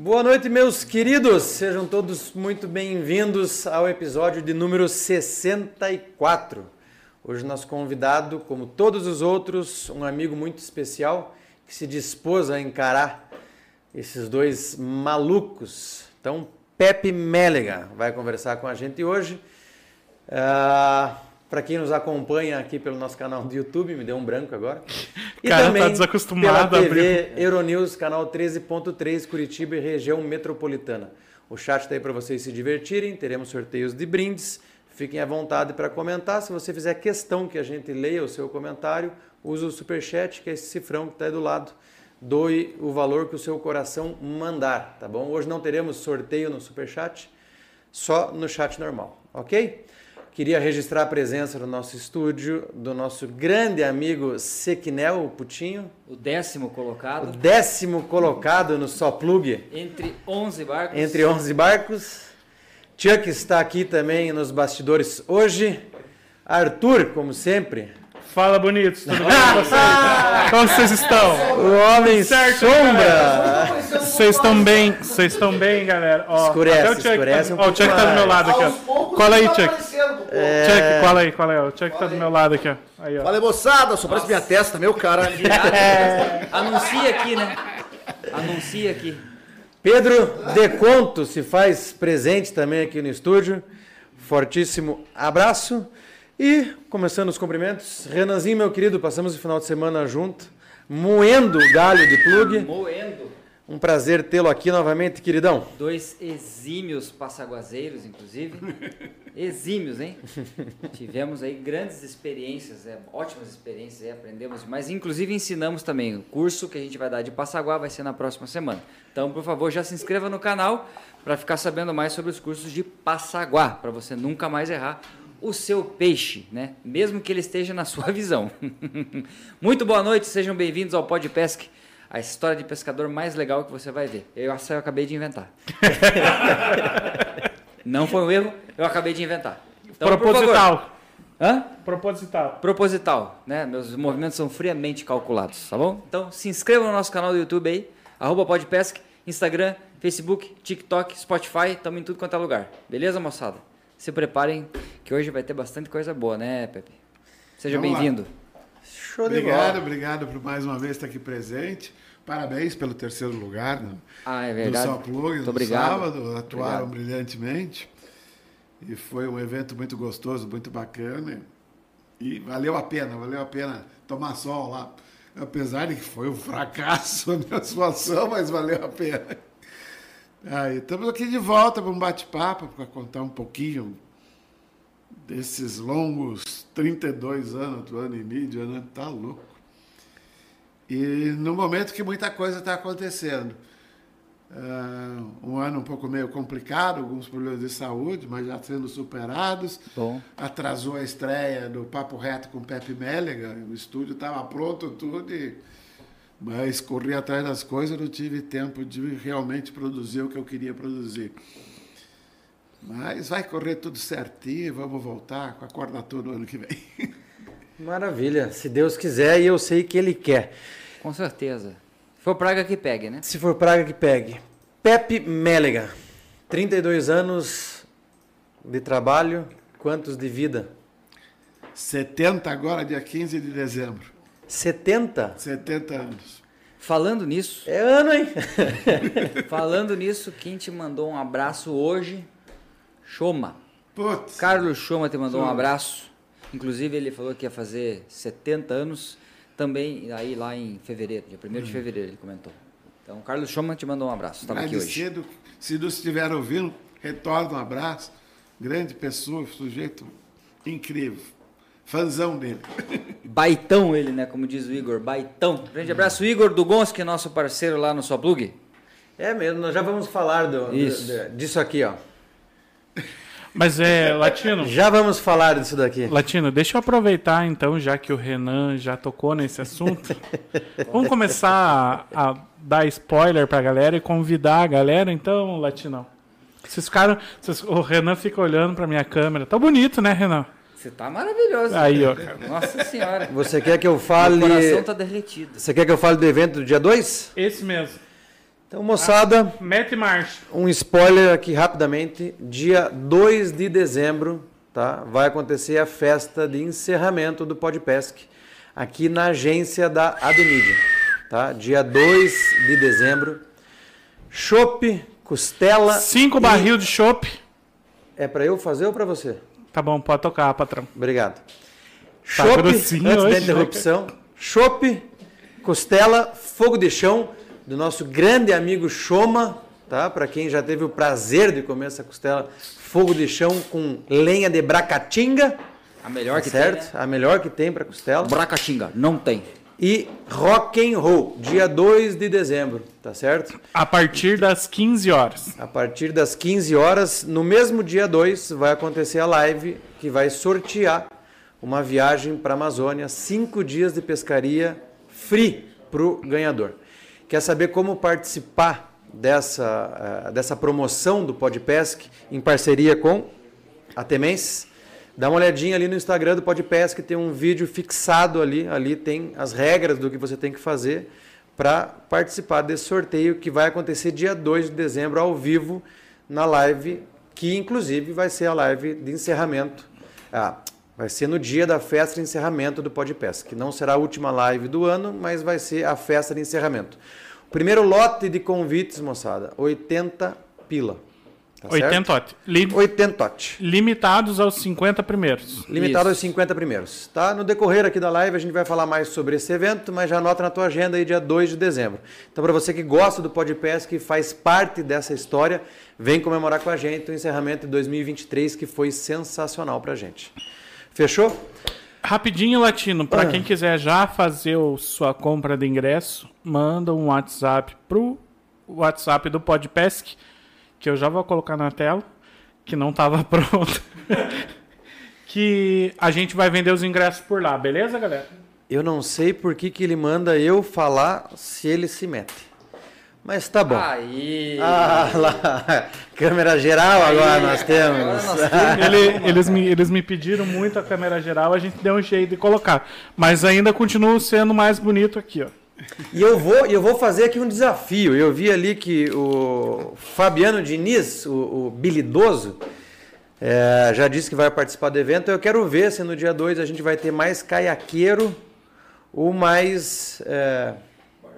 Boa noite, meus queridos. Sejam todos muito bem-vindos ao episódio de número 64. Hoje nosso convidado, como todos os outros, um amigo muito especial que se dispôs a encarar esses dois malucos. Então, Pepe Mélega vai conversar com a gente hoje. Uh, para quem nos acompanha aqui pelo nosso canal do YouTube, me deu um branco agora. E Cara, também tá desacostumado pela TV Euronews, canal 13.3, Curitiba e região metropolitana. O chat está aí para vocês se divertirem, teremos sorteios de brindes. Fiquem à vontade para comentar. Se você fizer questão que a gente leia o seu comentário, use o superchat, que é esse cifrão que está aí do lado. Doe o valor que o seu coração mandar, tá bom? Hoje não teremos sorteio no superchat, só no chat normal, ok? Queria registrar a presença no nosso estúdio do nosso grande amigo Sequinel Putinho. O décimo colocado. O décimo colocado no Só Plug. Entre 11 barcos. Entre 11 barcos. Chuck está aqui também nos bastidores hoje. Arthur, como sempre. Fala, bonitos. Tudo bem com vocês? Como vocês estão? O homem certo, sombra. Vocês estão bem? Vocês estão bem, galera? Ó, escurece, o Chuck, escurece tá, um ó, o Chuck tá do meu lado aqui, ó. Qual aí, Chuck? É... Chuck, qual aí, qual é? O Chuck tá do meu lado aqui, ó. Aí, ó. Fala, moçada. Só parece minha testa, meu cara. É. Anuncia aqui, né? Anuncia aqui. Pedro Deconto se faz presente também aqui no estúdio. Fortíssimo abraço. E, começando os cumprimentos, Renanzinho, meu querido, passamos o final de semana junto, moendo o galho de plug. Moendo. Um prazer tê-lo aqui novamente, queridão. Dois exímios passaguazeiros, inclusive. exímios, hein? Tivemos aí grandes experiências, é, ótimas experiências, é, aprendemos, mas inclusive ensinamos também. O curso que a gente vai dar de Passaguá vai ser na próxima semana. Então, por favor, já se inscreva no canal para ficar sabendo mais sobre os cursos de Passaguá, para você nunca mais errar o seu peixe, né? Mesmo que ele esteja na sua visão. Muito boa noite, sejam bem-vindos ao Pod Pesque, a história de pescador mais legal que você vai ver. Eu, eu acabei de inventar. Não foi um erro, eu acabei de inventar. Então, Proposital. Hã? Proposital. Proposital, né? Meus movimentos são friamente calculados, tá bom? Então se inscreva no nosso canal do YouTube aí, arroba Podpesc, Instagram, Facebook, TikTok, Spotify, estamos em tudo quanto é lugar. Beleza, moçada? Se preparem que hoje vai ter bastante coisa boa, né, Pepe? Seja bem-vindo. Show obrigado, de bola. Obrigado por mais uma vez estar aqui presente. Parabéns pelo terceiro lugar no, ah, é verdade. do Só Plug no obrigado. sábado. Atuaram obrigado. brilhantemente. E foi um evento muito gostoso, muito bacana. E valeu a pena, valeu a pena tomar sol lá. Apesar de que foi um fracasso a minha situação, mas valeu a pena. Aí, estamos aqui de volta para um bate-papo, para contar um pouquinho desses longos 32 anos do ano e mídia, né? Tá louco. E no momento que muita coisa está acontecendo. Uh, um ano um pouco meio complicado, alguns problemas de saúde, mas já sendo superados. Bom. Atrasou a estreia do Papo Reto com Pepe Mélega, o estúdio estava pronto tudo e mas corri atrás das coisas, não tive tempo de realmente produzir o que eu queria produzir. Mas vai correr tudo certinho, vamos voltar com a corda toda no ano que vem. Maravilha, se Deus quiser e eu sei que Ele quer. Com certeza. Se for praga que pegue, né? Se for praga que pegue. Pepe Mélega, 32 anos de trabalho, quantos de vida? 70 agora, dia 15 de dezembro. 70? 70 anos. Falando nisso. É ano, hein? falando nisso, quem te mandou um abraço hoje? Choma. Putz. Carlos Choma te mandou Choma. um abraço. Inclusive, ele falou que ia fazer 70 anos também aí lá em fevereiro, dia 1 de hum. fevereiro, ele comentou. Então, Carlos Choma te mandou um abraço. Estava aqui hoje. cedo, se não estiver ouvindo, retorna um abraço. Grande pessoa, sujeito incrível. Fãzão dele. Baitão ele, né? Como diz o Igor, baitão. Grande abraço, Igor Dugons, que é nosso parceiro lá no Só Plug. É mesmo, nós já vamos falar do, do, disso aqui, ó. Mas é, Latino. Já vamos falar disso daqui. Latino, deixa eu aproveitar então, já que o Renan já tocou nesse assunto. vamos começar a, a dar spoiler pra galera e convidar a galera, então, Latino. Vocês ficaram. Vocês, o Renan fica olhando pra minha câmera. Tá bonito, né, Renan? Você tá maravilhoso. Aí, ó. Nossa senhora. Você quer que eu fale. O coração tá derretido. Você quer que eu fale do evento do dia 2? Esse mesmo. Então, moçada, Mete marcha. um spoiler aqui rapidamente. Dia 2 de dezembro, tá? Vai acontecer a festa de encerramento do Podpesc aqui na agência da Ademídia, tá? Dia 2 de dezembro. Chopp, costela. Cinco e- barril de chopp. É para eu fazer ou para você? Tá bom, pode tocar, patrão. Obrigado. Tá Chopp, grossinho antes da hoje, né, interrupção. Chopp, costela, fogo de chão do nosso grande amigo Choma, tá? Para quem já teve o prazer de comer essa costela, fogo de chão com lenha de bracatinga, A melhor que certo? tem, né? A melhor que tem para costela. Bracatinga, não tem. E rock and roll, dia 2 de dezembro, tá certo? A partir das 15 horas. A partir das 15 horas, no mesmo dia 2, vai acontecer a live que vai sortear uma viagem para a Amazônia, cinco dias de pescaria free para o ganhador. Quer saber como participar dessa, eh, dessa promoção do Podpesc em parceria com a Temenses? Dá uma olhadinha ali no Instagram do Podpesc, tem um vídeo fixado ali, ali tem as regras do que você tem que fazer para participar desse sorteio que vai acontecer dia 2 de dezembro ao vivo na live, que inclusive vai ser a live de encerramento. Ah, vai ser no dia da festa de encerramento do Podpesc, que não será a última live do ano, mas vai ser a festa de encerramento. O primeiro lote de convites, moçada, 80 pila. Tá 80 certo? ot. Li- 80 tote. Limitados aos 50 primeiros. Limitado Isso. aos 50 primeiros. Tá? No decorrer aqui da live a gente vai falar mais sobre esse evento, mas já anota na tua agenda aí dia 2 de dezembro. Então para você que gosta do Podpesc e faz parte dessa história, vem comemorar com a gente o encerramento de 2023 que foi sensacional pra gente. Fechou? Rapidinho, Latino, para Ah. quem quiser já fazer o- sua compra de ingresso, manda um WhatsApp pro WhatsApp do Podpesc, que eu já vou colocar na tela, que não estava pronto. que a gente vai vender os ingressos por lá, beleza, galera? Eu não sei por que, que ele manda eu falar se ele se mete. Mas tá bom. Aí. Ah, lá. Câmera geral agora nós temos. Agora nós temos. Ele- eles, me, eles me pediram muito a câmera geral, a gente deu um jeito de colocar. Mas ainda continua sendo mais bonito aqui, ó. E eu vou, eu vou fazer aqui um desafio. Eu vi ali que o Fabiano Diniz, o, o bilidoso, é, já disse que vai participar do evento. Eu quero ver se no dia 2 a gente vai ter mais caiaqueiro ou mais é,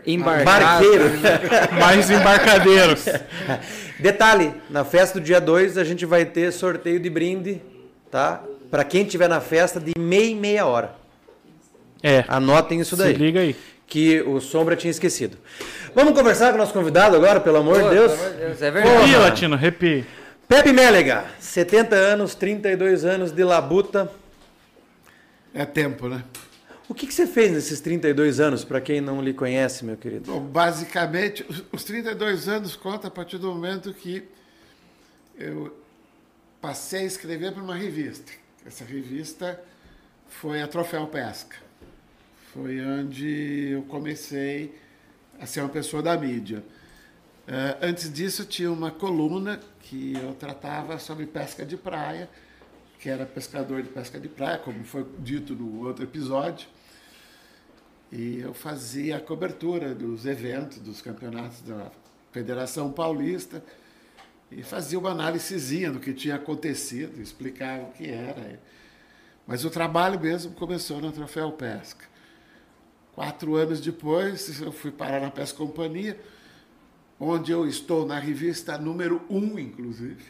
Embarcado. barqueiro. Mais embarcadeiros. Detalhe, na festa do dia 2 a gente vai ter sorteio de brinde, tá? Para quem tiver na festa de meia e meia hora. É, Anotem isso se daí. liga aí. Que o Sombra tinha esquecido. Vamos conversar com o nosso convidado agora, pelo amor Pô, de Deus. pelo amor de Deus, É Repi, verdade. Latino, repi. Pepe Mélega, 70 anos, 32 anos de labuta. É tempo, né? O que, que você fez nesses 32 anos, para quem não lhe conhece, meu querido? Bom, basicamente, os- os 32 anos conta a partir do momento que eu passei a escrever para uma revista. Essa revista foi a Troféu Pesca. Foi onde eu comecei a ser uma pessoa da mídia. Eh, antes disso, tinha uma coluna que eu tratava sobre pesca de praia, que era pescador de pesca de praia, como foi dito no outro episódio. E eu fazia a cobertura dos eventos, dos campeonatos da Federação Paulista e fazia uma análisezinha do que tinha acontecido, explicava o que era. Mas o trabalho mesmo começou na Troféu Pesca. Quatro anos depois, eu fui parar na Pesca Companhia, onde eu estou na revista número um, inclusive.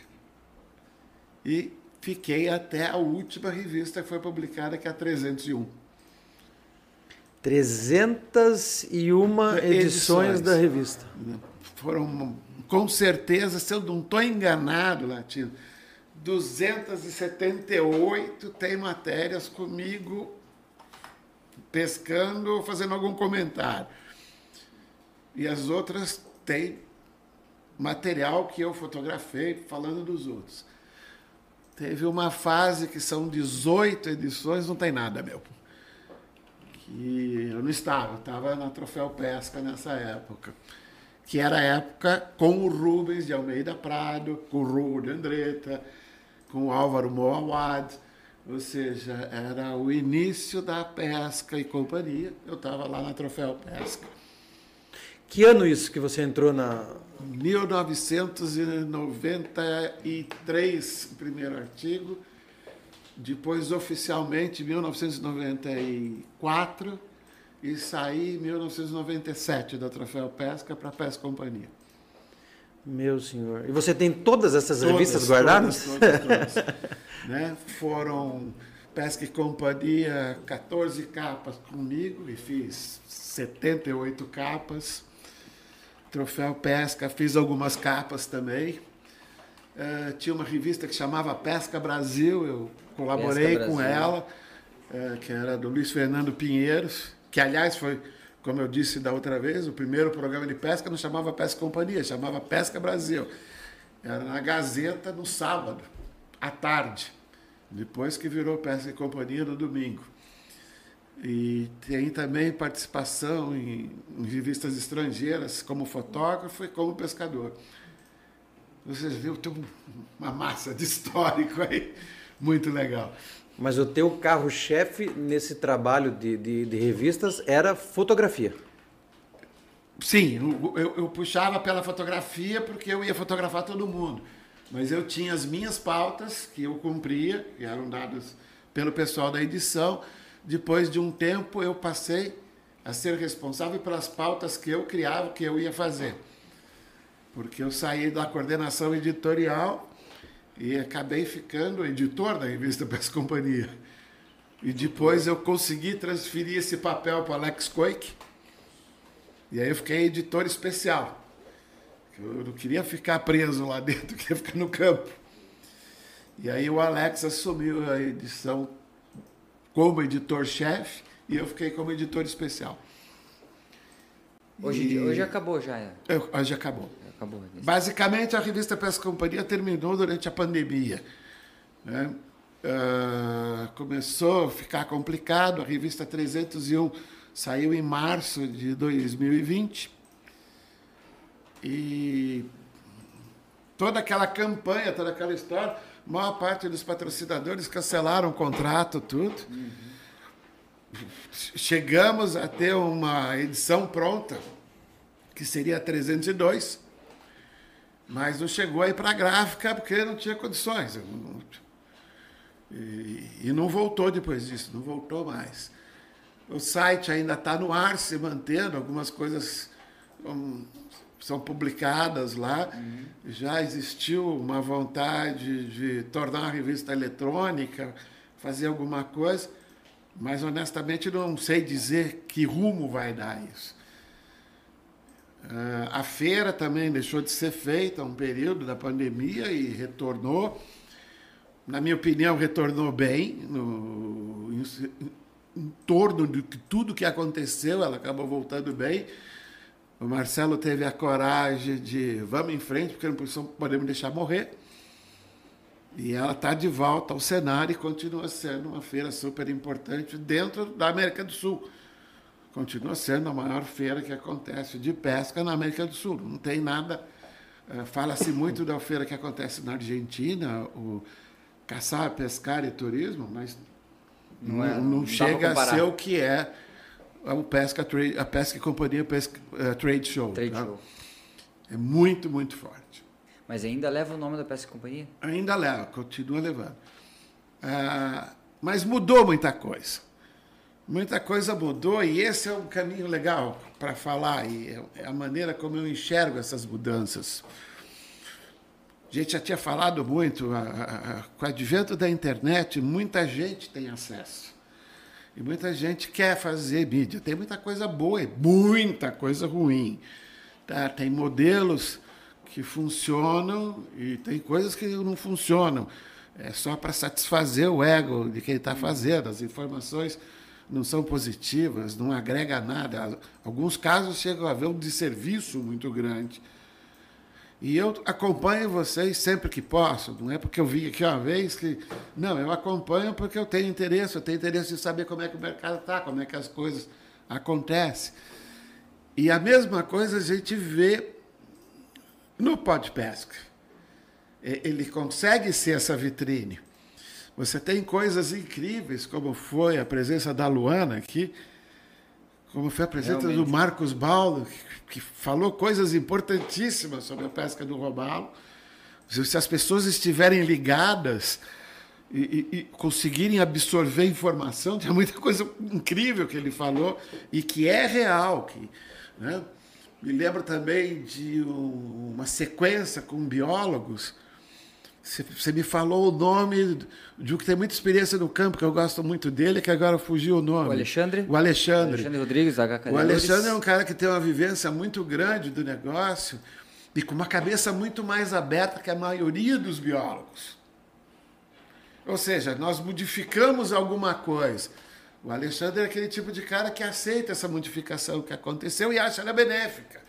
E fiquei até a última revista que foi publicada, que é a 301. 301 edições, Edições. da revista. Foram, com certeza, se eu não estou enganado, Latino, 278 tem matérias comigo pescando ou fazendo algum comentário. E as outras têm material que eu fotografei falando dos outros. Teve uma fase que são 18 edições, não tem nada, meu. Que eu não estava, eu estava na Troféu Pesca nessa época. Que era a época com o Rubens de Almeida Prado, com o Rugo de Andretta, com o Álvaro Moawad. Ou seja, era o início da pesca e companhia. Eu estava lá na Troféu Pesca. Que ano isso que você entrou na. 1993, o primeiro artigo. Depois, oficialmente, 1994. E saí em 1997 da Troféu Pesca para a Pesca Companhia. Meu senhor. E você tem todas essas Todas, revistas guardadas? Todas, todas, todas. né? Foram Pesca e Companhia, 14 capas comigo e fiz 78 capas. Troféu Pesca, fiz algumas capas também. Uh, tinha uma revista que chamava Pesca Brasil, eu colaborei Pesca com Brasil. ela, uh, que era do Luiz Fernando Pinheiros, que aliás foi, como eu disse da outra vez, o primeiro programa de pesca não chamava Pesca Companhia, chamava Pesca Brasil. Era na Gazeta no sábado, à tarde, depois que virou Pesca e Companhia no domingo. E tem também participação em, em revistas estrangeiras, como fotógrafo e como pescador. Vocês viram, tem um- uma massa de histórico aí, muito legal. Mas o teu carro-chefe nesse trabalho de, de, de revistas era fotografia. Sim, eu, eu- eu puxava pela fotografia porque eu ia fotografar todo mundo. Mas eu tinha as minhas pautas que eu cumpria, que eram dadas pelo pessoal da edição. Depois de um tempo, eu passei a ser responsável pelas pautas que eu criava, que eu ia fazer. Porque eu saí da coordenação editorial e acabei ficando editor da revista Pesca Companhia. E depois eu consegui transferir esse papel para Alex Koik. E aí eu fiquei editor especial. Eu não queria ficar preso lá dentro, eu queria ficar no campo. E aí o Alex assumiu a edição como editor-chefe e eu fiquei como editor especial. Hoje, E- hoje acabou já. é. Eu- Hoje acabou. Acabou. Basicamente, a revista Pesca Companhia terminou durante a pandemia. né? Ah, começou a ficar complicado, a revista 301 saiu em março de 2020. E toda aquela campanha, toda aquela história, a maior parte dos patrocinadores cancelaram o contrato, tudo. Chegamos a ter uma edição pronta, que seria a 302, mas não chegou aí para a gráfica porque não tinha condições. E, e não voltou depois disso, não voltou mais. O site ainda está no ar, se mantendo, algumas coisas são publicadas lá. Já existiu uma vontade de tornar a revista eletrônica, fazer alguma coisa, mas honestamente não sei dizer que rumo vai dar isso. Ah, a feira também deixou de ser feita um período da pandemia e retornou. Na minha opinião, retornou bem. No, em, em torno de tudo que aconteceu, ela acabou voltando bem. O Marcelo teve a coragem de vamos em frente, porque não podemos deixar morrer. E ela está de volta ao cenário e continua sendo uma feira super importante dentro da América do Sul continua sendo a maior feira que acontece de pesca na América do Sul. Não tem nada. eh, Fala-se muito da feira que acontece na Argentina, o caçar, pescar e turismo, mas Não não, é- não não chega a ser o que é o pesca trade, a pesca e companhia pesca, eh, trade show. Trade tá? show. É muito muito forte. Mas ainda leva o nome da Pesca Companhia? Ainda leva, continua levando. Ah, mas mudou muita coisa. Muita coisa mudou e esse é um caminho legal para falar e é- é a maneira como eu enxergo essas mudanças. A gente já tinha falado muito, a- a- a- com o advento da internet, muita gente tem acesso. E muita gente quer fazer mídia. Tem muita coisa boa e muita coisa ruim. Tá? Tem modelos que funcionam e tem coisas que não funcionam. É só para satisfazer o ego de quem está fazendo. As informações não são positivas, não agrega nada. Alguns casos chegam a haver um desserviço muito grande. E eu acompanho vocês sempre que posso. Não é porque eu vim aqui uma vez que. Não, eu acompanho porque eu tenho interesse. Eu tenho interesse em saber como é que o mercado está, como é que as coisas acontecem. E a mesma coisa a gente vê no Pod Pesca. E- Ele consegue ser essa vitrine. Você tem coisas incríveis, como foi a presença da Luana aqui, como foi a presença Realmente. do Marcos Baldo, que, que falou coisas importantíssimas sobre a pesca do robalo. Se, se as pessoas estiverem ligadas e, e- e conseguirem absorver informação, tinha muita coisa incrível que ele falou e que é real. Que, né? Me lembro também de um- uma sequência com biólogos. Você- me falou o nome de um que tem muita experiência no campo, que eu gosto muito dele, que agora fugiu o nome. O Alexandre? O Alexandre. Alexandre Rodrigues, HK O Alexandre é um cara que tem uma vivência muito grande do negócio e com uma cabeça muito mais aberta que a maioria dos biólogos. Ou seja, nós modificamos alguma coisa. O Alexandre é aquele tipo de cara que aceita essa modificação que aconteceu e acha ela benéfica.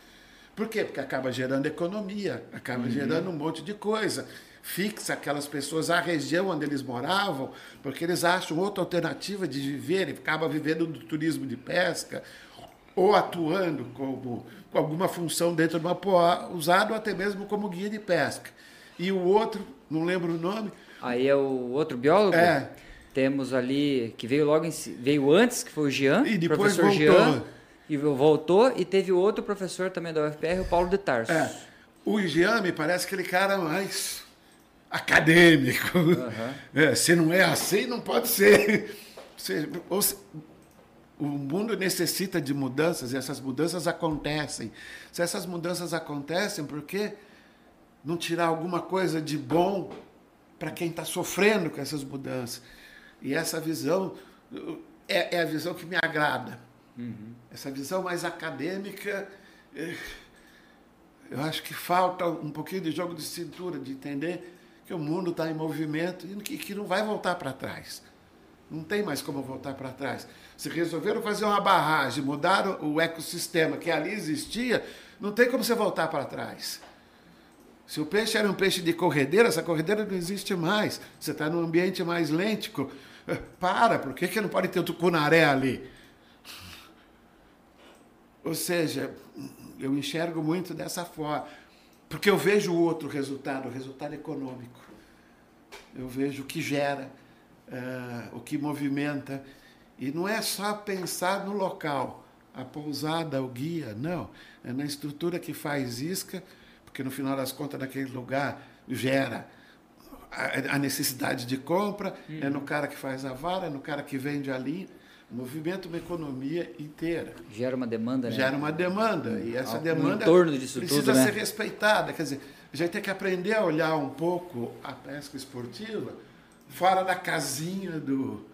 Por quê? Porque acaba gerando economia, acaba gerando um monte de coisa. Fixa aquelas pessoas à região onde eles moravam, porque eles acham outra alternativa de viver e acaba vivendo do turismo de pesca, ou atuando como, com alguma função dentro de uma poá, usado até mesmo como guia de pesca. E o outro, não lembro o nome, Aí é o outro biólogo. É. Temos ali, que veio logo em, veio antes, que foi o Jean. E depois professor voltou. Jean. E voltou, e teve outro professor também da UFPR, o Paulo de Tarso. É, o Jean me parece aquele cara mais acadêmico. É, se não é assim, não pode ser. Se- o mundo necessita de mudanças e essas mudanças acontecem. Se essas mudanças acontecem, por que não tirar alguma coisa de bom para quem está sofrendo com essas mudanças? E essa visão é, é a visão que me agrada. Essa visão mais acadêmica. eh, eu acho que falta um pouquinho de jogo de cintura, de entender o mundo está em movimento e que, que não vai voltar para trás. Não tem mais como voltar para trás. Se resolveram fazer uma barragem, mudaram o ecossistema que ali existia, não tem como você voltar para trás. Se o peixe era um peixe de corredeira, essa corredeira não existe mais. Você está num ambiente mais lêntico. Eh, Para, por que, que não pode ter o tucunaré ali? Ou seja, eu enxergo muito dessa forma. Porque eu vejo o outro resultado, o resultado econômico. Eu vejo o que gera, eh, o que movimenta. E não é só pensar no local, a pousada, o guia, não. É na estrutura que faz isca, porque no final das contas, naquele lugar, gera a, a necessidade de compra, é no cara que faz a vara, é no cara que vende a linha. Movimenta uma economia inteira Gera uma demanda, né? gera uma demanda e essa demanda precisa tudo, né? ser respeitada. Quer dizer, a gente tem que aprender a olhar um pouco a pesca esportiva fora da casinha do,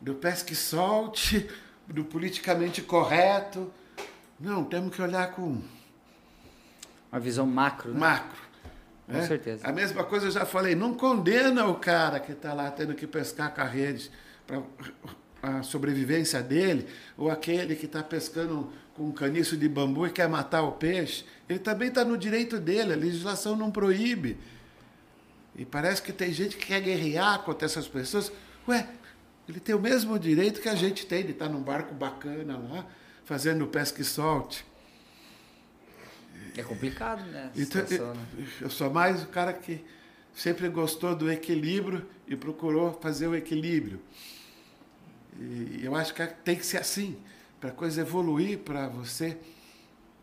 do pesca e solte, do politicamente correto. Não, temos que olhar com Uma visão macro, né? macro. Com né? certeza. A mesma coisa eu já falei, não condena o cara que está lá tendo que pescar com a rede para a sobrevivência dele, ou aquele que está pescando com um caniço de bambu e quer matar o peixe. Ele também está no direito dele, a legislação não proíbe. E parece que tem gente que quer guerrear contra essas pessoas. Ué, ele tem o mesmo direito que a gente tem de estar num barco bacana lá, fazendo pesca e solte. É complicado, né? Então, situação, né? eu sou mais o cara que sempre gostou do equilíbrio e procurou fazer o equilíbrio. E eu acho que tem que ser assim, para a coisa evoluir, para você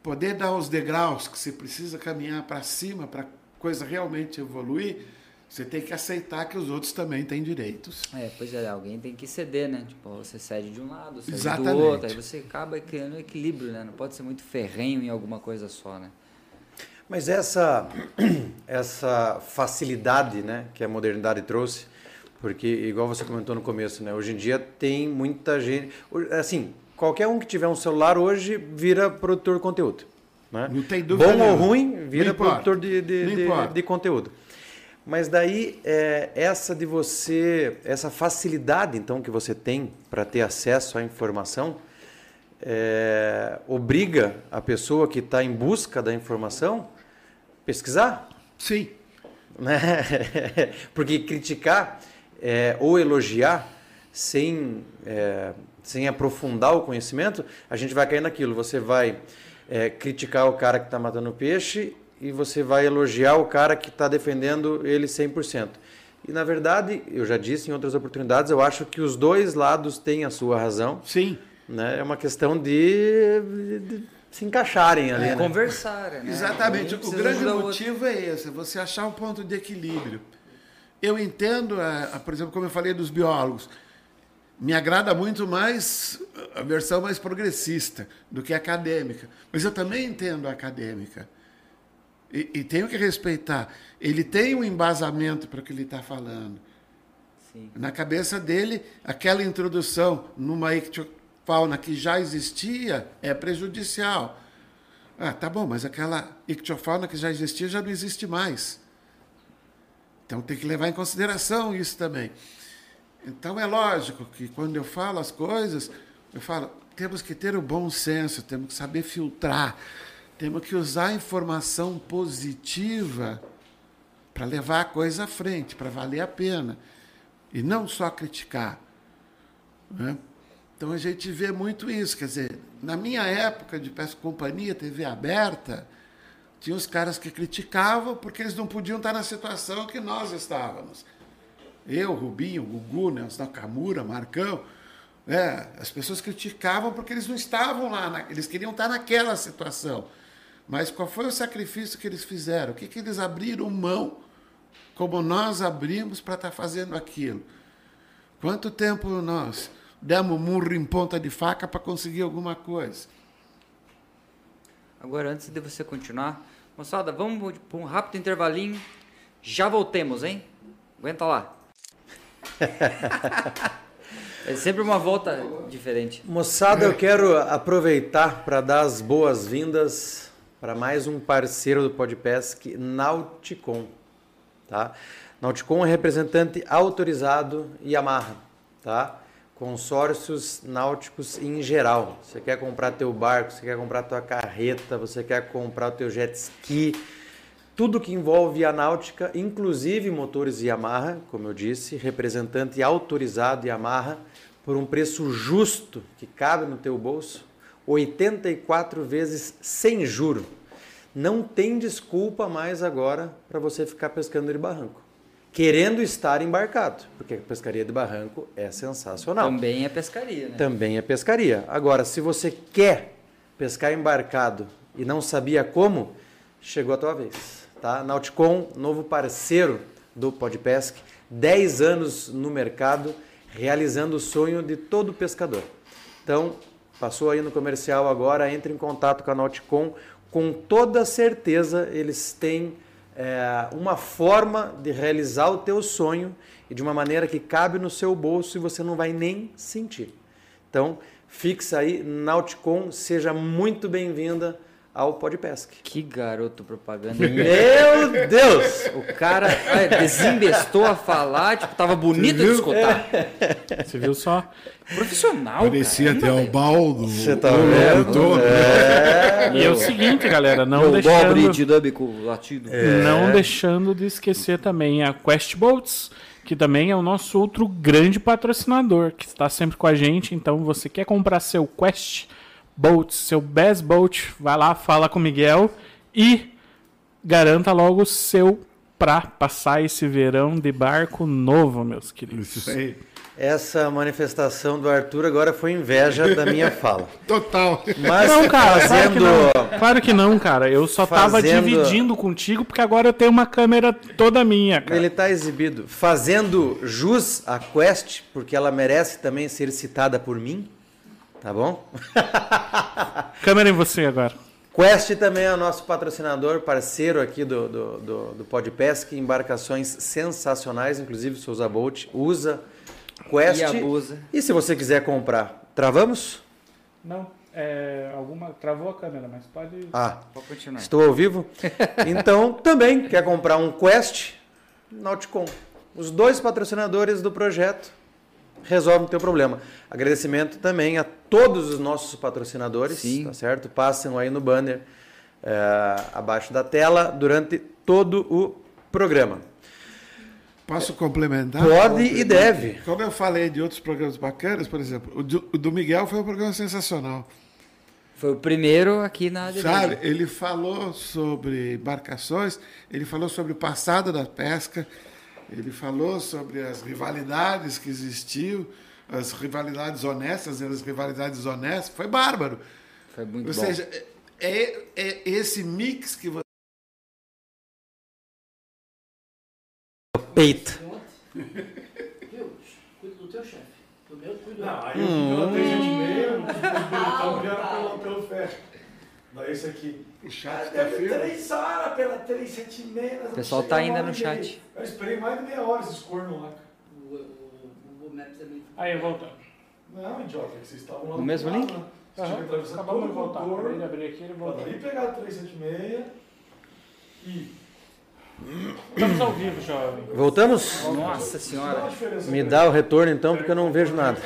poder dar os degraus que você precisa caminhar para cima, para a coisa realmente evoluir, você tem que aceitar que os outros também têm direitos. É, pois é, alguém tem que ceder, né? Tipo, você cede de um lado, cede Exatamente. do outro, aí você acaba criando um equilíbrio, né? Não pode ser muito ferrenho em alguma coisa só, né? Mas essa, essa facilidade né, que a modernidade trouxe, porque, igual você comentou no começo, né, hoje em dia tem muita gente. Assim, qualquer um que tiver um celular hoje vira produtor de conteúdo. Né? Não tem dúvida Bom ou ruim, vira produtor de, de, de- de conteúdo. Mas daí, é, essa de você, essa facilidade então que você tem para ter acesso à informação, é, obriga a pessoa que está em busca da informação pesquisar, Sim, né? Porque criticar é, ou elogiar sem, é, sem aprofundar o conhecimento, a gente vai cair naquilo. Você vai é, criticar o cara que está matando o peixe e você vai elogiar o cara que está defendendo ele 100%. E, na verdade, eu já disse em outras oportunidades, eu acho que os dois lados têm a sua razão. sim. Né? É uma questão de, de- de se encaixarem ali. né? Conversar, né? Exatamente. O grande motivo é esse, é você achar um ponto de equilíbrio. Eu entendo, a- a- por exemplo, como eu falei dos biólogos, me agrada muito mais a versão mais progressista do que a acadêmica. Mas eu também entendo a acadêmica. E, e tenho que respeitar. Ele tem um embasamento para o que ele está falando. Sim. Na cabeça dele, aquela introdução numa ictiofauna que já existia é prejudicial. Ah, tá bom, mas aquela ictiofauna que já existia já não existe mais. Então tem que levar em consideração isso também. Então é lógico que quando eu falo as coisas, eu falo, temos que ter o bom senso, temos que saber filtrar, temos que usar a informação positiva para levar a coisa à frente, para valer a pena. E não só criticar. né? Então a gente vê muito isso. Quer dizer, na minha época de peça companhia, TV aberta, tinha os caras que criticavam porque eles não podiam estar na situação que nós estávamos. Eu, Rubinho, Gugu, Nelson Nakamura, Marcão. né? as pessoas criticavam porque eles não estavam lá, na- eles queriam estar naquela situação. Mas qual foi o sacrifício que eles fizeram? O que, que eles abriram mão, como nós abrimos para estar fazendo aquilo? Quanto tempo nós demos murro em ponta de faca para conseguir alguma coisa? Agora, antes de você continuar, moçada, vamos para um rápido intervalinho. Já voltemos, hein? Aguenta lá. é sempre uma volta diferente. Moçada, eu quero aproveitar para dar as boas-vindas para mais um parceiro do Podpesc, Nauticon. Tá? Nauticon é representante autorizado Yamaha, tá? Consórcios náuticos em geral. Você quer comprar teu barco, você quer comprar tua carreta, você quer comprar o teu jet ski, tudo que envolve a náutica, inclusive motores Yamaha, como eu disse, representante autorizado Yamaha, por um preço justo que cabe no teu bolso, 84 vezes sem juro. Não tem desculpa mais agora para você ficar pescando de barranco. Querendo estar embarcado, porque a pescaria de barranco é sensacional. Também é pescaria, né? Também é pescaria. Agora, se você quer pescar embarcado e não sabia como, chegou a tua vez. Tá? Nauticon, novo parceiro do Podpesc, 10 anos no mercado, realizando o sonho de todo pescador. Então, passou aí no comercial agora, entre em contato com a Nauticon. Com toda certeza, eles têm é, uma forma de realizar o teu sonho e de uma maneira que cabe no seu bolso e você não vai nem sentir. Então, fixa aí, Nauticon, seja muito bem-vinda ao Podpesc. Que garoto propaganda. Meu Deus! O cara é, desembestou a falar, tipo, tava bonito de escutar. Você viu só? Profissional, Parecia cara. até o baldo. Você tá vendo? todo. E é o seguinte, galera, não Meu dobre deixando, dinâmico latido. não deixando de esquecer também a Quest Boats, que também é o nosso outro grande patrocinador, que está sempre com a gente. Então, você quer comprar seu Quest Boats, seu Best Boat, vai lá, fala com o Miguel e garanta logo o seu para passar esse verão de barco novo, meus queridos. Isso aí. Essa manifestação do Arthur agora foi inveja da minha fala. Total. Mas Não, cara, claro que fazendo, não. Claro que não, cara. Eu só tava Fazendo- dividindo contigo porque agora eu tenho uma câmera toda minha, cara. ele está exibido, fazendo jus à Quest, porque ela merece também ser citada por mim, tá bom? Câmera em você agora. Quest também é o nosso patrocinador, parceiro aqui do, do, do, do Podpesc, embarcações sensacionais, inclusive Souza Bolt usa Quest. E abusa. E se você quiser comprar, travamos? Não, é, alguma travou a câmera, mas pode. Ah, Pode continuar. estou ao vivo? Então, também quer comprar um Quest? Nauticom. Os dois patrocinadores do projeto resolvem o teu problema. Agradecimento também a todos os nossos patrocinadores, Sim. tá certo? Passam aí no banner é, abaixo da tela durante todo o programa. Posso complementar? Pode e deve. Como eu falei de outros programas bacanas, por exemplo, o do, o do Miguel foi um programa sensacional. Foi o primeiro aqui na ADB. Sabe, ele falou sobre embarcações, ele falou sobre o passado da pesca, ele falou sobre as rivalidades que existiam, as rivalidades honestas e as rivalidades honestas. Foi bárbaro. Foi muito Ou bom. seja, é, é esse mix que você. Peito. Cuida do teu chefe. Do meu, cuida Não, aí eu fui pela 376, não fui pelo pelo, pelo ferro. Daí esse aqui. O chat tá Deve firme. três Sara pela 376. nós O pessoal tá ainda no chat. Eu esperei mais de meia hora esses cornos lá. o, o, o Maps é muito. Aí, voltando. Não, idiota, que vocês estavam lá No mesmo lado, link? né? Vocês tinham que atravessar Acabamos de o voltar. Contorno. abrir aqui, ele voltou. daí pegar a 376 e. Estamos ao vivo, jovem. Voltamos? Nossa senhora. Me dá o retorno então, porque eu não vejo nada.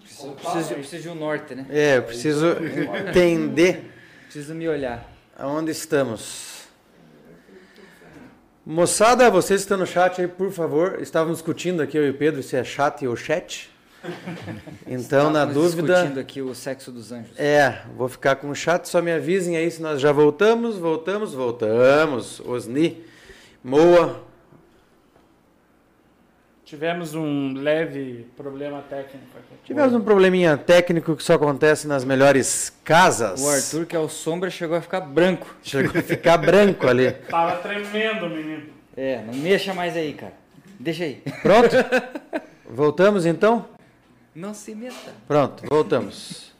Preciso, preciso, preciso de um norte, né? É, eu preciso entender Preciso me olhar. aonde estamos. Moçada, vocês estão no chat aí, por favor. Estávamos discutindo aqui, eu e o Pedro, se é chat ou chat. Então, na dúvida. discutindo aqui o sexo dos anjos. É, vou ficar com o chat, só me avisem aí se nós já voltamos, voltamos, voltamos. Osni, Moa, Tivemos um leve problema técnico aqui. tivemos um probleminha técnico que só acontece nas melhores casas. O Arthur, que é o sombra, chegou a ficar branco. Chegou a ficar branco ali. Tava tremendo, menino. É, não mexa mais aí, cara. Deixa aí. Pronto? Voltamos então? Não se meta. Pronto, voltamos.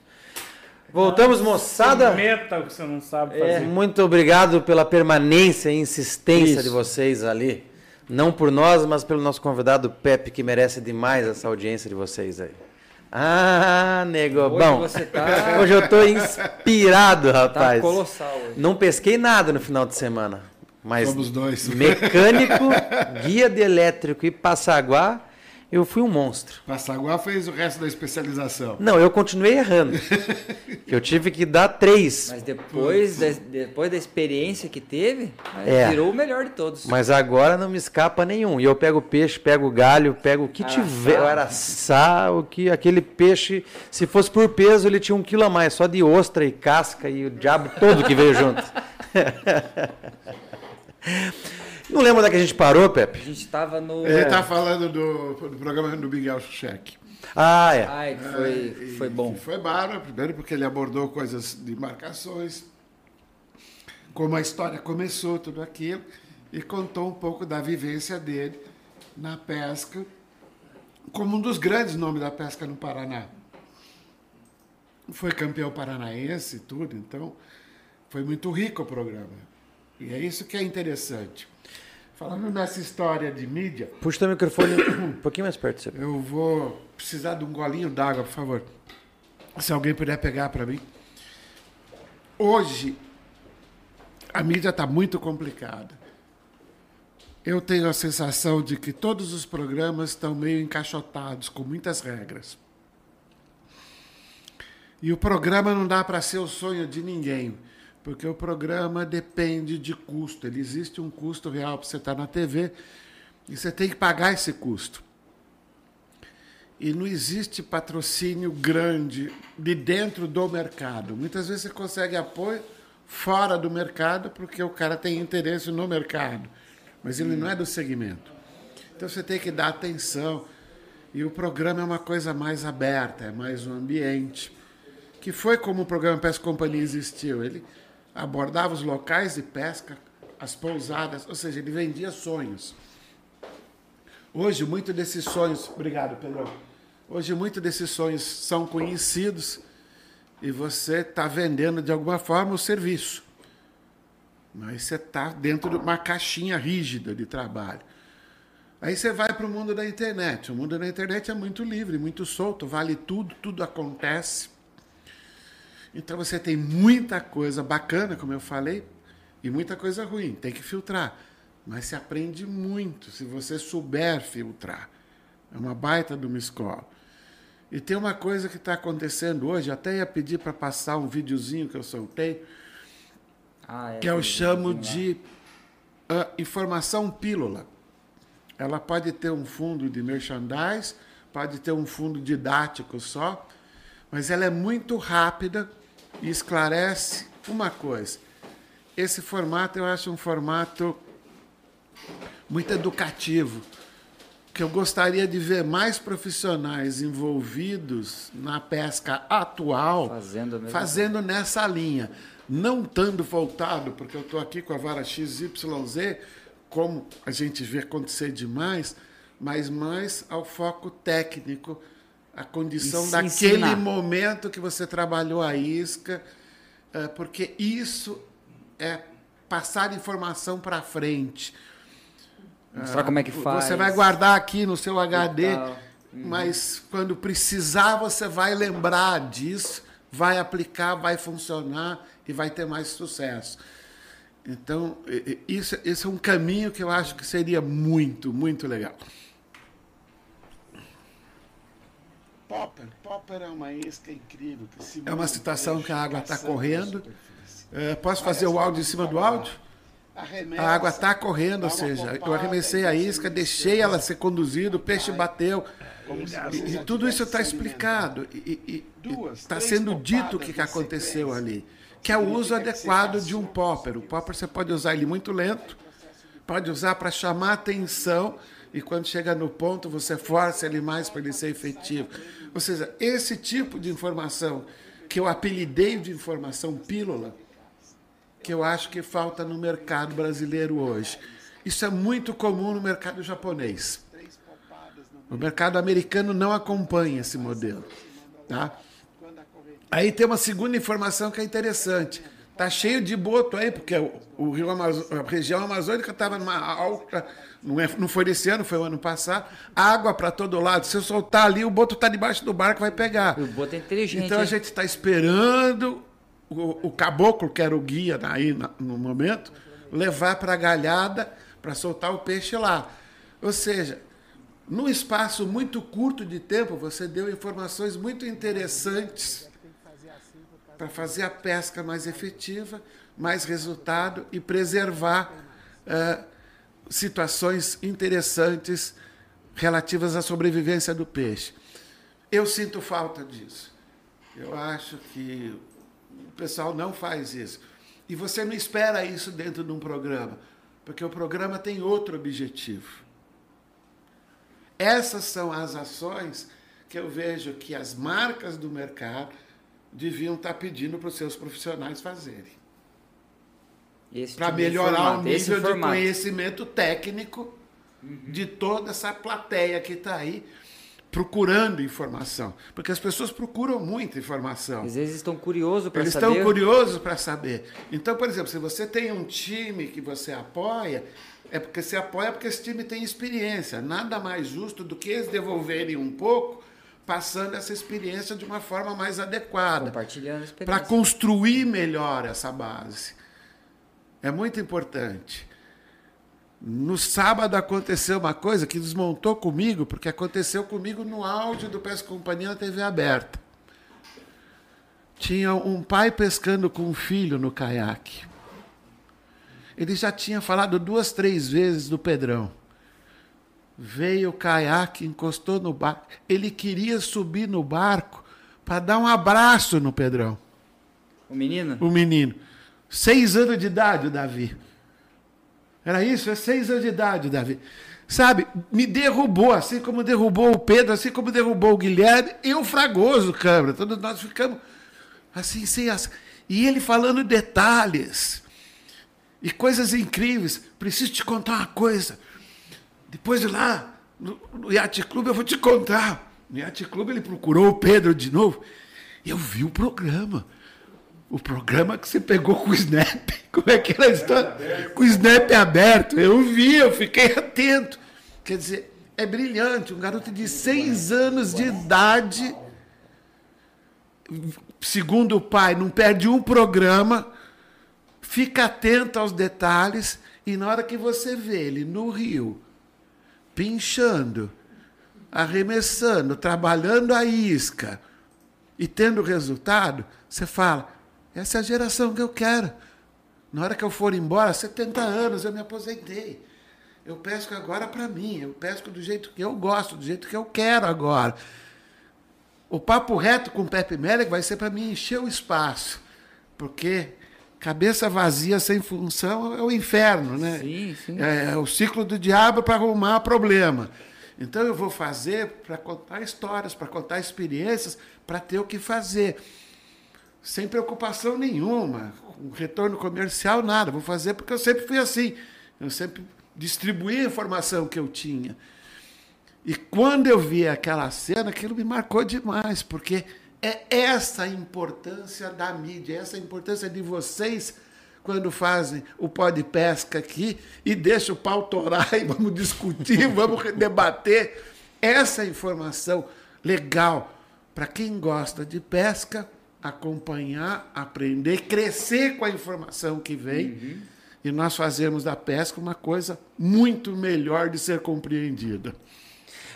Voltamos, moçada. Meta o que você não sabe É. fazer. Muito obrigado pela permanência e insistência Isso. de vocês ali. Não por nós, mas pelo nosso convidado Pepe, que merece demais essa audiência de vocês aí. Ah, nego, Hoje bom. você tá- Hoje eu tô inspirado, Tá rapaz. colossal hoje. Não pesquei nada no final de semana, mas Somos dois. mecânico, guia de elétrico e passaguá, eu fui um monstro. Passaguá fez o resto da especialização. Não, eu continuei errando. eu tive que dar três. Mas depois da, depois da experiência que teve, É. virou o melhor de todos. Mas agora não me escapa nenhum. E eu pego peixe, pego galho, pego o que Araçá. tiver, o araçá, o que aquele peixe, se fosse por peso, ele tinha um quilo a mais, só de ostra e casca e o diabo todo que veio junto. não lembro onde é que a gente parou, A Pepe? gente estava no. Ele está falando do, do programa do Miguel Cheque. Ah, é. Ai, foi, foi bom. Foi bárbaro, primeiro porque ele abordou coisas de embarcações, como a história começou, tudo aquilo, e contou um pouco da vivência dele na pesca, como um dos grandes nomes da pesca no Paraná. Foi campeão paranaense e tudo, então foi muito rico o programa. E é isso que é interessante. Falando nessa história de mídia, Puxa o microfone um pouquinho mais perto. Você. eu vou precisar de um golinho d'água, por favor. Se alguém puder pegar para mim. Hoje, a mídia está muito complicada. Eu tenho a sensação de que todos os programas estão meio encaixotados, com muitas regras. E o programa não dá para ser o sonho de ninguém, porque o programa depende de custo. Ele existe um custo real para você estar na TV e você tem que pagar esse custo. E não existe patrocínio grande de dentro do mercado. Muitas vezes você consegue apoio fora do mercado porque o cara tem interesse no mercado, mas ele não é do segmento. Então você tem que dar atenção. E o programa é uma coisa mais aberta, é mais um ambiente. Que foi como o programa Pesca Companhia existiu. Ele abordava os locais de pesca, as pousadas, ou seja, ele vendia sonhos. Hoje, muito desses sonhos. Obrigado, Pedro. Hoje, muito desses sonhos são conhecidos e você está vendendo de alguma forma o serviço. Mas você está dentro de uma caixinha rígida de trabalho. Aí você vai para o mundo da internet. O mundo da internet é muito livre, muito solto, vale tudo, tudo acontece. Então você tem muita coisa bacana, como eu falei, e muita coisa ruim. Tem que filtrar. Mas se aprende muito se você souber filtrar. É uma baita de uma escola. E tem uma coisa que está acontecendo hoje, até ia pedir para passar um videozinho que eu soltei, Ah, é, que eu chamo de ah, informação pílula. Ela pode ter um fundo de merchandise, pode ter um fundo didático só, mas ela é muito rápida e esclarece uma coisa. Esse formato eu acho um formato muito educativo. que eu gostaria de ver mais profissionais envolvidos na pesca atual Fazendo fazendo nessa linha. Não estando voltado, porque eu estou aqui com a vara XYZ, como a gente vê acontecer demais, mas mais ao foco técnico, a condição daquele ensinar. momento que você trabalhou a isca, eh, porque isso é passar informação para frente. Mostrar como é que faz. Você vai guardar aqui no seu HD, tal. mas quando precisar você vai lembrar disso, vai aplicar, vai funcionar e vai ter mais sucesso. Então, isso, esse é um caminho que eu acho que seria muito, muito legal. Popper, Popper é uma isca incrível. é uma situação que a água está correndo. É, posso fazer o áudio em cima do áudio? A água está correndo, ou seja, eu arremessei a isca, deixei ela ser conduzida, o peixe bateu. E, e tudo isso está explicado. E está sendo dito o que que aconteceu ali. Que é o uso adequado de um popper. O popper você pode usar ele muito lento, pode usar para chamar atenção e quando chega no ponto você força ele mais para ele ser efetivo. Ou seja, esse tipo de informação que eu apelidei de informação pílula, que eu acho que falta no mercado brasileiro hoje. Isso é muito comum no mercado japonês. O mercado americano não acompanha esse modelo. Tá? Aí tem uma segunda informação que é interessante. Tá cheio de boto aí, porque o, o Rio Amazo- a região amazônica estava numa alta, não, é, não foi desse ano, foi o ano passado, água para todo lado. Se eu soltar ali, o boto está debaixo do barco, vai pegar. O boto é inteligente. Então a gente está esperando o, o caboclo, que era o guia aí na- no momento, levar para a galhada para soltar o peixe lá. Ou seja, num espaço muito curto de tempo, você deu informações muito interessantes para fazer a pesca mais efetiva, mais resultado e preservar eh, situações interessantes relativas à sobrevivência do peixe. Eu sinto falta disso. Eu acho que o pessoal não faz isso. E você não espera isso dentro de um programa, porque o programa tem outro objetivo. Essas são as ações que eu vejo que as marcas do mercado deviam estar pedindo para os seus profissionais fazerem. Para tipo melhorar o nível de conhecimento técnico de toda essa plateia que está aí procurando informação. Porque as pessoas procuram muita informação. Às vezes estão curiosos para Eles saber. estão curiosos para saber. Então, por exemplo, se você tem um time que você apoia, é porque você apoia porque esse time tem experiência. Nada mais justo do que eles devolverem um pouco, passando essa experiência de uma forma mais adequada Compartilhando a para experiência. construir melhor essa base. É muito importante. No sábado aconteceu uma coisa que desmontou comigo, porque aconteceu comigo no áudio do Pesca Companhia na TV aberta. Tinha um pai pescando com um filho no caiaque. Ele já tinha falado duas, três vezes do Pedrão. Veio o caiaque, encostou no barco. Ele queria subir no barco para dar um abraço no Pedrão, O menino? o menino. Seis anos de idade, o Davi. Era isso? É seis anos de idade, o Davi. Sabe, me derrubou, assim como derrubou o Pedro, assim como derrubou o Guilherme e o Fragoso, câmera. Todos nós ficamos assim, sem as... E ele falando detalhes e coisas incríveis. Preciso te contar uma coisa. Depois de lá, no, no Yacht Club, eu vou te contar. No Yacht Club, ele procurou o Pedro de novo. Eu vi o programa. O programa que você pegou com o Snap. Como é que era a história? Com o Snap aberto. Eu vi, eu fiquei atento. Quer dizer, é brilhante. Um garoto de seis anos de idade, segundo o pai, não perde um programa, fica atento aos detalhes, e na hora que você vê ele no rio, pinchando, arremessando, trabalhando a isca e tendo resultado, você fala: essa é a geração que eu quero. Na hora que eu for embora, 70 anos, eu me aposentei. Eu pesco agora para mim, eu pesco do jeito que eu gosto, do jeito que eu quero agora. O papo reto com o Pepe Melec vai ser para mim encher o espaço, porque cabeça vazia sem função é o inferno, né? Sim, sim. É, é o ciclo do diabo para arrumar problema. Então eu vou fazer para contar histórias, para contar experiências, para ter o que fazer. Sem preocupação nenhuma, com retorno comercial, nada. Vou fazer porque eu sempre fui assim. Eu sempre distribuí a informação que eu tinha. E quando eu vi aquela cena, aquilo me marcou demais, porque é essa a importância da mídia, é essa a importância de vocês quando fazem o pó de pesca aqui e deixa o pau torar e vamos discutir, vamos debater essa informação legal para quem gosta de pesca acompanhar, aprender, crescer com a informação que vem uhum. e nós fazemos da pesca uma coisa muito melhor de ser compreendida.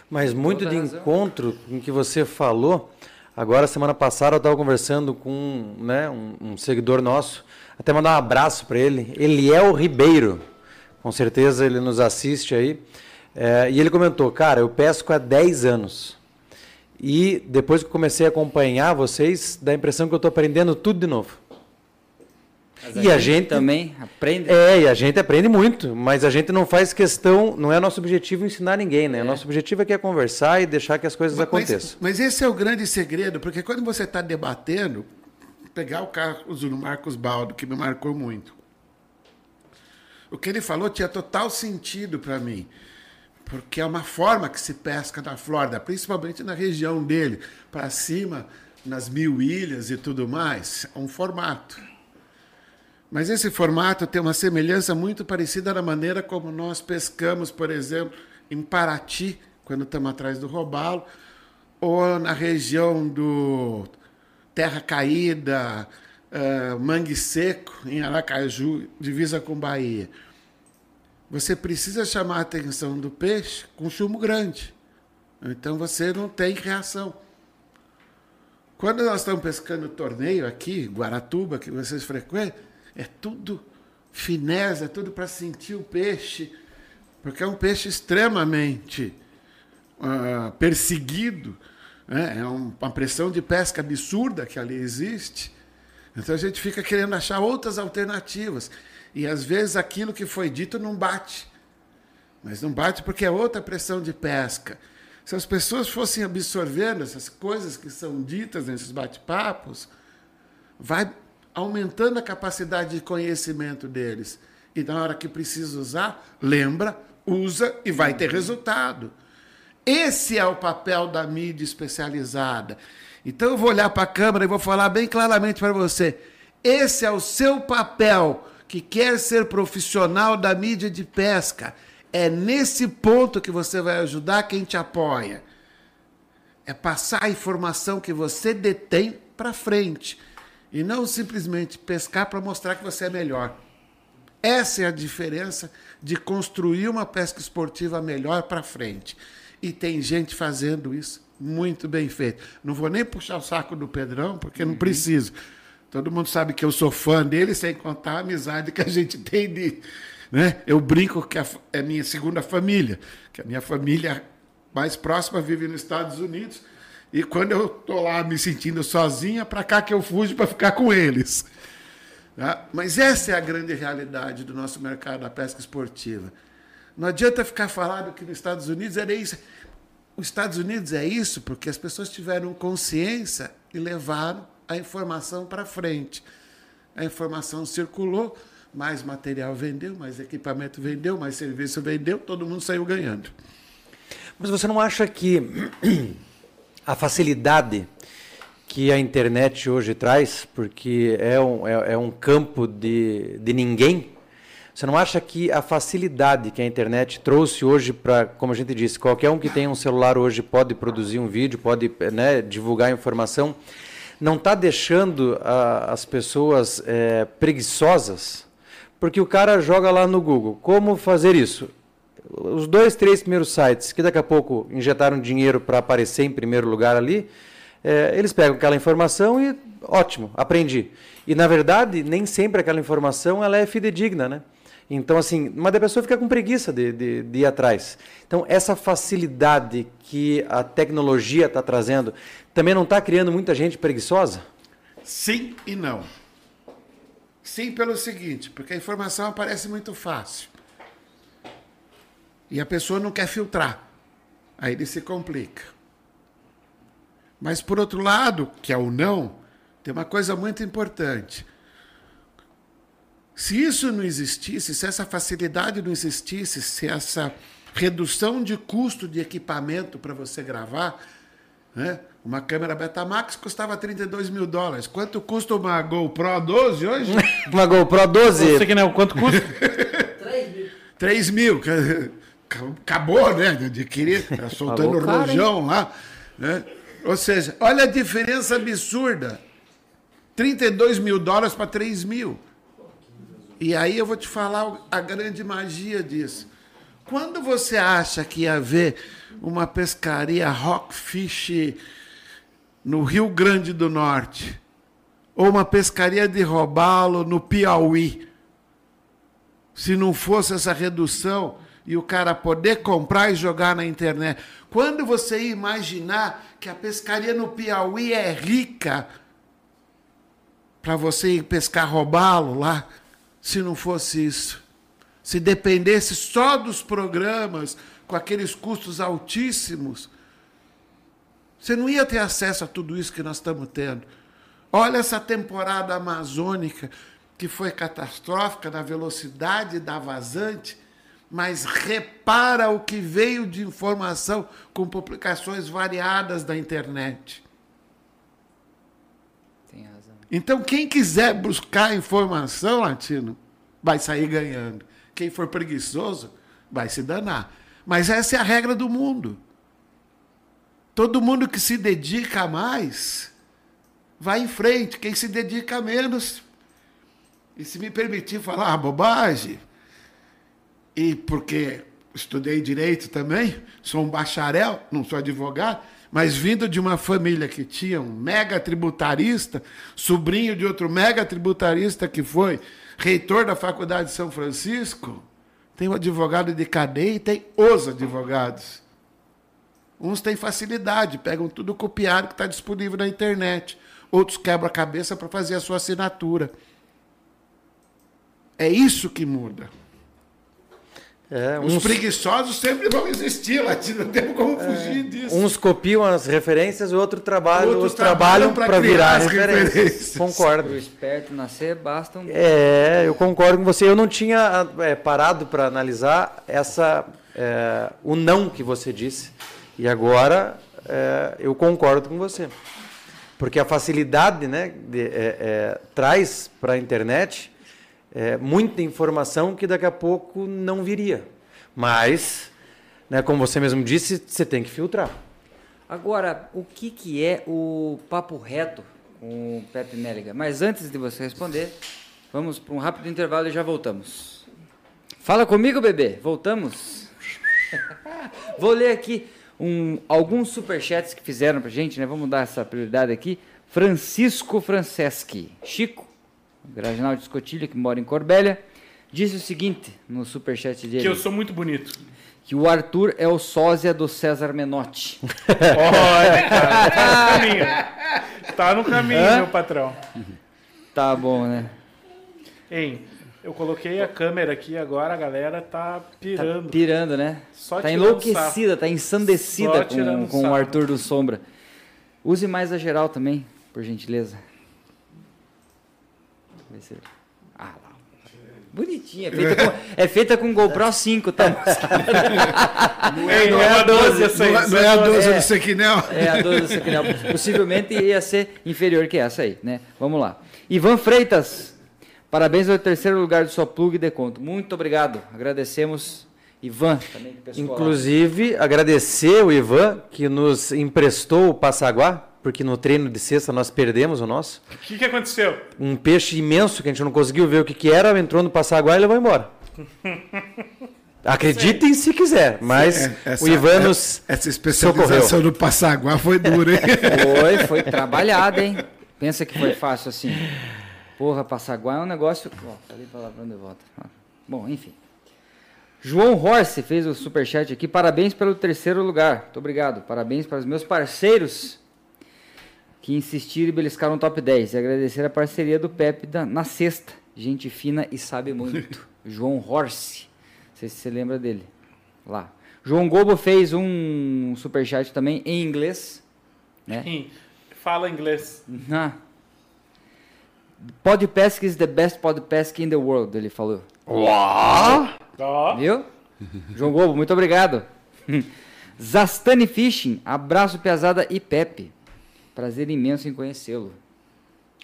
Mas muito de encontro com o que você falou. Agora, semana passada, eu estava conversando com né, um, um, seguidor nosso, até mandar um abraço para ele, Eliel Ribeiro. Com certeza ele nos assiste aí. É, e ele comentou: Cara, eu pesco há 10 anos. E depois que comecei a acompanhar vocês, dá a impressão que eu estou aprendendo tudo de novo. Mas e a, a gente, gente, também aprende. É, e a gente aprende muito, mas a gente não faz questão, não é nosso objetivo ensinar ninguém, né? É. Nosso objetivo aqui é conversar e deixar que as coisas mas, aconteçam. Mas, esse é o grande segredo, porque quando você está debatendo, pegar o caso do Marcos Baldo, que me marcou muito. O que ele falou tinha total sentido para mim porque é uma forma que se pesca na Flórida, principalmente na região dele, para cima, nas mil ilhas e tudo mais. É um formato. Mas esse formato tem uma semelhança muito parecida da maneira como nós pescamos, por exemplo, em Paraty, quando estamos atrás do robalo, ou na região do Terra Caída, uh, Mangue Seco, em Aracaju, divisa com Bahia você precisa chamar a atenção do peixe com chumo grande. Então você não tem reação. Quando nós estamos pescando torneio aqui, Guaratuba, que vocês frequentam, é tudo fineza, é tudo para sentir o peixe, porque é um peixe extremamente uh, perseguido, né? é uma pressão de pesca absurda que ali existe. Então a gente fica querendo achar outras alternativas. E às vezes aquilo que foi dito não bate. Mas não bate porque é outra pressão de pesca. Se as pessoas fossem absorvendo essas coisas que são ditas nesses bate-papos, vai aumentando a capacidade de conhecimento deles. E na hora que precisa usar, lembra, usa e vai ter resultado. Esse é o papel da mídia especializada. Então eu vou olhar para a câmera e vou falar bem claramente para você. Esse é o seu papel que quer ser profissional da mídia de pesca. É nesse ponto que você vai ajudar quem te apoia. É passar a informação que você detém para frente e não simplesmente pescar para mostrar que você é melhor. Essa é a diferença de construir uma pesca esportiva melhor para frente. E tem gente fazendo isso muito bem feito. Não vou nem puxar o saco do Pedrão, porque não uhum. preciso. Todo mundo sabe que eu sou fã dele, sem contar a amizade que a gente tem de. Né? Eu brinco que é minha segunda família, que a minha família mais próxima vive nos Estados Unidos. E quando eu estou lá me sentindo sozinha, para cá que eu fujo para ficar com eles. Tá? Mas essa é a grande realidade do nosso mercado da pesca esportiva. Não adianta ficar falando que nos Estados Unidos era isso. Os Estados Unidos é isso porque as pessoas tiveram consciência e levaram a informação para frente. A informação circulou, mais material vendeu, mais equipamento vendeu, mais serviço vendeu, todo mundo saiu ganhando. Mas você não acha que a facilidade que a internet hoje traz, porque é um, é, é um campo de, de ninguém, você não acha que a facilidade que a internet trouxe hoje para, como a gente disse, qualquer um que tem um celular hoje pode produzir um vídeo, pode né, divulgar informação, não está deixando a, as pessoas é, preguiçosas, porque o cara joga lá no Google como fazer isso. Os dois, três primeiros sites que daqui a pouco injetaram dinheiro para aparecer em primeiro lugar ali, é, eles pegam aquela informação e ótimo, aprendi. E na verdade, nem sempre aquela informação ela é fidedigna, né? Então, assim, mas a pessoa fica com preguiça de, de, de ir atrás. Então, essa facilidade que a tecnologia está trazendo também não está criando muita gente preguiçosa? Sim e não. Sim, pelo seguinte, porque a informação aparece muito fácil. E a pessoa não quer filtrar. Aí ele se complica. Mas, por outro lado, que é o não, tem uma coisa muito importante. Se isso não existisse, se essa facilidade não existisse, se essa redução de custo de equipamento para você gravar, né? uma câmera Betamax custava 32 mil dólares. Quanto custa uma GoPro 12 hoje? Uma GoPro 12. Você que não, quanto custa? 3 mil. 3 mil. Acabou, né? De adquirir, tá soltando caro, rojão lá. Né? Ou seja, olha a diferença absurda. 32 mil dólares para 3 mil. E aí eu vou te falar a grande magia disso. Quando você acha que ia haver uma pescaria rockfish no Rio Grande do Norte, ou uma pescaria de robalo no Piauí, se não fosse essa redução e o cara poder comprar e jogar na internet, quando você imaginar que a pescaria no Piauí é rica para você ir pescar robalo lá, se não fosse isso? Se dependesse só dos programas com aqueles custos altíssimos, você não ia ter acesso a tudo isso que nós estamos tendo. Olha essa temporada amazônica que foi catastrófica na velocidade da vazante, mas repara o que veio de informação com publicações variadas da internet. Então, quem quiser buscar informação, Latino, vai sair ganhando. Quem for preguiçoso, vai se danar. Mas essa é a regra do mundo. Todo mundo que se dedica mais vai em frente. Quem se dedica menos. E se me permitir falar bobagem, e porque estudei direito também, sou um bacharel, não sou advogado, mas vindo de uma família que tinha um mega tributarista, sobrinho de outro mega tributarista que foi reitor da Faculdade de São Francisco, tem o advogado de cadeia e tem os advogados. Uns têm facilidade, pegam tudo copiado que está disponível na internet. Outros quebram a cabeça para fazer a sua assinatura. É isso que muda. É, Os uns, preguiçosos sempre vão existir, Latino, não temos como fugir disso. uns copiam as referências, o outro trabalha, Outros outros trabalham para virar as referências. referências. Concordo. Para o esperto nascer, basta um... É, eu concordo com você. Eu não tinha é, parado para analisar essa é, o não que você disse. E agora é, eu concordo com você. Porque a facilidade né, de- é, é, traz para a internet é, muita informação que daqui a pouco não viria. Mas, né, como você mesmo disse, você tem que filtrar. Agora, o que, que é o papo reto com o Pepe Nelliga? Mas antes de você responder, vamos para um rápido intervalo e já voltamos. Fala comigo, bebê. Voltamos. Vou ler aqui um, alguns superchats que fizeram pra gente, né? Vamos dar essa prioridade aqui. Francisco Franceschi. Chico, Graginal de Escotilha, que mora em Corbélia, disse o seguinte no superchat dele. Que eu sou muito bonito. que o Arthur é o sósia do César Menotti. Olha, cara, tá no caminho. Tá no caminho, Hã? meu patrão. Tá bom, né? Hein, eu coloquei a câmera aqui agora, a galera tá Tá pirando. pirando, né? Só tá enlouquecida, tá ensandecida Só com, com o. Arthur do Sombra. Use mais a geral também, por gentileza. Se- Ah, lá. Bonitinha, é feita, com, é feita com GoPro 5, tá? Não é a 12 essa aí. Não é, não é a 12 É. do Sequinel? É, a 12 do Sequinel. Possivelmente ia ser inferior que essa aí, né? Vamos lá. Ivan Freitas, parabéns ao terceiro lugar do sua plug de conto. Muito obrigado. Agradecemos, Ivan. Também, pessoal. Inclusive, agradecer o Ivan que nos emprestou o Passaguá, porque no treino de sexta nós perdemos o nosso. O que, que aconteceu? Um peixe imenso que a gente não conseguiu ver o que, que era, entrou no Passaguá e levou embora. Acreditem se quiser, mas É, essa- o Ivan é- nos Essa especialização do Passaguá foi dura, hein? Foi, foi trabalhado, hein? Pensa que foi fácil assim. Porra, Passaguá é um negócio. Ó, falei palavrão de volta. Bom, enfim. João Horse fez o superchat aqui. Parabéns pelo terceiro lugar. Muito obrigado. Parabéns para os meus parceiros que insistiram e beliscaram o top 10. E agradecer a parceria do Pepe da- na sexta. Gente fina e sabe muito. João Horse. Não sei se você lembra dele. Lá. João Gobo fez um superchat também em inglês. Né? Sim. Fala inglês. Ah. Podpesk is the best podpesk in the world, ele falou. Ó. Viu? João Gobo, muito obrigado. Zastani Fishing, abraço Piazada e Pepe. Prazer imenso em conhecê-lo.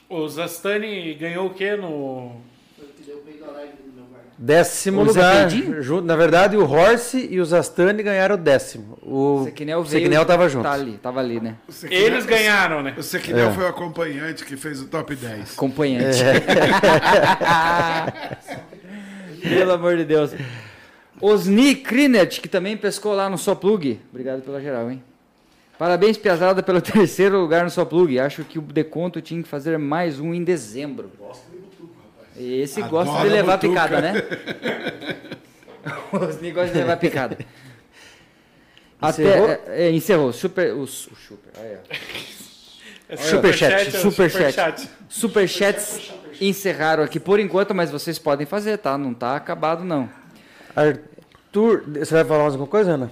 O Zastani ganhou o quê no. Foi o que deu o peito da live no meu lugar. Décimo O lugar. Na verdade, o Horse e o Zastani ganharam o décimo. O Sequinel veio. Sequinel tava junto. Tá ali, tava ali, né? O Eles Sequinel- ganharam, né? O Sequinel É. foi o acompanhante que fez o top 10. Acompanhante. Pelo amor de Deus. Osni Krinet, que também pescou lá no Soplug. Obrigado pela geral, hein? Parabéns, Piazada, pelo terceiro lugar no Soplug. Acho que o deconto tinha que fazer mais um em dezembro. Esse gosta de levar butuca. picada, né? O Osni gosta de levar picada. Encerrou? Até, é, é, encerrou. Super, o, su- super. Aí, ó. É Superchat, é o superchat. Superchats encerraram aqui por enquanto, mas vocês podem fazer, tá? Não tá acabado, não. Arthur, você vai falar mais alguma coisa, Ana?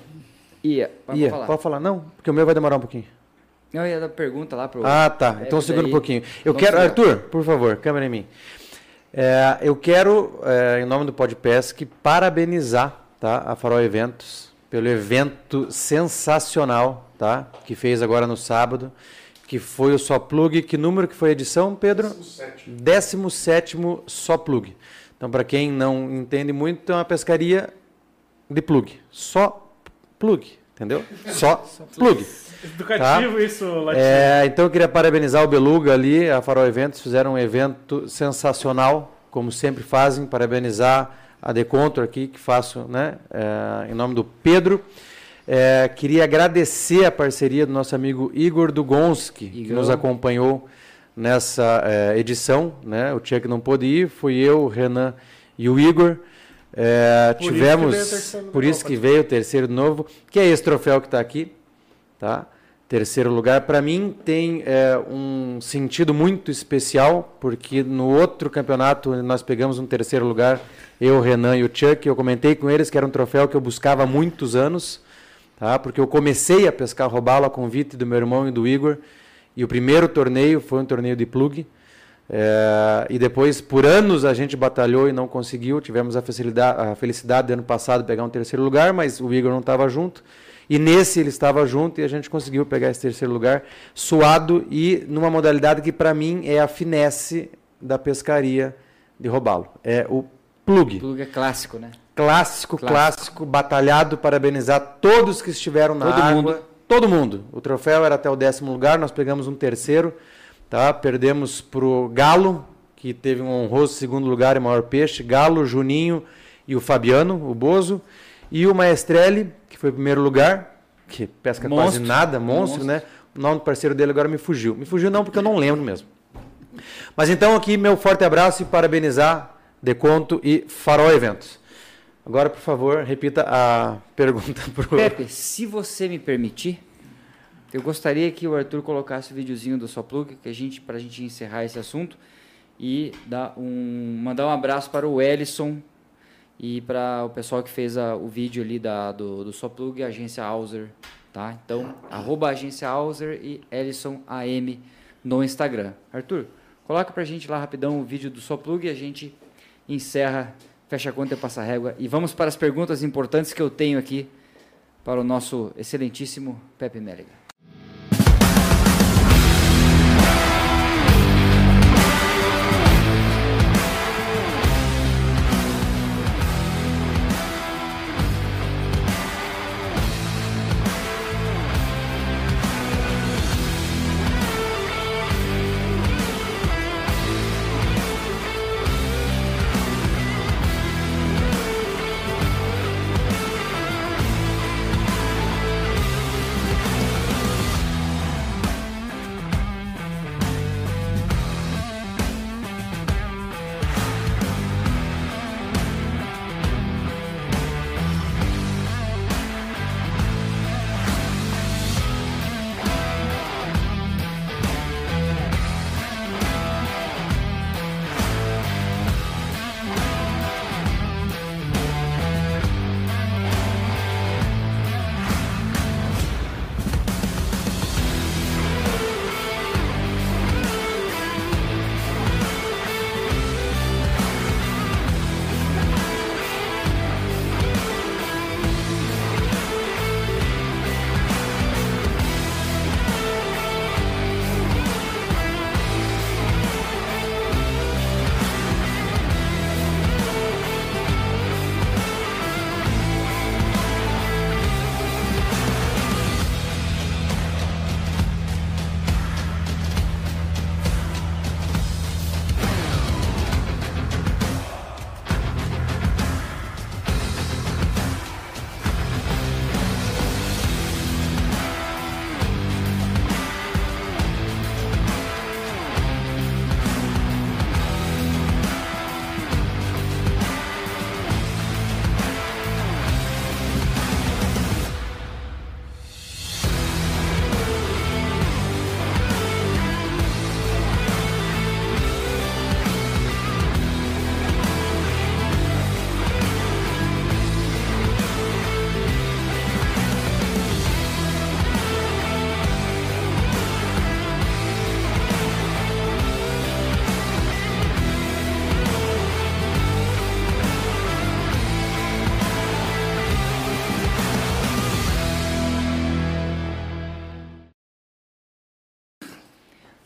Ia, mas Ia, falar. pode falar? Não, porque o meu vai demorar um pouquinho. Eu ia dar pergunta lá pro. Ah, tá. É, Então segura um daí- pouquinho. Eu Vamos quero, segurar. Arthur, por favor, câmera em mim. É, eu quero, é, em nome do Podpesc, parabenizar tá, a Farol Eventos pelo evento sensacional tá, que fez agora no sábado, que foi o Só Plug. Que número que foi a edição, Pedro? 17 Só Plug. Então, para quem não entende muito, é uma pescaria de plug. Só plug, entendeu? Só plug. Educativo isso, Latino. É, então eu queria parabenizar o Beluga ali, a Farol Eventos, fizeram um evento sensacional, como sempre fazem, parabenizar a Decontro aqui, que faço né, é, em nome do Pedro. É, queria agradecer a parceria do nosso amigo Igor Dugonski, que Igor. nos acompanhou nessa é, edição. Né? O Tia que não pôde ir, fui eu, o Renan e o Igor. É, Por isso tivemos, veio o terceiro por isso que veio o terceiro novo, que é esse troféu que está aqui tá? Terceiro lugar, para mim tem é, um sentido muito especial, porque no outro campeonato nós pegamos um terceiro lugar, eu, o Renan e o Chuck, eu comentei com eles que era um troféu que eu buscava há muitos anos, tá? Porque eu comecei a pescar robalo a convite do meu irmão e do Igor, e o primeiro torneio foi um torneio de plug. É, e depois, por anos, a gente batalhou e não conseguiu. Tivemos a felicidade, a felicidade de ano passado pegar um terceiro lugar, mas o Igor não estava junto. E nesse ele estava junto e a gente conseguiu pegar esse terceiro lugar, suado e numa modalidade que para mim é a finesse da pescaria de robalo. É o plug. Plug é clássico, né? Clássico, Clássico. clássico, batalhado, parabenizar todos que estiveram na Todo água. mundo. Todo mundo. O troféu era até o décimo lugar, nós pegamos um terceiro, tá? Perdemos pro Galo, que teve um honroso segundo lugar e maior peixe, Galo, Juninho e o Fabiano, o Bozo, e o Maestrelli, que foi o primeiro lugar, que pesca quase Monstro. nada, monstro, Monstro. né? O nome do parceiro dele agora me fugiu. Me fugiu não porque eu não lembro mesmo. Mas então aqui meu forte abraço e parabenizar Deconto e Farol Eventos. Agora, por favor, repita a pergunta pro Pepe, se você me permitir, eu gostaria que o Arthur colocasse o videozinho do Soplug, que a gente, pra gente encerrar esse assunto, e dar um, mandar um abraço para o Ellison e para o pessoal que fez a- o vídeo ali da, do, do Soplug, a agência Auser, tá? Então, arroba agência Auser e Ellison AM no Instagram. Arthur, coloca pra gente lá rapidão o vídeo do Soplug e a gente encerra, fecha a conta e passa a régua. E vamos para as perguntas importantes que eu tenho aqui para o nosso excelentíssimo Pepe Méliga.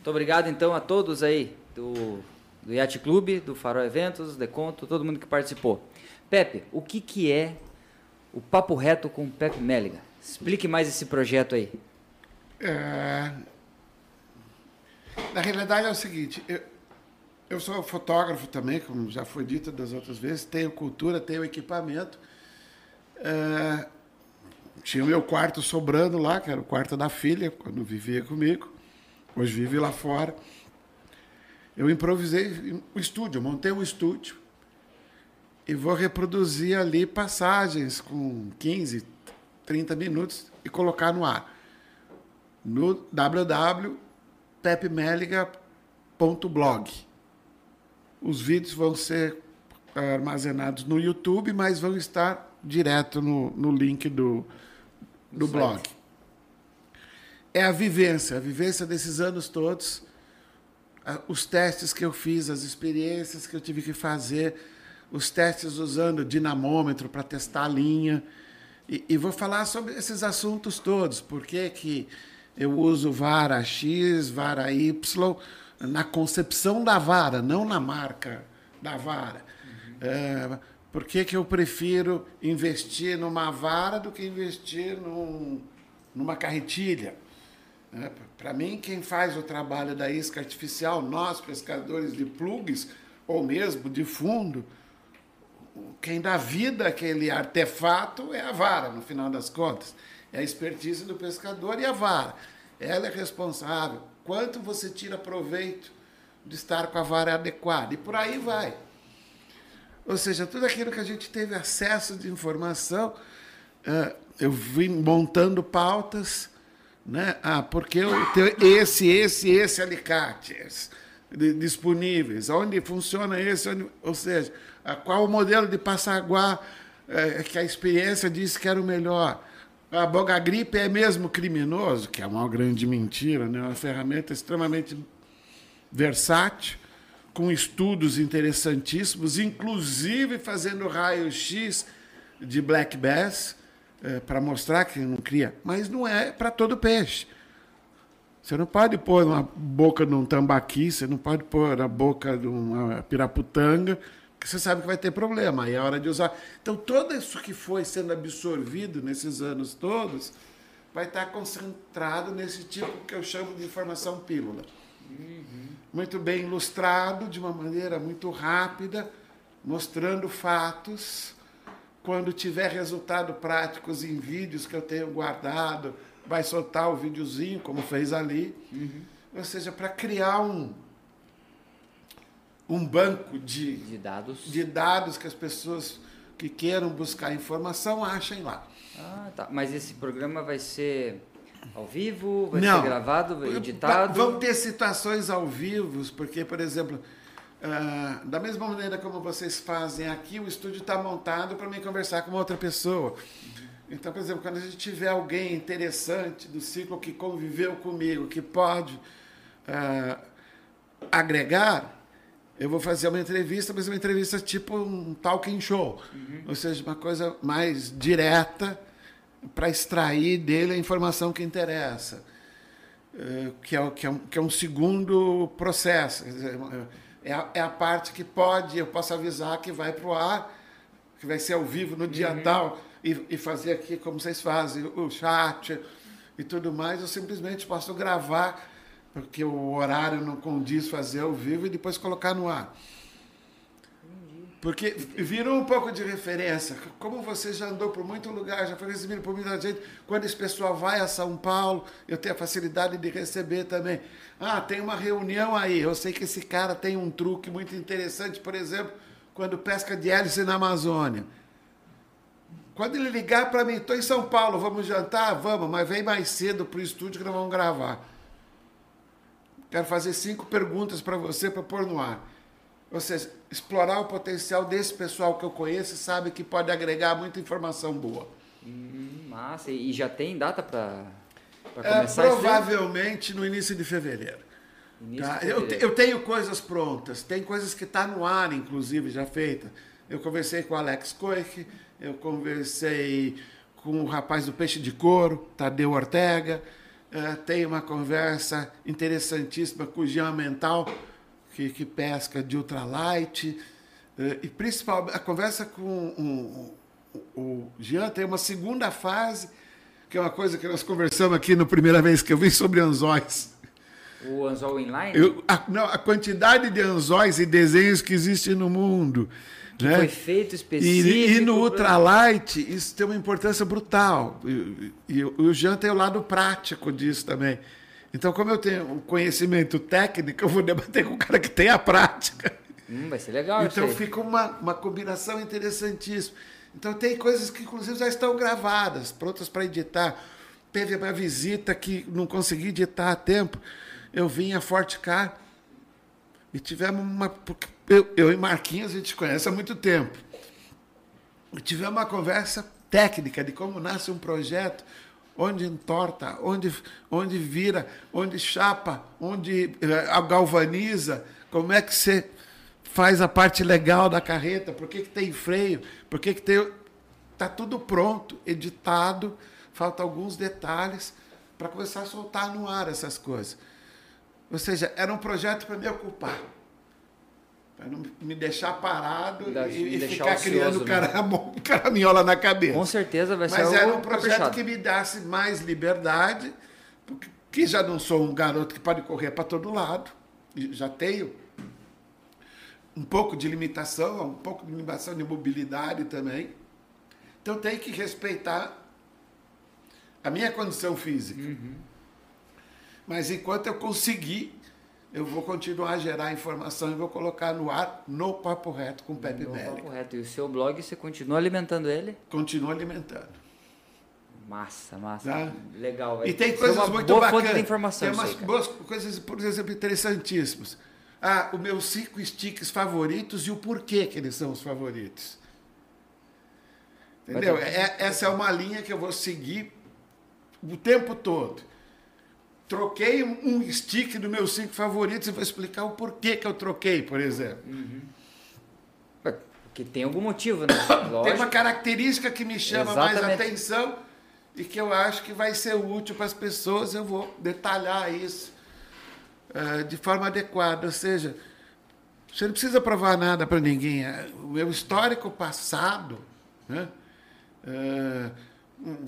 Muito obrigado então a todos aí do, do Yacht Clube, do Farol Eventos, Deconto, todo mundo que participou. Pepe, o que, que é o Papo Reto com o Pepe Méliga? Explique mais esse projeto aí. É, Na realidade é o seguinte, eu, eu sou fotógrafo também, como já foi dito das outras vezes, tenho cultura, tenho equipamento. É, Tinha o meu quarto sobrando lá, que era o quarto da filha, quando vivia comigo. Hoje vive lá fora. Eu improvisei o estúdio, montei um estúdio e vou reproduzir ali passagens com 15, 30 minutos e colocar no ar. No www.pepmeliga.blog. Os vídeos vão ser armazenados no YouTube, mas vão estar direto no, no link do, do site. blog. É a vivência, a vivência desses anos todos, os testes que eu fiz, as experiências que eu tive que fazer, os testes usando dinamômetro para testar a linha. E, e vou falar sobre esses assuntos todos, por que que eu uso vara X, vara Y, na concepção da vara, não na marca da vara. É, por que, que eu prefiro investir numa vara do que investir num, numa carretilha? Para mim, quem faz o trabalho da isca artificial, nós, pescadores de plugs, ou mesmo de fundo, quem dá vida àquele artefato é a vara, no final das contas. É a expertise do pescador e a vara. Ela é responsável. Quanto você tira proveito de estar com a vara adequada? E por aí vai. Ou seja, tudo aquilo que a gente teve acesso de informação, eh, eu vim montando pautas, né? Ah, porque eu tenho esse, esse, esse alicates di- disponíveis, onde funciona esse, onde- ou seja, qual o modelo de passaguá eh, que a experiência disse que era o melhor. A bogagripe é mesmo criminoso, que é uma grande mentira, né? uma ferramenta extremamente versátil, com estudos interessantíssimos, inclusive fazendo raio-x de black bass, para mostrar que não cria. Mas não é para todo peixe. Você não pode pôr na boca de um tambaqui, você não pode pôr na boca de uma piraputanga, porque você sabe que vai ter problema. Aí é hora de usar. Então, tudo isso que foi sendo absorvido nesses anos todos vai estar concentrado nesse tipo que eu chamo de informação pílula. Muito bem ilustrado, de uma maneira muito rápida, mostrando fatos. Quando tiver resultado práticos em vídeos que eu tenho guardado, vai soltar o videozinho, como fez ali. Ou seja, para criar um, um banco de, De dados. de dados que as pessoas que queiram buscar informação achem lá. Ah, tá. Mas esse programa vai ser ao vivo? Vai Não. ser gravado, editado? Vão ter situações ao vivo, porque, por exemplo, ah, da mesma maneira como vocês fazem aqui, o estúdio está montado para mim conversar com uma outra pessoa. Então, por exemplo, quando a gente tiver alguém interessante do ciclo que conviveu comigo, que pode ah, agregar, eu vou fazer uma entrevista, mas uma entrevista tipo um talking show. Ou seja, uma coisa mais direta para extrair dele a informação que interessa. Eh, que é, que, é um, que é um segundo processo. Quer dizer, É a, é a parte que pode, eu posso avisar que vai para o ar, que vai ser ao vivo no dia tal, e, e fazer aqui como vocês fazem, o chat e tudo mais. Eu simplesmente posso gravar, porque o horário não condiz fazer ao vivo e depois colocar no ar. Porque virou um pouco de referência. Como você já andou por muito lugar, já foi recebido por muita gente, quando esse pessoal vai a São Paulo, eu tenho a facilidade de receber também. Ah, tem uma reunião aí. Eu sei que esse cara tem um truque muito interessante, por exemplo, quando pesca de hélice na Amazônia. Quando ele ligar para mim, estou em São Paulo, vamos jantar? Vamos, mas vem mais cedo para o estúdio que nós vamos gravar. Quero fazer cinco perguntas para você para pôr no ar. Ou seja, explorar o potencial desse pessoal que eu conheço e sabe que pode agregar muita informação boa. Hum, massa. E já tem data para É, começar daí? provavelmente no início de fevereiro. Início Tá? de Eu, fevereiro. eu tenho coisas prontas, tem coisas que estão no ar, inclusive, já feita. Eu conversei com o Alex Koich, eu conversei com o rapaz do Peixe de Couro, Tadeu Ortega, eh, tem uma conversa interessantíssima com o Jean Mental, que, que pesca de ultralight. eh, e principalmente a conversa com o, Jean tem uma segunda fase, que é uma coisa que nós conversamos aqui na primeira vez que eu vi sobre anzóis. O anzol inline Eu- a, não, a quantidade de anzóis e desenhos que existe no mundo. que né? foi feito específico. E, e no ultralight, isso tem uma importância brutal. E, e o Jean tem o lado prático disso também. Então, como eu tenho o conhecimento técnico, eu vou debater com o cara que tem a prática. Hum, vai ser legal Então, fica uma, uma combinação interessantíssima. Então, tem coisas que, inclusive, já estão gravadas, prontas para editar. Teve uma visita que não consegui editar a tempo. Eu vim a Forte Car e tivemos uma. Eu, eu e Marquinhos a gente se conhece há muito tempo. E tivemos uma conversa técnica de como nasce um projeto, onde entorta, onde, onde vira, onde chapa, onde eh, galvaniza, como é que você faz a parte legal da carreta, por que, que tem freio, por que, que tem. Está tudo pronto, editado, falta alguns detalhes para começar a soltar no ar essas coisas. Ou seja, era um projeto para me ocupar. Para não me deixar parado Da- e, e deixar ficar criando né? caramo- caraminhola na cabeça. Com certeza vai ser Mas era um projeto caprichado. que me desse mais liberdade, porque que já não sou um garoto que pode correr para todo lado, e já tenho um pouco de limitação, um pouco de limitação de mobilidade também. Então tem que respeitar a minha condição física. Uhum. Mas enquanto eu conseguir, eu vou continuar a gerar informação e vou colocar no ar no Papo Reto com o Pepe No papo reto. E o seu blog, você continua alimentando ele? Continuo alimentando. Massa, massa. Tá. Legal. E tem ser coisas muito boa bacanas. fonte de informação Tem umas aí, boas coisas, por exemplo, interessantíssimas. Ah, os meus cinco sticks favoritos e o porquê que eles são os favoritos. Entendeu? Ter- É- essa é uma linha que eu vou seguir o tempo todo. Troquei um stick dos meus cinco favoritos e vou explicar o porquê que eu troquei, por exemplo. Porque tem algum motivo, né? Tem uma Lógico. característica que me chama mais Exatamente. atenção e que eu acho que vai ser útil para as pessoas. Eu vou detalhar isso eh, de forma adequada. Ou seja, você não precisa provar nada para ninguém. Eh, O meu histórico passado, né? Eh, um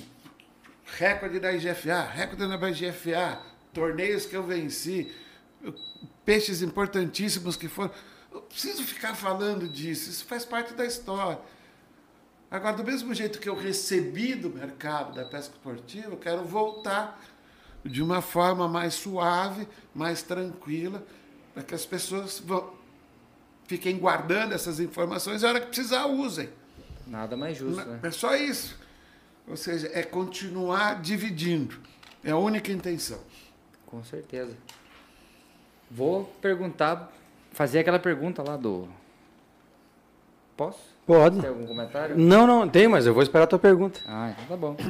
recorde da IGFA, recorde da IGFA, torneios que eu venci, peixes importantíssimos que foram. Eu preciso ficar falando disso, isso faz parte da história. Agora, do mesmo jeito que eu recebi do mercado da pesca esportiva, eu quero voltar de uma forma mais suave, mais tranquila, para que as pessoas vão, fiquem guardando essas informações e a hora que precisar usem. Nada mais justo, né? É só isso. Ou seja, é continuar dividindo. É a única intenção. Com certeza. Vou perguntar, fazer aquela pergunta lá do. Posso? Pode. Tem algum comentário? Não, não, tem, mas eu vou esperar a tua pergunta. Ah, então tá bom.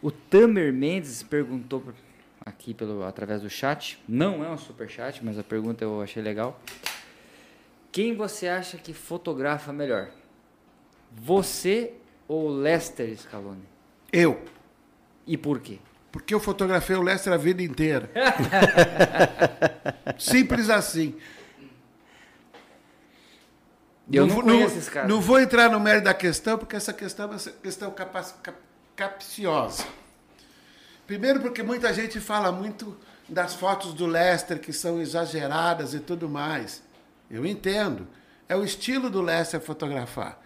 O Tamer Mendes perguntou aqui pelo, através do chat. Não é um super chat, mas a pergunta eu achei legal. Quem você acha que fotografa melhor? Você ou Lester Scaloni? Eu. E por quê? Porque eu fotografei o Lester a vida inteira. Simples assim. Eu não vou- conheço esse cara. Não vou entrar no mérito da questão, porque essa questão é uma questão cap- capciosa. Primeiro, porque muita gente fala muito das fotos do Lester, que são exageradas e tudo mais. Eu entendo. É o estilo do Lester fotografar.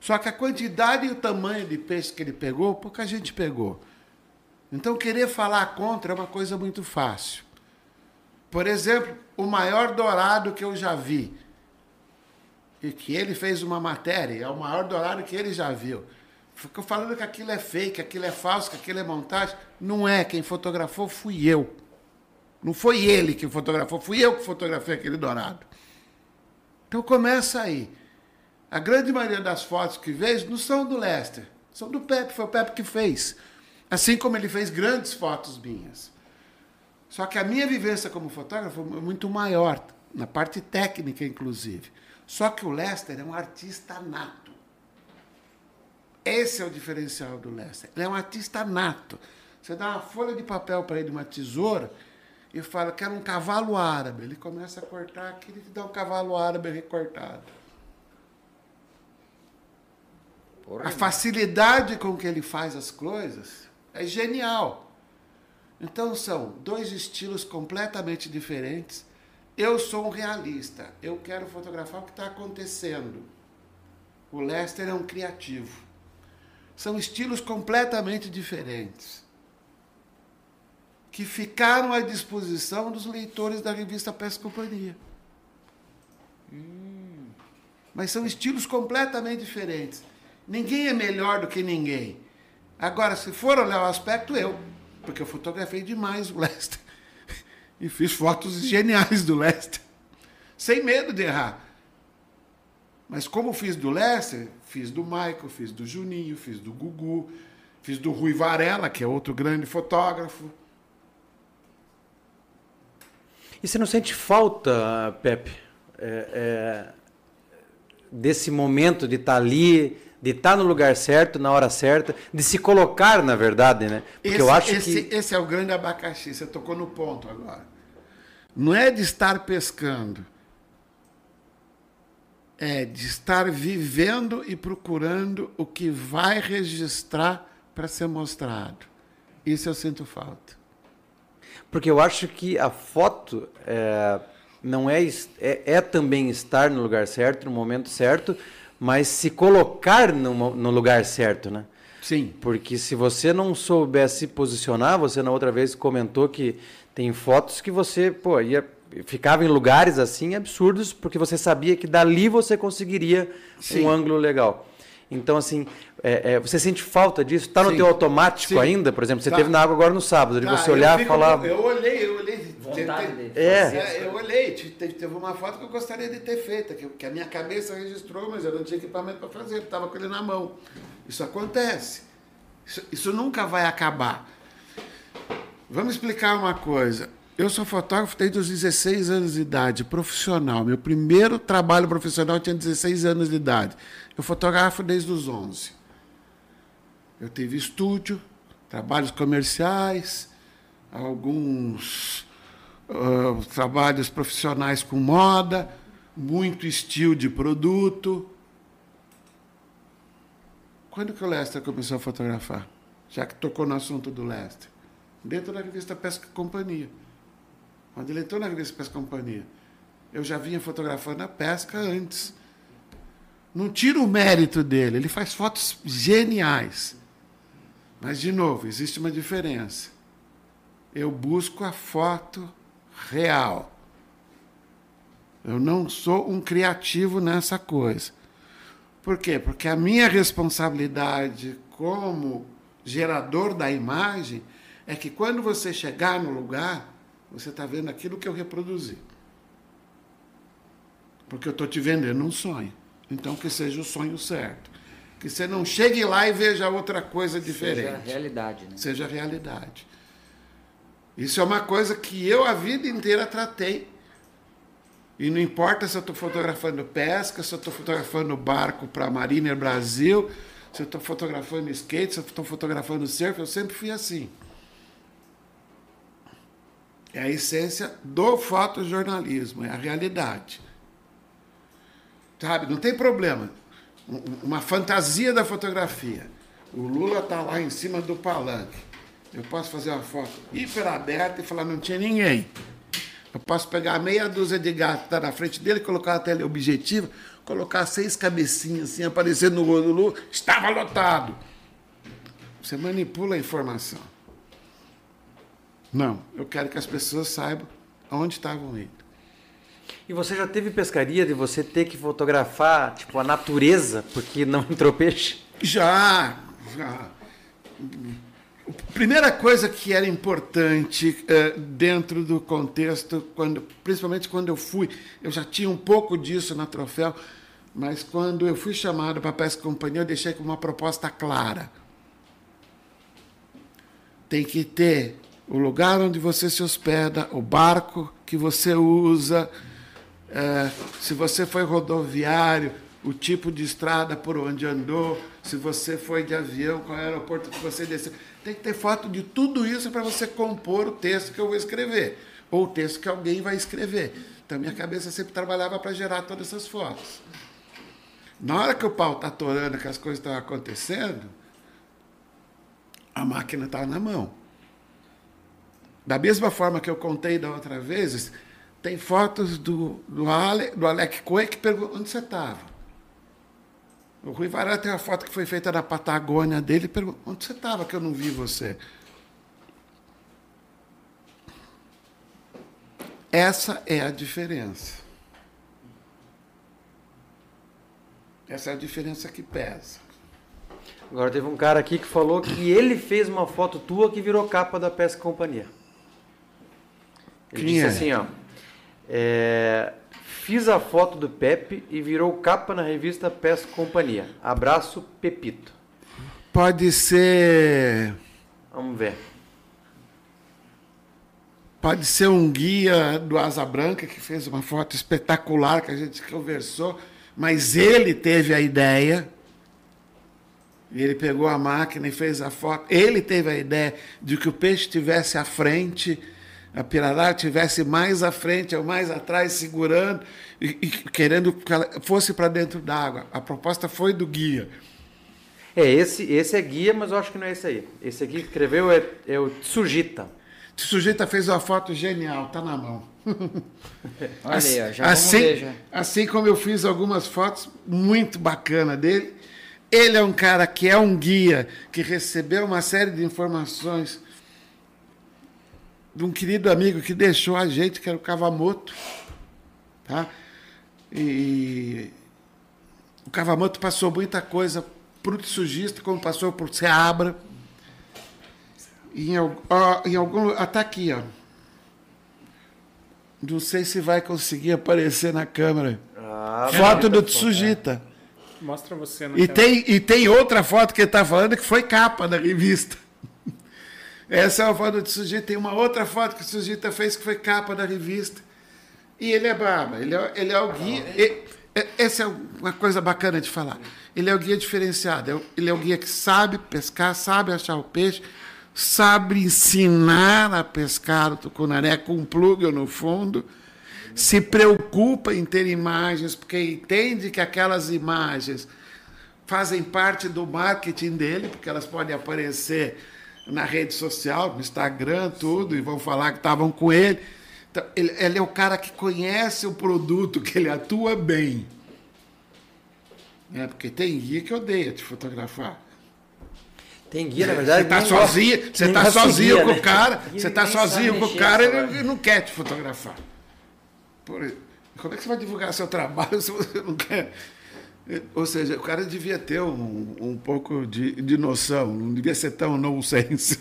Só que a quantidade e o tamanho de peixe que ele pegou, pouca gente pegou. Então, querer falar contra é uma coisa muito fácil. Por exemplo, o maior dourado que eu já vi, e que ele fez uma matéria, é o maior dourado que ele já viu. Ficou falando que aquilo é fake, que aquilo é falso, que aquilo é montagem. Não é. Quem fotografou fui eu. Não foi ele que fotografou, fui eu que fotografei aquele dourado. Então começa aí. A grande maioria das fotos que vejo não são do Lester, são do Pepe, foi o Pepe que fez. Assim como ele fez grandes fotos minhas. Só que a minha vivência como fotógrafo é muito maior, na parte técnica, inclusive. Só que o Lester é um artista nato. Esse é o diferencial do Lester. Ele é um artista nato. Você dá uma folha de papel para ele, uma tesoura, e fala, quero um cavalo árabe. Ele começa a cortar aquilo e te dá um cavalo árabe recortado. Porra, A facilidade com que ele faz as coisas é genial. Então são dois estilos completamente diferentes. Eu sou um realista. Eu quero fotografar o que está acontecendo. O Lester é um criativo. São estilos completamente diferentes que ficaram à disposição dos leitores da revista Pesca Companhia. Mas são estilos completamente diferentes. Ninguém é melhor do que ninguém. Agora, se for olhar o aspecto, eu. Porque eu fotografei demais o Lester. E fiz fotos geniais do Lester. Sem medo de errar. Mas como fiz do Lester, fiz do Michael, fiz do Juninho, fiz do Gugu, fiz do Rui Varela, que é outro grande fotógrafo. E você não sente falta, Pepe, é, é, desse momento de estar ali, de estar no lugar certo, na hora certa, de se colocar, na verdade, né? Porque esse, eu acho esse, que. esse é o grande abacaxi, você tocou no ponto agora. Não é de estar pescando, é de estar vivendo e procurando o que vai registrar para ser mostrado. Isso eu sinto falta. Porque eu acho que a foto é, não é, é, é também estar no lugar certo, no momento certo, mas se colocar no, no lugar certo, né? Sim. Porque se você não souber se posicionar, você na outra vez comentou que tem fotos que você, pô, ia, ficava em lugares assim absurdos, porque você sabia que dali você conseguiria Sim. um ângulo legal. Então, assim, é, é, você sente falta disso? Está no Sim. teu automático Sim. ainda, por exemplo? Você Tá. teve na água agora no sábado, de Tá, você olhar e falar. Eu olhei, eu olhei. Vontade Teve- de É. É, eu olhei, te- teve, teve uma foto que eu gostaria de ter feita, que, que a minha cabeça registrou, mas eu não tinha equipamento para fazer, eu estava com ele na mão. Isso acontece. Isso, isso nunca vai acabar. Vamos explicar uma coisa. Eu sou fotógrafo desde os 16 anos de idade, profissional. Meu primeiro trabalho profissional tinha 16 anos de idade. Eu fotografo desde os 11. Eu tive estúdio, trabalhos comerciais, alguns ah, trabalhos profissionais com moda, muito estilo de produto. Quando que o Lester começou a fotografar? Já que tocou no assunto do Lester. Dentro da revista Pesca Companhia. Quando ele entrou na revista Pesca Companhia, eu já vinha fotografando a pesca antes. Não tira o mérito dele, ele faz fotos geniais. Mas, de novo, existe uma diferença. Eu busco a foto real. Eu não sou um criativo nessa coisa. Por quê? Porque a minha responsabilidade como gerador da imagem é que quando você chegar no lugar, você está vendo aquilo que eu reproduzi. Porque eu estou te vendendo um sonho. Então, que seja o sonho certo. Que você não chegue lá e veja outra coisa diferente Seja a realidade, né? seja realidade. Isso é uma coisa que eu a vida inteira tratei. E não importa se eu estou fotografando pesca, se eu estou fotografando barco para a Mariner Brasil, se eu estou fotografando skate, se eu estou fotografando surf, eu sempre fui assim. É a essência do fotojornalismo, é a realidade. Sabe, não tem problema. Um- Uma fantasia da fotografia. O Lula está lá em cima do palanque. Eu posso fazer uma foto hiper aberta e falar, não tinha ninguém. Eu posso pegar meia dúzia de gatos que está na frente dele, colocar a tela objetiva, colocar seis cabecinhas assim, aparecendo no olho do Lula, estava lotado. Você manipula a informação. Não, eu quero que as pessoas saibam onde estavam indo. E você já teve pescaria de você ter que fotografar, tipo, a natureza, porque não entrou peixe? Já, já. Primeira coisa que era importante eh, dentro do contexto, quando, principalmente quando eu fui, eu já tinha um pouco disso na Troféu, mas quando eu fui chamado para Pesca Companhia, eu deixei com uma proposta clara. Tem que ter o lugar onde você se hospeda, o barco que você usa, eh, se você foi rodoviário, o tipo de estrada por onde andou, se você foi de avião, qual é aeroporto que você desceu. Tem que ter foto de tudo isso para você compor o texto que eu vou escrever, ou o texto que alguém vai escrever. Então, minha cabeça sempre trabalhava para gerar todas essas fotos. Na hora que o pau está atorando, que as coisas estão acontecendo, a máquina está na mão. Da mesma forma que eu contei da outra vez, tem fotos do, do, Ale, do Alec Coe que pergunta onde você estava. O Rui Varela tem uma foto que foi feita na Patagônia dele e pergunta onde você estava que eu não vi você. Essa é a diferença. Essa é a diferença que pesa. Agora teve um cara aqui que falou que ele fez uma foto tua que virou capa da Pesca Companhia. Ele Quem disse é? assim, ó. É, fiz a foto do Pepe e virou capa na revista Pesca Companhia. Abraço, Pepito. Pode ser. Vamos ver. Pode ser um guia do Asa Branca que fez uma foto espetacular que a gente conversou, mas ele teve a ideia. E ele pegou a máquina e fez a foto. Ele teve a ideia de que o peixe estivesse à frente, a pirarara estivesse mais à frente ou mais atrás, segurando e, e querendo que ela fosse para dentro d'água. A proposta foi do guia. É, esse, esse é guia, mas eu acho que não é esse aí. Esse aqui que escreveu é, é o Tsujita. O sujeito fez uma foto genial, tá na mão. Olha aí, ó, já assim, vamos ver já. assim como eu fiz algumas fotos muito bacana dele, ele é um cara que é um guia, que recebeu uma série de informações de um querido amigo que deixou a gente, que era o Cavamoto. Tá? E o Cavamoto passou muita coisa para o sugista, como passou por Seabra. Em, em algum. Até aqui, ó. Não sei se vai conseguir aparecer na câmera. Ah, Foto do Tsujita. Mostra você no E tem, e tem outra foto que ele está falando que foi capa da revista. Essa é uma foto do Tsujita. Tem uma outra foto que o Tsujita fez que foi capa da revista. E ele é brabo. Ele é, ele é o guia. e- essa é uma coisa bacana de falar. Ele é o guia diferenciado. é Ele é o guia que sabe pescar, sabe achar o peixe, sabe ensinar a pescar o tucunaré com um plug no fundo se preocupa em ter imagens, porque entende que aquelas imagens fazem parte do marketing dele, porque elas podem aparecer na rede social, no Instagram, tudo, e vão falar que estavam com ele. Então, ele, ele é o cara que conhece o produto, que ele atua bem. É, porque tem guia que odeia te fotografar. Tem guia, na verdade. Você tá nem gosta- sozinho, você tá sozinho guia, com né? o cara, você tá sozinho com o cara e ele não quer te fotografar. Por- como é que você vai divulgar seu trabalho se você não quer? Ou seja, o cara devia ter um, um pouco de, de noção, não devia ser tão nonsense.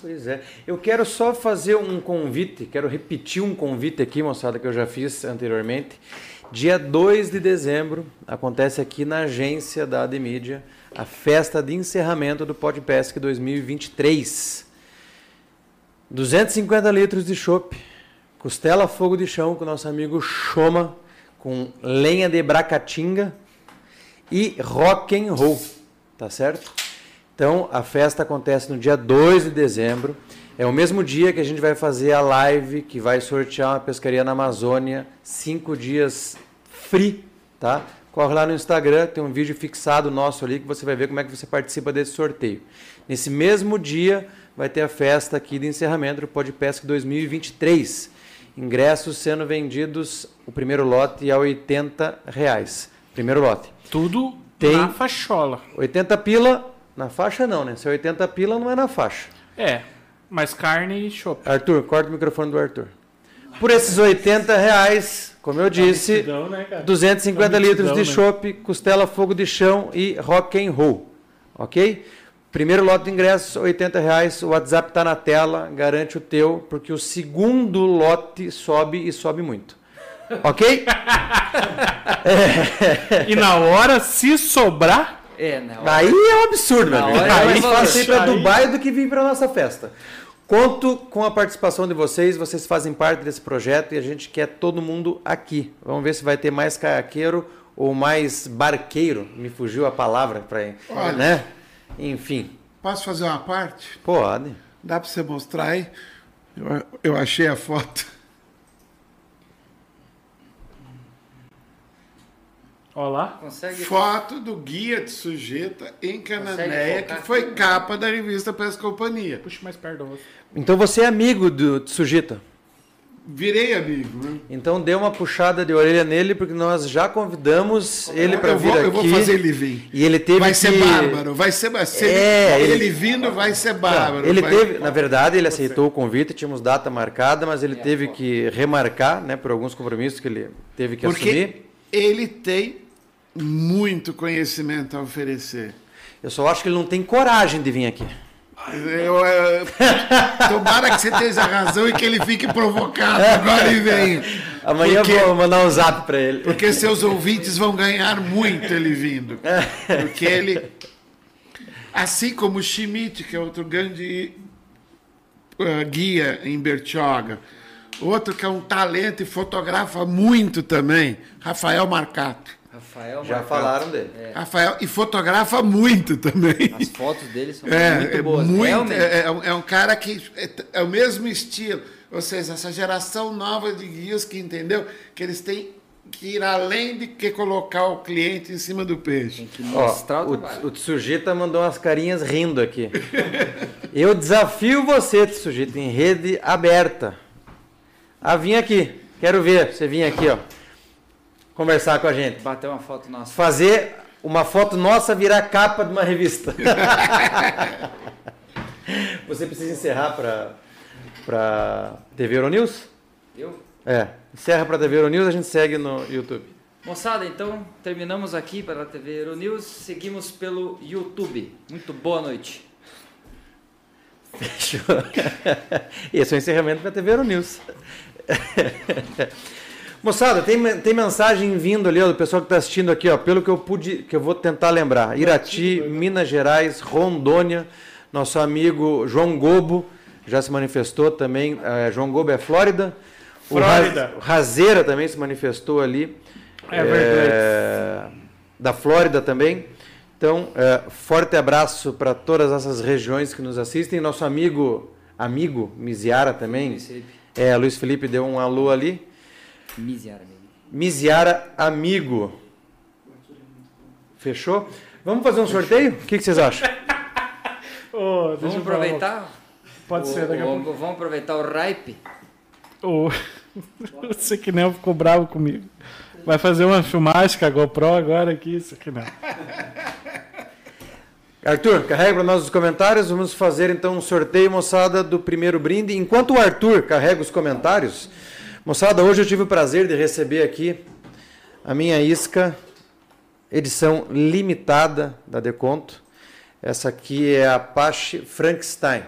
Pois é. Eu quero só fazer um convite, quero repetir um convite aqui, moçada, que eu já fiz anteriormente. Dia 2 de dezembro acontece aqui na agência da Ademídia a festa de encerramento do Podpesc 2023. 250 litros de chopp, costela fogo de chão com nosso amigo Choma, com lenha de bracatinga e rock and roll, tá certo? Então, a festa acontece no dia 2 de dezembro. É o mesmo dia que a gente vai fazer a live que vai sortear uma pescaria na Amazônia, cinco dias free, tá? Corre lá no Instagram, tem um vídeo fixado nosso ali que você vai ver como é que você participa desse sorteio. Nesse mesmo dia vai ter a festa aqui de encerramento do Podpesc 2023. Ingressos sendo vendidos, o primeiro lote é a 80 reais. Primeiro lote. Tudo Tem- na fachola. 80 pila na faixa não, né? Se é 80 pila não é na faixa. É, mas carne e chopp. Arthur, corta o microfone do Arthur. Por esses 80 reais, como eu disse, Multidão, né, cara? 250 Tá litros de né? chopp, costela fogo de chão e rock and roll. Ok? Primeiro lote de ingressos, 80 reais. O WhatsApp está na tela, garante o teu, porque o segundo lote sobe e sobe muito. Ok? E na hora, se sobrar, É, na hora. Aí é um absurdo, Na meu amigo. é Aí mais fácil ir para. Dubai do que vir para nossa festa. Conto com a participação de vocês, vocês fazem parte desse projeto e a gente quer todo mundo aqui. Vamos ver se vai ter mais caiaqueiro ou mais barqueiro? Me fugiu a palavra para, Olha. né? Enfim, Posso fazer uma parte? pode. Dá para você mostrar aí? Eu, eu achei a foto. Olá. Consegue? Foto do guia de sujeita em Cananéia, que foi capa da revista Pesca Companhia. Puxa mais perto do rosto. Então você é amigo do Tsujita. Virei amigo, né? Então dê uma puxada de orelha nele, porque nós já convidamos ele para vir vou, aqui. eu vou fazer ele vir. E ele teve Vai que... ser bárbaro, vai ser, vai ser É, ele, ele- vindo vai ser bárbaro. Ele vai- teve, na verdade, ele aceitou o convite, tínhamos data marcada, mas ele teve que remarcar, né, por alguns compromissos que ele teve que Porque assumir. ele tem muito conhecimento a oferecer. Eu só acho que ele não tem coragem de vir aqui. Eu, eh, tomara que você tenha razão e que ele fique provocado agora e venha. Amanhã Porque- eu vou mandar um zap para ele. Porque seus ouvintes vão ganhar muito ele vindo. Porque ele. Assim como o Schmidt, que é outro grande uh, guia em Bertioga, outro que é um talento e fotografa muito também, Rafael Marcato. Rafael Já Marcato. falaram dele. Rafael, e fotografa muito também. As fotos dele são É, muito é boas. muito- Realmente. é, é um- é um cara que é, é o mesmo estilo. Ou seja, essa geração nova de guias que entendeu que eles têm que ir além de que colocar o cliente em cima do peixe. Tem que Ó, mostrar o, o, trabalho. o Tsujita mandou umas carinhas rindo aqui. Eu desafio você, Tsujita, em rede aberta, a vir aqui. Quero ver você vir aqui, ó, conversar com a gente. Bater uma foto nossa. Fazer uma foto nossa virar capa de uma revista. você precisa encerrar para para TV Euronews? Eu? É, encerra para TV Euronews, a gente segue no YouTube. Moçada, então terminamos aqui para a TV Euronews. Seguimos pelo YouTube. Muito boa noite. Fechou. Esse é o encerramento para a TV Euronews. Moçada, tem, tem mensagem vindo ali ó, do pessoal que está assistindo aqui, ó, pelo que eu pude, que eu vou tentar lembrar. Irati, Minas Gerais, Rondônia, nosso amigo João Gobo já se manifestou também. eh, João Gobo é Flórida. O Flórida. Raz- Razeira também se manifestou ali. Everglades. eh, da Flórida também. Então, eh, forte abraço para todas essas regiões que nos assistem. Nosso amigo, amigo Miziara também. Luiz. É, Luiz Felipe deu um alô ali. Miserável. amigo. Miziara Amigo. Fechou? Vamos fazer um sorteio? O que, que vocês acham? Deixa Vamos aproveitar? Pode o- ser, daqui a pouco. Vamos aproveitar o ripe. O... o Sequinel ficou bravo comigo. Vai fazer uma filmagem com a GoPro agora aqui, Sequinel. Arthur, carrega para nós os comentários. Vamos fazer então um sorteio, moçada, do primeiro brinde. Enquanto o Arthur carrega os comentários, moçada, hoje eu tive o prazer de receber aqui a minha isca, edição limitada da Deconto. Essa aqui é a Apache Frankenstein.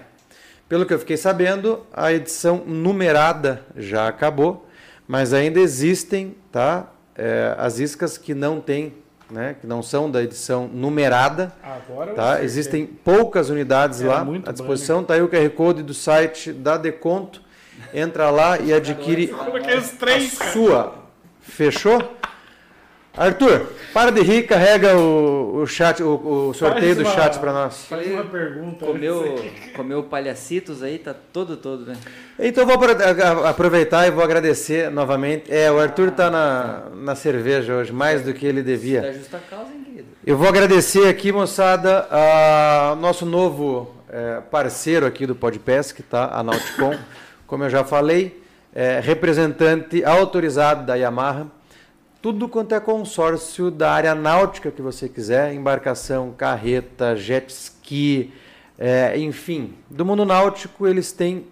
Pelo que eu fiquei sabendo, a edição numerada já acabou, mas ainda existem, tá? É, as iscas que não têm, né? Que não são da edição numerada. Agora Tá? Existem poucas unidades Era lá à disposição. Está aí o QR Code do site da Deconto. Entra lá e adquire a sua. Fechou? Arthur, para de rir, carrega o, o chat, o, o sorteio Faz do uma- chat para nós. Faz uma pergunta. Comeu, comeu palhacitos aí, tá todo, todo, né? Então eu vou aproveitar e vou agradecer novamente. É, o Arthur está na, na cerveja hoje, mais do que ele Da devia. justa causa, hein, querido? Eu vou agradecer aqui, moçada, a nosso novo eh, parceiro aqui do Podpesc, tá? A Nauticom. Como eu já falei, é representante autorizado da Yamaha. Tudo quanto é consórcio da área náutica que você quiser, embarcação, carreta, jet ski, eh, enfim, do mundo náutico eles têm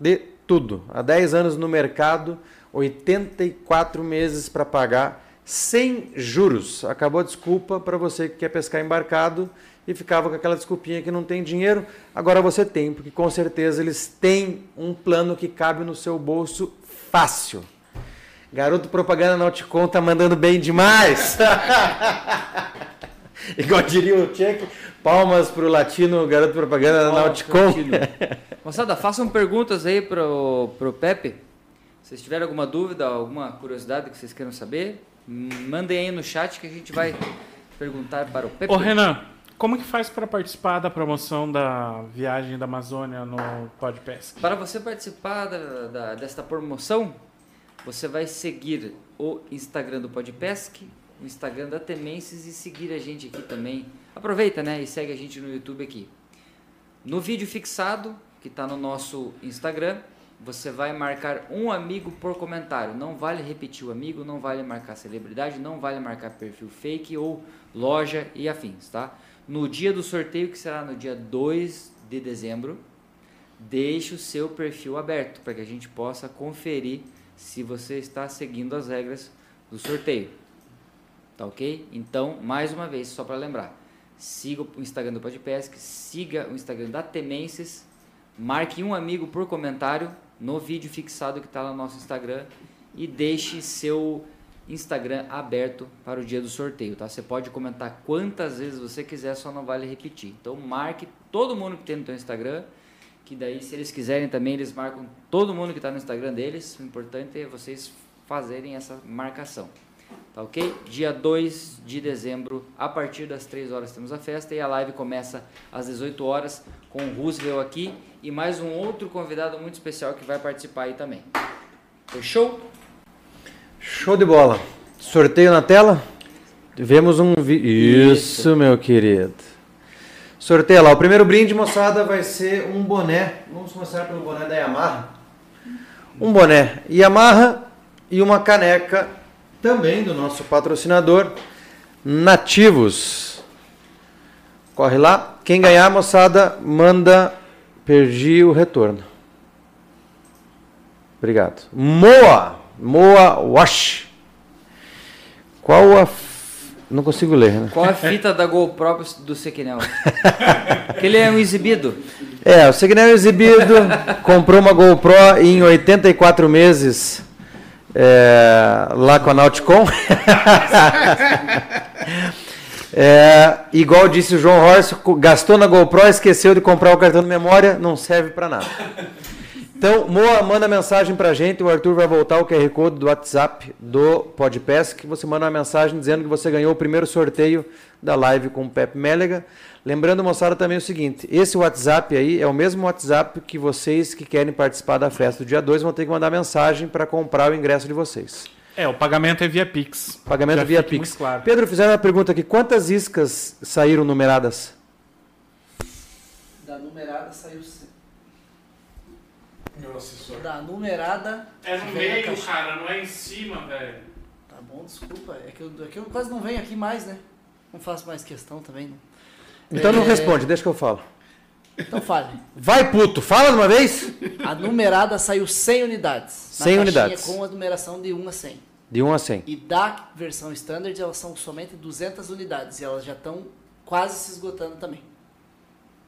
de tudo. Há 10 anos no mercado, 84 meses para pagar, sem juros. Acabou a desculpa para você que quer pescar embarcado e ficava com aquela desculpinha que não tem dinheiro. Agora você tem, porque com certeza eles têm um plano que cabe no seu bolso fácil. Garoto propaganda Nauticom tá mandando bem demais. Igual diria o Tchek, palmas pro latino garoto propaganda da Palmas latino. Moçada, façam perguntas aí pro, pro Pepe. Se vocês tiverem alguma dúvida, alguma curiosidade que vocês queiram saber, Mandem aí no chat que a gente vai perguntar para o Pepe. Ô, Renan, como que faz para participar da promoção da viagem da Amazônia no Podpesc? Para você participar da, da- desta promoção, você vai seguir o Instagram do Podpesc, o Instagram da Temenses e seguir a gente aqui também. Aproveita, né? E segue a gente no YouTube aqui. No vídeo fixado, que está no nosso Instagram, você vai marcar um amigo por comentário. Não vale repetir o amigo, não vale marcar celebridade, não vale marcar perfil fake ou loja e afins, tá? No dia do sorteio, que será no dia 2 de dezembro, deixe o seu perfil aberto para que a gente possa conferir se você está seguindo as regras do sorteio. Tá ok? Então, mais uma vez, só para lembrar, siga o Instagram do Podpesc, siga o Instagram da Temenses, marque um amigo por comentário no vídeo fixado que está no nosso Instagram e deixe seu Instagram aberto para o dia do sorteio, tá? Você pode comentar quantas vezes você quiser, só não vale repetir. Então marque todo mundo que tem no teu Instagram, que daí se eles quiserem também eles marcam todo mundo que está no Instagram deles. O importante é vocês fazerem essa marcação. Tá ok? Dia 2 de dezembro, a partir das 3 horas temos a festa e a live começa às 18 horas com o Roosevelt aqui e mais um outro convidado muito especial que vai participar aí também. Fechou? Show de bola. Sorteio na tela? Tivemos um vídeo. Isso, Isso. meu querido. Sorteio lá. O primeiro brinde, moçada, vai ser um boné. Vamos começar pelo boné da Yamaha. Um boné Yamaha e uma caneca também do nosso patrocinador Nativos. Corre lá. Quem ganhar, moçada, manda. Perdi o retorno. Obrigado. Moa. Moa Wash. Qual a. Não consigo ler, né? Qual a fita da GoPro do Sequinel? Aquele é um exibido. É, o Signal exibido comprou uma GoPro em 84 meses é, lá com a Nauticom. É, igual disse o João Horst, gastou na GoPro, esqueceu de comprar o cartão de memória, não serve para nada. Então, Moa, manda mensagem pra gente, o Arthur vai voltar o QR Code do WhatsApp do Podpass, que você manda uma mensagem dizendo que você ganhou o primeiro sorteio da live com o Pepe Mélega. Lembrando, moçada, também o seguinte, esse WhatsApp aí é o mesmo WhatsApp que vocês que querem participar da festa do dia 2 vão ter que mandar mensagem para comprar o ingresso de vocês. É, o pagamento é via Pix. Pagamento Já via Pix. muito claro. Pedro, fizeram uma pergunta aqui, quantas iscas saíram numeradas? Da numerada saiu. Assessor. Da numerada. É no meio, caixa- cara, não é em cima, velho. Tá bom, desculpa. É que, eu, é que eu quase não venho aqui mais, né? Não faço mais questão também. Não. Então não É. responde, deixa que eu falo. Então fale. Vai, puto, fala de uma vez. A numerada saiu 100 unidades. 100 caixinha unidades. Com a numeração de 1 a 100. De 1 a 100. E da versão standard elas são somente 200 unidades. E elas já estão quase se esgotando também.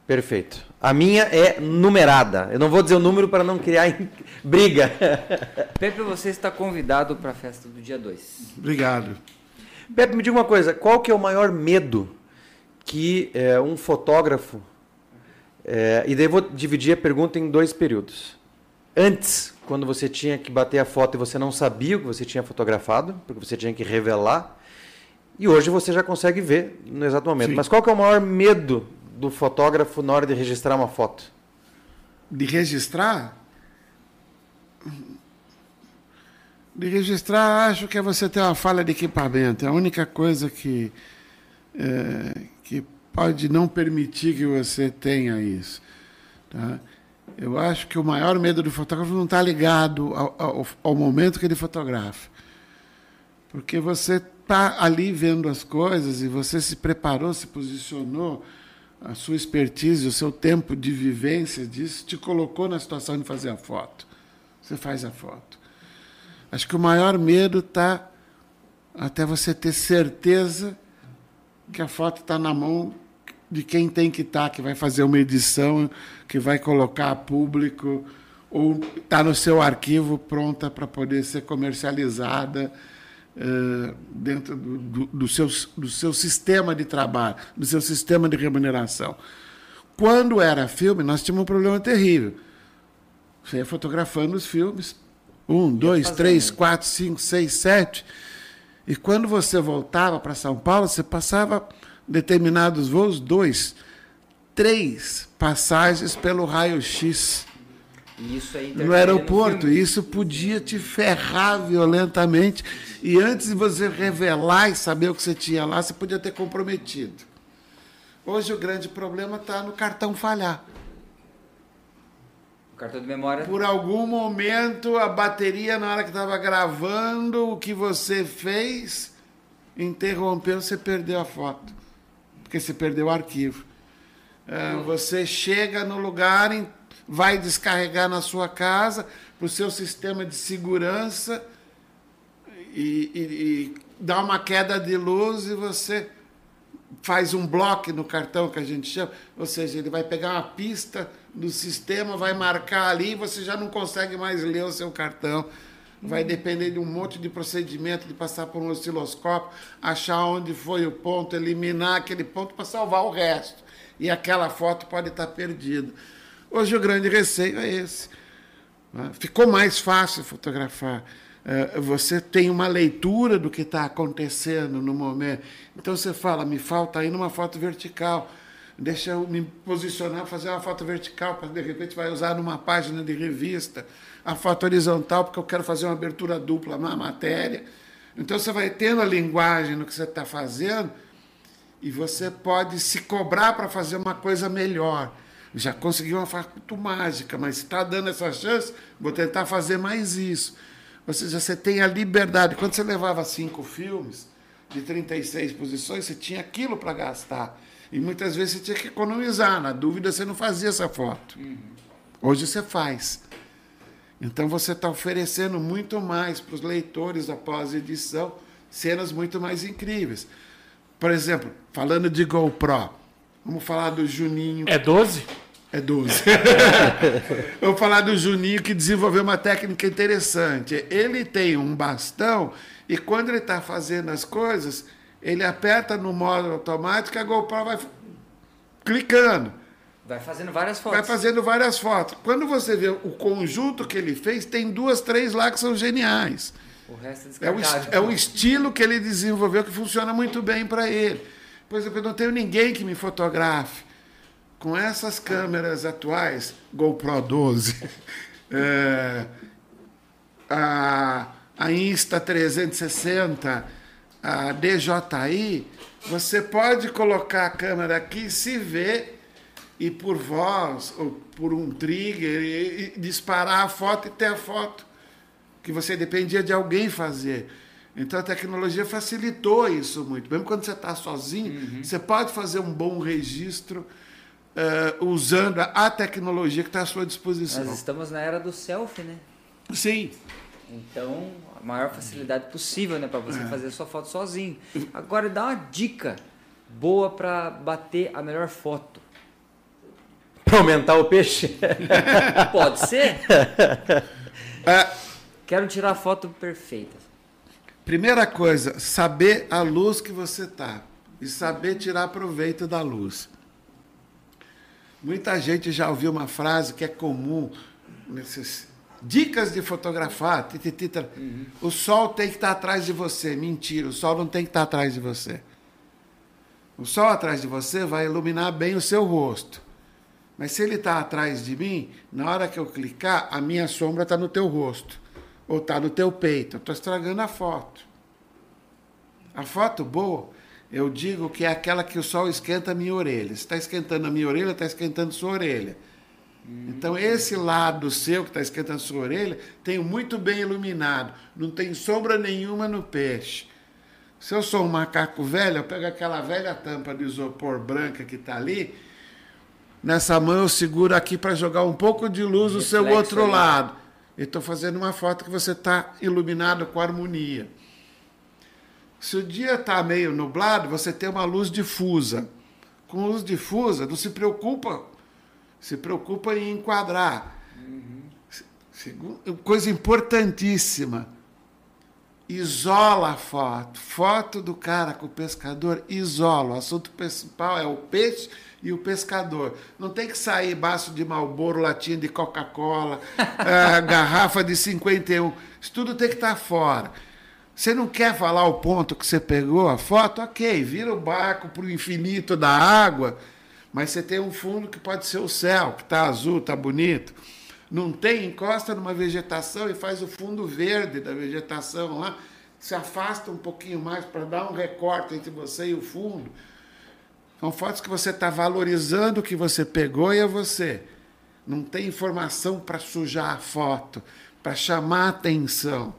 Perfeito. A minha é numerada. Eu não vou dizer o número para não criar briga. Pepe, você está convidado para a festa do dia 2. Obrigado. Pepe, me diga uma coisa. Qual que é o maior medo que é, um fotógrafo... é, e daí eu vou dividir a pergunta em dois períodos. Antes, quando você tinha que bater a foto e você não sabia o que você tinha fotografado, porque você tinha que revelar. E hoje você já consegue ver no exato momento. Sim. Mas qual que é o maior medo do fotógrafo na hora de registrar uma foto? De registrar? De registrar, acho que é você ter uma falha de equipamento. É a única coisa que, é, que pode não permitir que você tenha isso. Tá? Eu acho que o maior medo do fotógrafo não está ligado ao, ao, ao momento que ele fotografa. Porque você está ali vendo as coisas e você se preparou, se posicionou, a sua expertise, o seu tempo de vivência disso te colocou na situação de fazer a foto. Você faz a foto. Acho que o maior medo está até você ter certeza que a foto está na mão de quem tem que estar, que vai fazer uma edição, que vai colocar a público, ou está no seu arquivo pronta para poder ser comercializada dentro do, do, seu, do seu sistema de trabalho, do seu sistema de remuneração. Quando era filme, nós tínhamos um problema terrível. Você ia fotografando os filmes, um, dois, três, quatro, cinco, seis, sete, E quando você voltava para São Paulo, você passava determinados voos, dois, três passagens pelo raio-x Isso aí no aeroporto. filme. Isso podia te ferrar violentamente. E antes de você revelar e saber o que você tinha lá, você podia ter comprometido. Hoje o grande problema está no cartão falhar. O cartão de memória. Por algum momento, a bateria, na hora que estava gravando o que você fez, interrompeu, você perdeu a foto. Porque você perdeu o arquivo. É, você chega no lugar, vai descarregar na sua casa, para o seu sistema de segurança, e, e- e dá uma queda de luz e você faz um bloco no cartão que a gente chama, ou seja, ele vai pegar uma pista do sistema, vai marcar ali e você já não consegue mais ler o seu cartão. Vai depender de um monte de procedimento, de passar por um osciloscópio, achar onde foi o ponto, eliminar aquele ponto para salvar o resto. E aquela foto pode estar perdida. Hoje o grande receio é esse. né? Ficou mais fácil fotografar. Eh, Você tem uma leitura do que está acontecendo no momento. Então você fala, me falta aí numa foto vertical. Deixa eu me posicionar, fazer uma foto vertical, para de repente vai usar numa página de revista. A foto horizontal, porque eu quero fazer uma abertura dupla na matéria. Então você vai tendo a linguagem no que você está fazendo e você pode se cobrar para fazer uma coisa melhor. Já consegui uma foto mágica, mas está dando essa chance, vou tentar fazer mais isso. Ou seja, você tem a liberdade. Quando você levava cinco filmes de 36 posições, você tinha aquilo para gastar. E muitas vezes você tinha que economizar. Na dúvida, você não fazia essa foto. Hoje você faz. Então você está oferecendo muito mais para os leitores após a edição, cenas muito mais incríveis. Por exemplo, falando de GoPro, vamos falar do Juninho. É 12? É 12. Vamos falar do Juninho que desenvolveu uma técnica interessante. Ele tem um bastão e quando ele está fazendo as coisas, ele aperta no modo automático e a GoPro vai clicando. Vai fazendo várias fotos. Vai fazendo várias fotos. Quando você vê o conjunto que ele fez, tem duas, três lá que são geniais. O resto é É o, é o estilo que ele desenvolveu que funciona muito bem para ele. Por exemplo, eu não tenho ninguém que me fotografe. Com essas câmeras atuais, GoPro 12, é, a, a Insta360, a DJI, você pode colocar a câmera aqui se ver e por voz ou por um trigger e, e disparar a foto e ter a foto que você dependia de alguém fazer. Então a tecnologia facilitou isso muito. Mesmo quando você está sozinho, você pode fazer um bom registro eh, usando a, a tecnologia que está à sua disposição. Nós estamos na era do selfie, né? Sim. Então, a maior facilidade possível, né, para você É. fazer sua foto sozinho. Agora, dá uma dica boa para bater a melhor foto. Para aumentar o peixe. Pode ser? É, Quero tirar a foto perfeita. Primeira coisa, saber a luz que você está e saber tirar proveito da luz. Muita gente já ouviu uma frase que é comum nesses dicas de fotografar. tititi, tá. O sol tem que estar atrás de você. Mentira, o sol não tem que estar atrás de você. O sol atrás de você vai iluminar bem o seu rosto. Mas se ele está atrás de mim, na hora que eu clicar, a minha sombra está no teu rosto. Ou está no teu peito. Eu estou estragando a foto. A foto boa, eu digo que é aquela que o sol esquenta a minha orelha. Se está esquentando a minha orelha, está esquentando sua orelha. Então, esse lado seu que está esquentando sua orelha, tenho muito bem iluminado. Não tem sombra nenhuma no peixe. Se eu sou um macaco velho, eu pego aquela velha tampa de isopor branca que está ali. Nessa mão eu seguro aqui para jogar um pouco de luz no seu outro lado. E estou fazendo uma foto que você está iluminado com harmonia. Se o dia está meio nublado, você tem uma luz difusa. Com luz difusa, não se preocupa. Se preocupa em enquadrar. Segu- Coisa importantíssima. Isola a foto. Foto do cara com o pescador, isola. O assunto principal é o peixe e o pescador. Não tem que sair baço de Malboro, latinha de Coca-Cola, ah, garrafa de 51. Isso tudo tem que estar fora. Você não quer falar o ponto que você pegou a foto? Ok, vira o barco para o infinito da água, mas você tem um fundo que pode ser o céu, que está azul, está bonito. Não tem, encosta numa vegetação e faz o fundo verde da vegetação lá, se afasta um pouquinho mais para dar um recorte entre você e o fundo. São fotos que você está valorizando o que você pegou e é você. Não tem informação para sujar a foto, para chamar a atenção.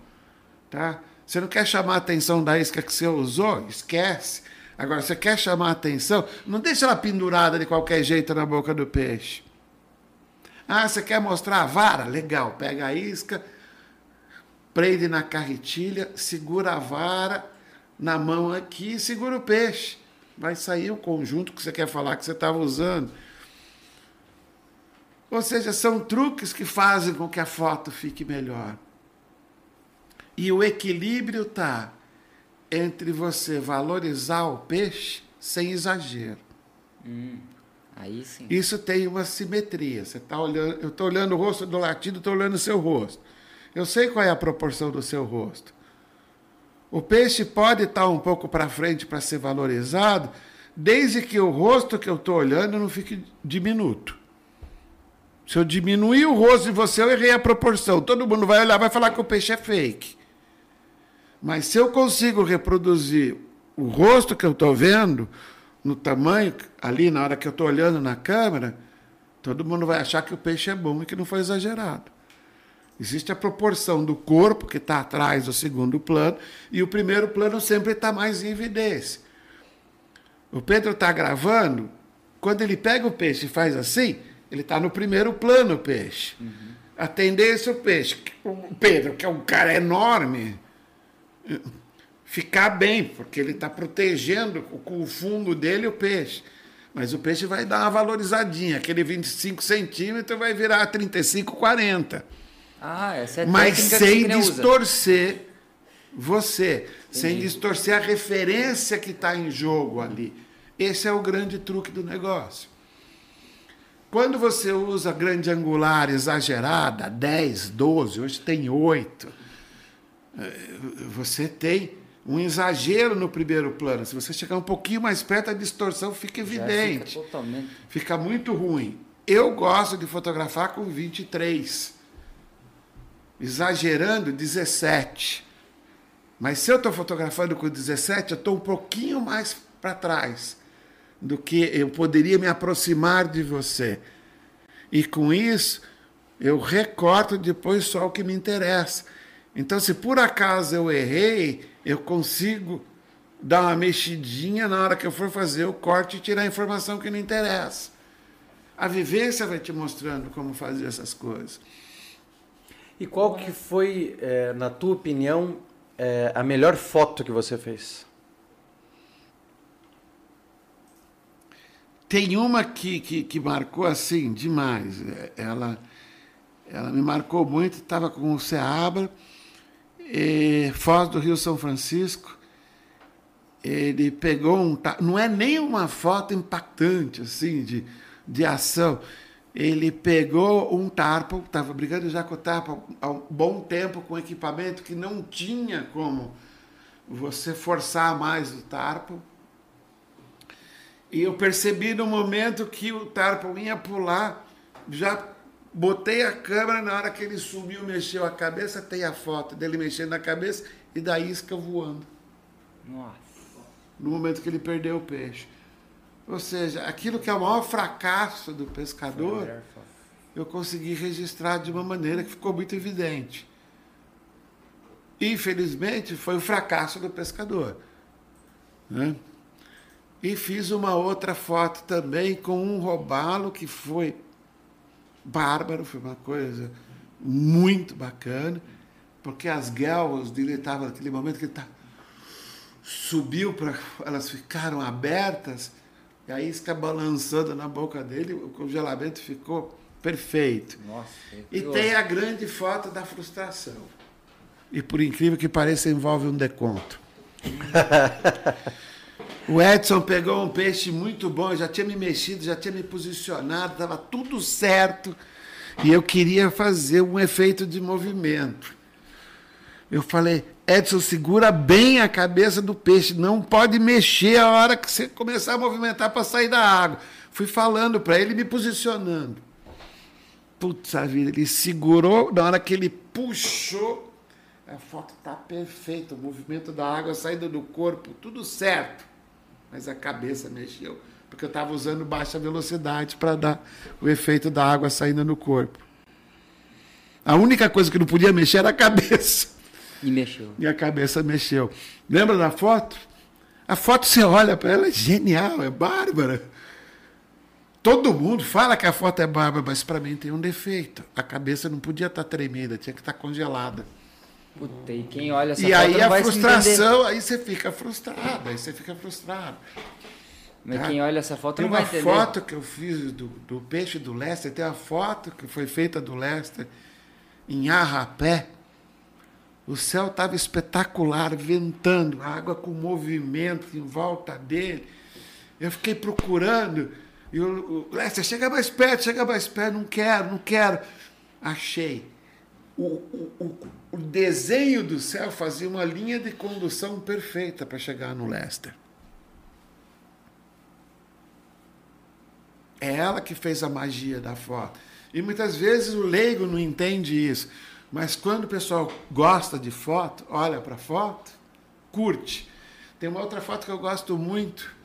Tá? Você não quer chamar a atenção da isca que você usou? Esquece. Agora, você quer chamar a atenção? Não deixa ela pendurada de qualquer jeito na boca do peixe. Ah, você quer mostrar a vara? Legal, pega a isca, prende na carretilha, segura a vara na mão aqui e segura o peixe. Vai sair o conjunto que você quer falar que você estava usando. Ou seja, são truques que fazem com que a foto fique melhor. E o equilíbrio está entre você valorizar o peixe sem exagero. Hum, aí sim. Isso tem uma simetria. Você tá olhando, eu estou olhando o rosto do latido, estou olhando o seu rosto. Eu sei qual é a proporção do seu rosto. O peixe pode estar um pouco para frente para ser valorizado, desde que o rosto que eu estou olhando não fique diminuto. Se eu diminuir o rosto de você, eu errei a proporção. Todo mundo vai olhar, vai falar que o peixe é fake. Mas se eu consigo reproduzir o rosto que eu estou vendo, no tamanho, ali na hora que eu estou olhando na câmera, todo mundo vai achar que o peixe é bom e que não foi exagerado. Existe a proporção do corpo, que está atrás do segundo plano, e o primeiro plano sempre está mais em evidência. O Pedro está gravando, quando ele pega o peixe e faz assim, ele está no primeiro plano, o peixe. Uhum. A tendência, o peixe, o Pedro, que é um cara enorme, ficar bem, porque ele está protegendo com o fundo dele o peixe. Mas o peixe vai dar uma valorizadinha, aquele 25 centímetros vai virar 35, 40. Ah, essa é Mas sem distorcer usa. você, Entendi. sem distorcer a referência que está em jogo ali. Esse é o grande truque do negócio. Quando você usa grande angular exagerada, 10, 12, hoje tem 8, eh, você tem um exagero no primeiro plano. Se você chegar um pouquinho mais perto, a distorção fica evidente. Fica, fica muito ruim. Eu gosto de fotografar com 23. Exagerando, 17. Mas se eu estou fotografando com 17, eu estou um pouquinho mais para trás do que eu poderia me aproximar de você. E com isso, eu recorto depois só o que me interessa. Então, se por acaso eu errei, eu consigo dar uma mexidinha na hora que eu for fazer o corte e tirar a informação que não interessa. A vivência vai te mostrando como fazer essas coisas. E qual que foi, é, na tua opinião, é, a melhor foto que você fez? Tem uma que, que, que marcou assim demais. Ela, ela me marcou muito. Estava com o Seabra, e, Foz do Rio São Francisco. Ele pegou um. Não é nem uma foto impactante, assim, de, de ação. Ele pegou um tarpo, estava brigando já com o tarpo há um bom tempo com equipamento que não tinha como você forçar mais o tarpo e eu percebi no momento que o Tarpon ia pular, já botei a câmera, na hora que ele subiu, mexeu a cabeça, tem a foto dele mexendo a cabeça e da isca voando. Nossa. No momento que ele perdeu o peixe. Ou seja, aquilo que é o maior fracasso do pescador, eu consegui registrar de uma maneira que ficou muito evidente. Infelizmente, foi o fracasso do pescador. Né? E fiz uma outra foto também com um robalo que foi bárbaro, foi uma coisa muito bacana, porque as guelras dele estavam naquele momento que ele tá, subiu para elas ficaram abertas e a isca balançando na boca dele, o congelamento ficou perfeito. Nossa, e tem a grande foto da frustração. E por incrível que pareça, envolve um deconto. O Edson pegou um peixe muito bom, já tinha me mexido, já tinha me posicionado, estava tudo certo. E eu queria fazer um efeito de movimento. Eu falei, Edson, segura bem a cabeça do peixe, não pode mexer a hora que você começar a movimentar para sair da água. Fui falando para ele, me posicionando. Putz, a vida, ele segurou, na hora que ele puxou, a foto está perfeita, o movimento da água saindo do corpo, tudo certo. Mas a cabeça mexeu, porque eu estava usando baixa velocidade para dar o efeito da água saindo no corpo. A única coisa que não podia mexer era a cabeça. E mexeu. E a cabeça mexeu. Lembra da foto? A foto você olha para ela, é genial, é bárbara. Todo mundo fala que a foto é bárbara, mas para mim tem um defeito. A cabeça não podia estar tremenda, tinha que estar congelada. Puta, e quem olha essa e foto aí a frustração, aí você fica frustrado, aí você fica frustrado. Mas tá? quem olha essa foto Tem não vai uma entender. foto que eu fiz do, do peixe do Lester, tem uma foto que foi feita do Lester em Arrapé. O céu estava espetacular, ventando, água com movimento em volta dele. Eu fiquei procurando. E Lester, chega mais perto, chega mais perto. Não quero, não quero. Achei. O, o, o, o desenho do céu fazia uma linha de condução perfeita para chegar no Lester. É ela que fez a magia da foto. E muitas vezes o leigo não entende isso. Mas quando o pessoal gosta de foto, olha para foto, curte. Tem uma outra foto que eu gosto muito.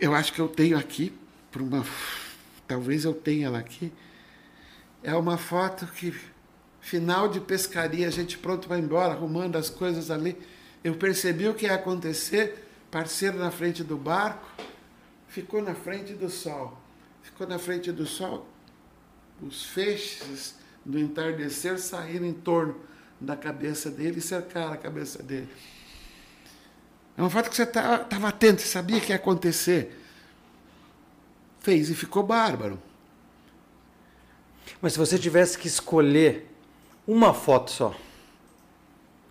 Eu acho que eu tenho aqui, por uma, talvez eu tenha ela aqui. É uma foto que, final de pescaria, a gente pronto para ir embora, arrumando as coisas ali. Eu percebi o que ia acontecer, parceiro na frente do barco, ficou na frente do sol. Ficou na frente do sol, os feixes do entardecer saíram em torno da cabeça dele e cercaram a cabeça dele. É uma foto que você estava atento, você sabia que ia acontecer. Fez e ficou bárbaro. Mas se você tivesse que escolher uma foto só,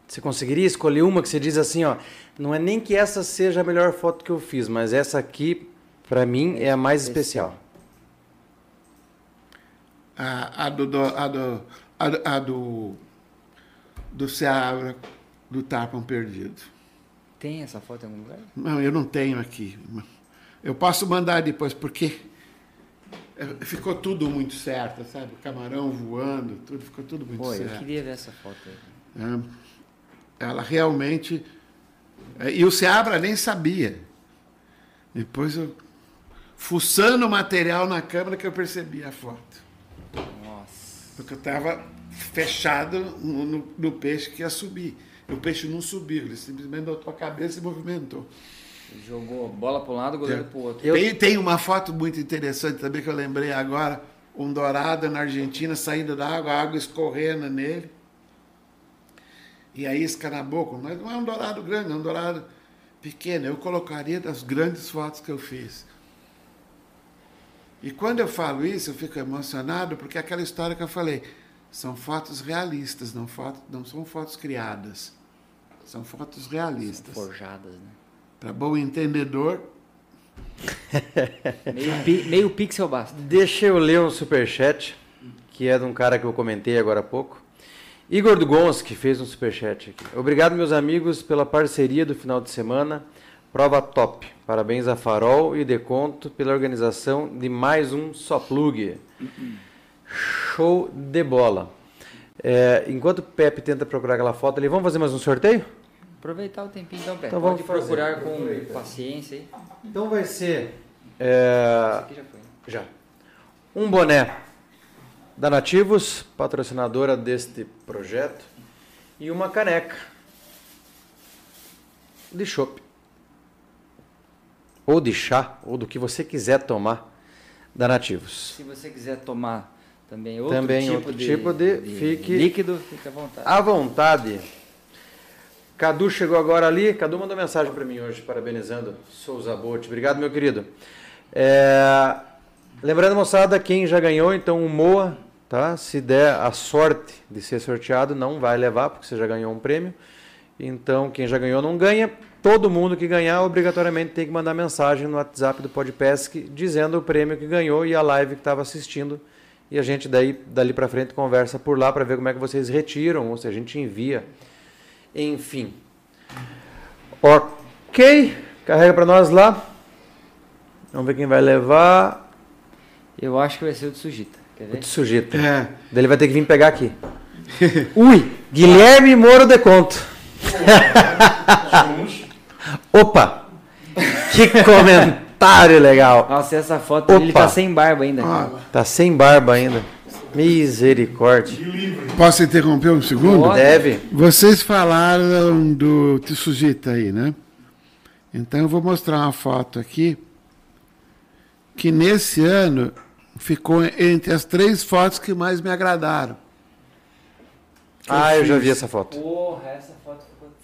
você conseguiria escolher uma que você diz assim, ó, não é nem que essa seja a melhor foto que eu fiz, mas essa aqui, para mim, é a mais especial. A, a do, a do, a, a do, do Seabra, do Tarpão Perdido. Tem essa foto em algum lugar? Não, eu não tenho aqui. Eu posso mandar depois, porque ficou tudo muito certo, sabe? O camarão voando, tudo ficou tudo muito Pô, eu certo. queria ver essa foto aí. É, ela realmente. é, E o Seabra nem sabia. Depois eu. Fuçando o material na câmera que eu percebi a foto. Porque eu estava fechado no, no- no peixe que ia subir. E o peixe não subiu, ele simplesmente botou a cabeça e movimentou. Jogou bola para um lado, goleiro É. para o outro. Eu- Tem, tem uma foto muito interessante também que eu lembrei agora. Um dourado na Argentina saindo da água, a água escorrendo nele. E a isca na boca. Mas não é um dourado grande, é um dourado pequeno. Eu colocaria das grandes fotos que eu fiz. E quando eu falo isso, eu fico emocionado, porque é aquela história que eu falei. São fotos realistas, não, foto, não são fotos criadas. São fotos realistas. Forjadas, né? Para bom entendedor, Meio, pi- meio pixel basta. Deixa eu ler um superchat, que é de um cara que eu comentei agora há pouco. Igor Dugonski fez um superchat aqui. Obrigado, meus amigos, pela parceria do final de semana. Prova top. Parabéns a Farol e Deconto pela organização de mais um Só Plug. Show de bola. É, enquanto o Pepe tenta procurar aquela foto ali, vamos fazer mais um sorteio? Aproveitar o tempinho então, Pé. Então Pode vamos fazer. procurar com paciência aí. Então vai ser. é, Aqui já foi. Já. Um boné da Nativos, patrocinadora deste projeto, e uma caneca de chopp. Ou de chá, ou do que você quiser tomar da Nativos. Se você quiser tomar também outro Também tipo, outro de, tipo de- fique- Ah, líquido, fica à vontade. À vontade. Cadu chegou agora ali. Cadu mandou mensagem para mim hoje, parabenizando Souza Bote. Obrigado, meu querido. É, Lembrando, moçada, quem já ganhou, então o Moa, tá? Se der a sorte de ser sorteado, não vai levar, porque você já ganhou um prêmio. Então, quem já ganhou não ganha. Todo mundo que ganhar, obrigatoriamente tem que mandar mensagem no WhatsApp do Podpesc dizendo o prêmio que ganhou e a live que estava assistindo E a gente daí dali para frente conversa por lá para ver como é que vocês retiram ou se a gente envia. Enfim. OK. Carrega para nós lá. Vamos ver quem vai levar. Eu acho que vai ser o de Sujita. Quer O de Sujita. É. Daí ele vai ter que vir pegar aqui. Ui, Guilherme Moro de Conto. Opa! Que comentário legal. Nossa, essa foto ele Opa. tá sem barba ainda. cara. Tá sem barba ainda. Misericórdia. Posso interromper um segundo? Pode. Deve. Vocês falaram do Tsujita aí, né? Então eu vou mostrar uma foto aqui que nesse ano ficou entre as três fotos que mais me agradaram. Que Ah, eu já vi essa foto. Porra, essa.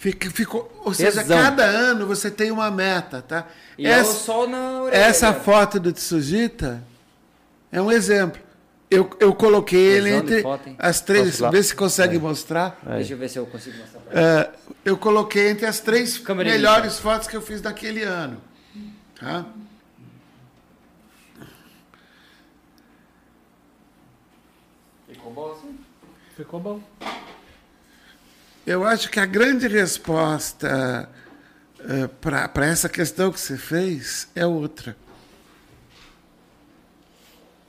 Fica- ficou, ou seja, cada ano você tem uma meta, tá? E é o Essa, sol na orelha. essa né? foto do Tsujita é um exemplo. Eu, eu coloquei ele entre foto, as três. Vê se consegue mostrar. Deixa eu ver se eu consigo mostrar pra É, eu coloquei entre as três Câmera melhores fotos que eu fiz daquele ano. Tá? Ficou bom assim? Ficou bom. Eu acho que a grande resposta para essa questão que você fez é outra.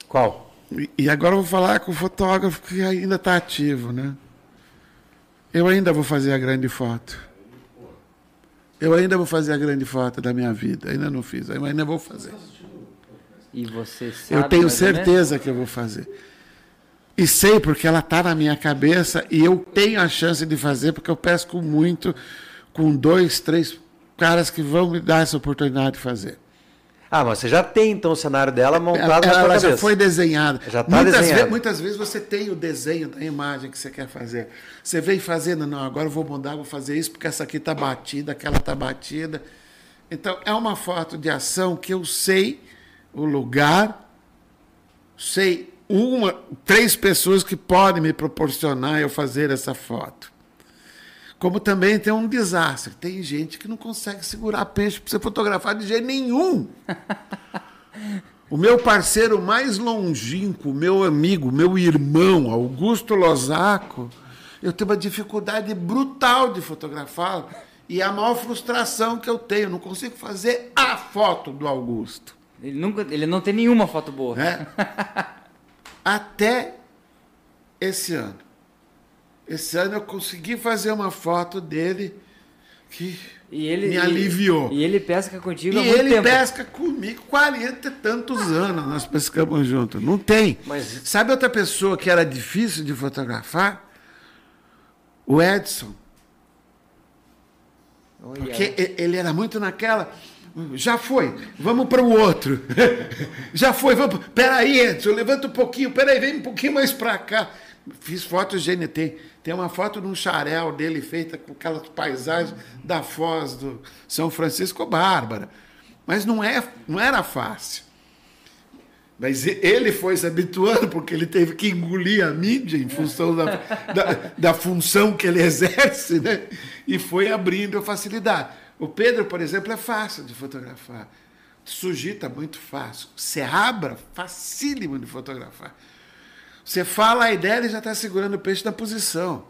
Qual? E- E agora eu vou falar com o fotógrafo que ainda está ativo, né? Eu ainda vou fazer a grande foto. Eu ainda vou fazer a grande foto da minha vida. Ainda não fiz, ainda vou fazer. E você sabe. Eu tenho certeza que eu vou fazer. E sei porque ela está na minha cabeça e eu tenho a chance de fazer porque eu pesco muito com dois, três caras que vão me dar essa oportunidade de fazer. Ah, mas você já tem então o cenário dela montado ela na sua ela cabeça. já foi desenhada. Já tá muitas, desenhado. ve- muitas vezes você tem o desenho da imagem que você quer fazer. Você vem fazendo, não, agora eu vou mudar, vou fazer isso porque essa aqui está batida, aquela está batida. Então, é uma foto de ação que eu sei o lugar, sei uma, três pessoas que podem me proporcionar eu fazer essa foto. Como também tem um desastre. Tem gente que não consegue segurar peixe para você fotografar de jeito nenhum. O meu parceiro mais longínquo, meu amigo, meu irmão, Augusto Losaco, eu tenho uma dificuldade brutal de fotografá-lo. E é a maior frustração que eu tenho. Não consigo fazer a foto do Augusto. Ele, nunca, ele não tem nenhuma foto boa. né? Até esse ano. Esse ano eu consegui fazer uma foto dele que E ele, me e- aliviou. E, ele pesca contigo E há muito ele tempo. pesca comigo 40 e tantos anos, nós pescamos juntos. Não tem. Mas- Sabe outra pessoa que era difícil de fotografar? O Edson. Porque e- ele era muito naquela. Já foi, vamos para o outro. Já foi, vamos. Peraí, Edson, levanta um pouquinho, peraí, vem um pouquinho mais para cá. Fiz fotos GNT. Tem uma foto num xarel dele feita com aquelas paisagens da Foz do São Francisco Bárbara. Mas não, é, não era fácil. Mas ele foi se habituando, porque ele teve que engolir a mídia em função da, da, da função que ele exerce, né? E foi abrindo a facilidade. O Pedro, por exemplo, é fácil de fotografar. Sujita, muito fácil. Seabra, facílimo de fotografar. Você fala a ideia, ele já está segurando o peixe na posição.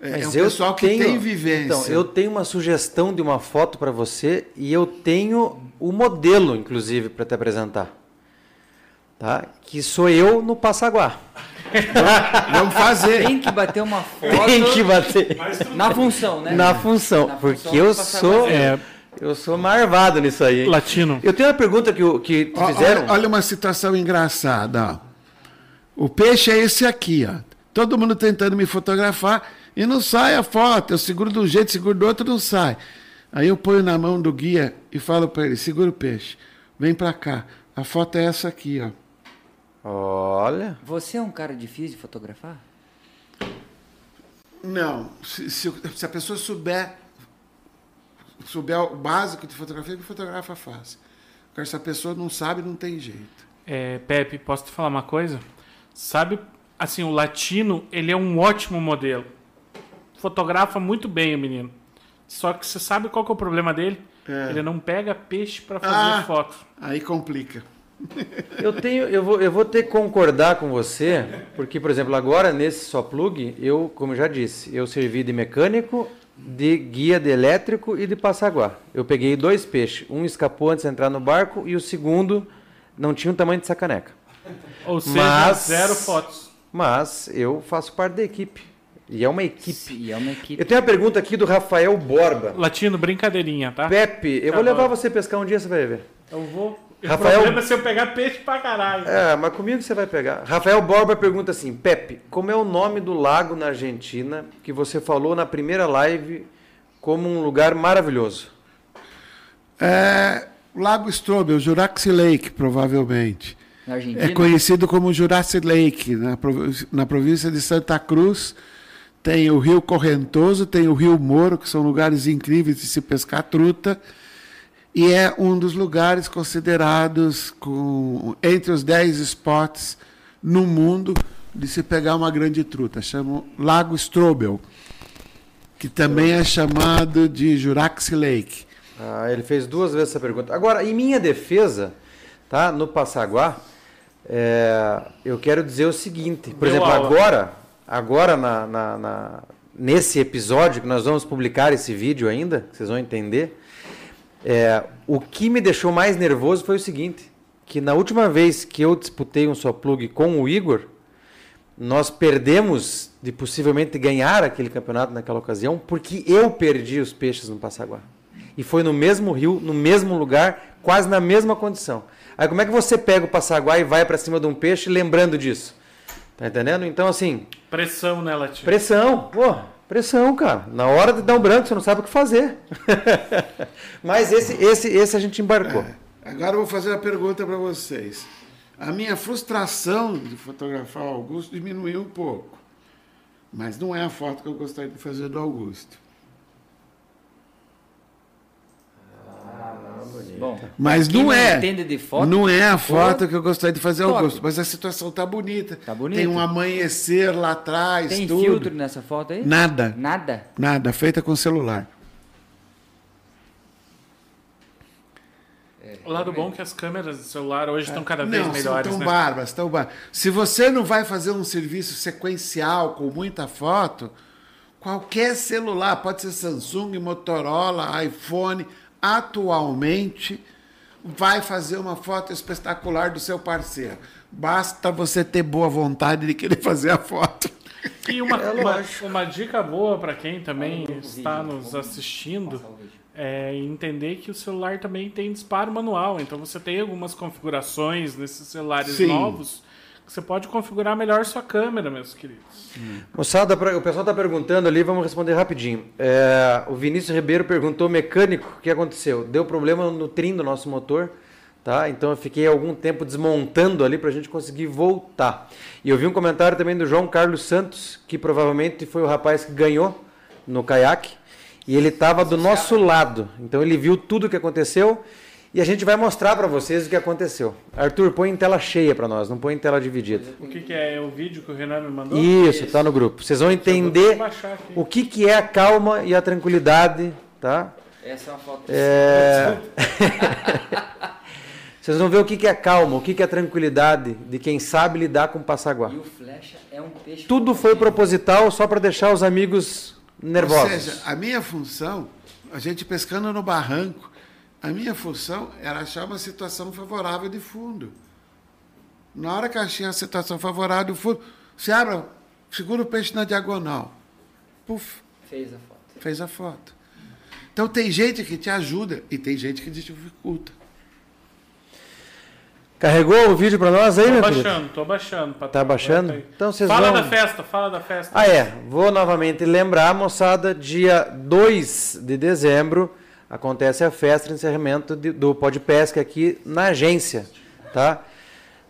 É, é um Mas eu pessoal que tenho- tem vivência. Então, eu tenho uma sugestão de uma foto para você e eu tenho o modelo, inclusive, para te apresentar. Tá? Que sou eu no Passaguá. Vamos fazer. Tem que bater uma foto Tem que bater na função, né? na função, Na porque função eu sou É, eu sou marvado nisso aí. latino. Eu tenho uma pergunta que, que Ó, fizeram. Olha, olha uma situação engraçada. ó. O peixe é esse aqui, ó. Todo mundo tentando me fotografar e não sai a foto. Eu seguro de um jeito, seguro do outro, não sai. Aí eu ponho na mão do guia e falo para ele: segura o peixe, vem para cá. A foto é essa aqui, ó. Olha, Você é um cara difícil de fotografar? Não, se, se- se a pessoa souber, souber o básico de fotografia, que fotografa fácil. Agora, se a pessoa não sabe, não tem jeito. É, Pepe, posso te falar uma coisa? Sabe, assim, o latino, ele é um ótimo modelo. Fotografa muito bem o menino. Só que você sabe qual que é o problema dele? É. Ele não pega peixe para fazer Ah. foto. Aí complica. Eu tenho, eu vou, eu vou ter que concordar com você, porque, por exemplo, agora nesse só plug, eu, como eu já disse, eu servi de mecânico, de guia de elétrico e de passaguá. Eu peguei dois peixes, um escapou antes de entrar no barco e o segundo não tinha o tamanho de sacaneca. Ou seja, Mas- zero fotos. Mas eu faço parte da equipe. E é uma equipe. E é uma equipe. Eu tenho uma pergunta aqui do Rafael Borba. Latino, brincadeirinha, tá? Pepe, eu Tá vou levar bom. você pescar um dia, você vai ver. Eu vou. Rafael- O problema é se eu pegar peixe pra caralho. É, mas comigo você vai pegar. Rafael Borba pergunta assim: Pepe, como é o nome do lago na Argentina que você falou na primeira live como um lugar maravilhoso? É, Lago Strobel, Jurassic Lake, provavelmente. Na Argentina. É conhecido como Jurassic Lake, na, província- na província de Santa Cruz. Tem o Rio Correntoso, tem o Rio Moro, que são lugares incríveis de se pescar truta. E é um dos lugares considerados com, entre os 10 spots no mundo de se pegar uma grande truta. Chama Lago Strobel, que também é chamado de Jurassic Lake. Ah, ele fez duas vezes essa pergunta. Agora, em minha defesa, tá? No Passaguá, é, eu quero dizer o seguinte. Por Deu exemplo, aula. agora, agora na, na- na- nesse episódio que nós vamos publicar esse vídeo ainda, que vocês vão entender, é, o que me deixou mais nervoso foi o seguinte, que na última vez que eu disputei um só plug com o Igor, nós perdemos de possivelmente ganhar aquele campeonato naquela ocasião, porque eu perdi os peixes no Passaguá. E foi no mesmo rio, no mesmo lugar, quase na mesma condição. Aí como é que você pega o Passaguá e vai para cima de um peixe lembrando disso? Tá entendendo? Então assim, Pressão, né, Latino? pressão, pô, pressão, cara. Na hora de dar um branco, você não sabe o que fazer. Mas esse, esse, esse a gente embarcou. Agora eu vou fazer uma pergunta para vocês. A minha frustração de fotografar o Augusto diminuiu um pouco. Mas não é a foto que eu gostaria de fazer do Augusto. Bom, Mas não é. entende de foto, Não é a foto que eu gostaria de fazer ao Top. Augusto. Mas a situação tá bonita. Tá bonita. Tem um amanhecer lá atrás, tem tudo. filtro nessa foto aí? Nada. Nada. Nada. Feita com celular. O lado bom é que as câmeras do celular hoje estão cada vez não, melhores, são tão né? bárbaras, tão bárbaras. Se você não vai fazer um serviço sequencial com muita foto, qualquer celular, pode ser Samsung, Motorola, iPhone, atualmente vai fazer uma foto espetacular do seu parceiro. Basta você ter boa vontade de querer fazer a foto. E uma, É uma, uma dica boa para quem também está vídeo, nos assistindo é entender que o celular também tem disparo manual. Então você tem algumas configurações nesses celulares Sim. novos você pode configurar melhor sua câmera, meus queridos. Moçada, pra- o pessoal está perguntando ali, vamos responder rapidinho. É, o Vinícius Ribeiro perguntou, mecânico, o que aconteceu? Deu problema no trim do nosso motor, tá? Então eu fiquei algum tempo desmontando ali para a gente conseguir voltar. E eu vi um comentário também do João Carlos Santos, que provavelmente foi o rapaz que ganhou no caiaque, e ele estava do nosso lado. Então ele viu tudo o que aconteceu e a gente vai mostrar para vocês o que aconteceu. Arthur, põe em tela cheia para nós, não põe em tela dividida. O que, que é o vídeo que o Renan me mandou? Isso, tá no grupo. Vocês vão entender o que, que é a calma e a tranquilidade, tá? Essa é uma foto. É... Vocês vão ver o que, que é a calma, o que, que é a tranquilidade de quem sabe lidar com o passaguá. E o flecha é um peixe. Tudo foi proposital só para deixar os amigos nervosos. Ou seja, a minha função, a gente pescando no barranco, a minha função era achar uma situação favorável de fundo. Na hora que eu achei a situação favorável de fundo, você abre, segura o peixe na diagonal. Puf, Fez a foto. fez a foto. Então tem gente que te ajuda e tem gente que te dificulta. Carregou o vídeo para nós aí, Tô meu querido? baixando, tô baixando. patrão. Tá baixando? Então vocês Fala vão- da festa, fala da festa. Ah, é. Vou novamente lembrar, moçada, dia 2 de dezembro acontece a festa de encerramento de- do Pó de Pesca aqui na agência, tá?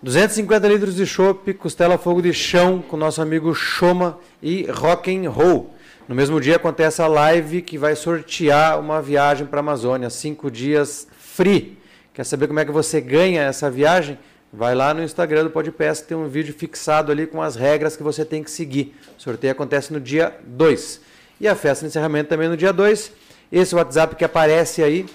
250 litros de chopp, costela fogo de chão com nosso amigo Choma e rock and roll. No mesmo dia acontece a live que vai sortear uma viagem para a Amazônia, cinco dias free. Quer saber como é que você ganha essa viagem? Vai lá no Instagram do Podpesca, tem um vídeo fixado ali com as regras que você tem que seguir. O sorteio acontece no dia 2. E a festa de encerramento também no dia 2. Esse WhatsApp que aparece aí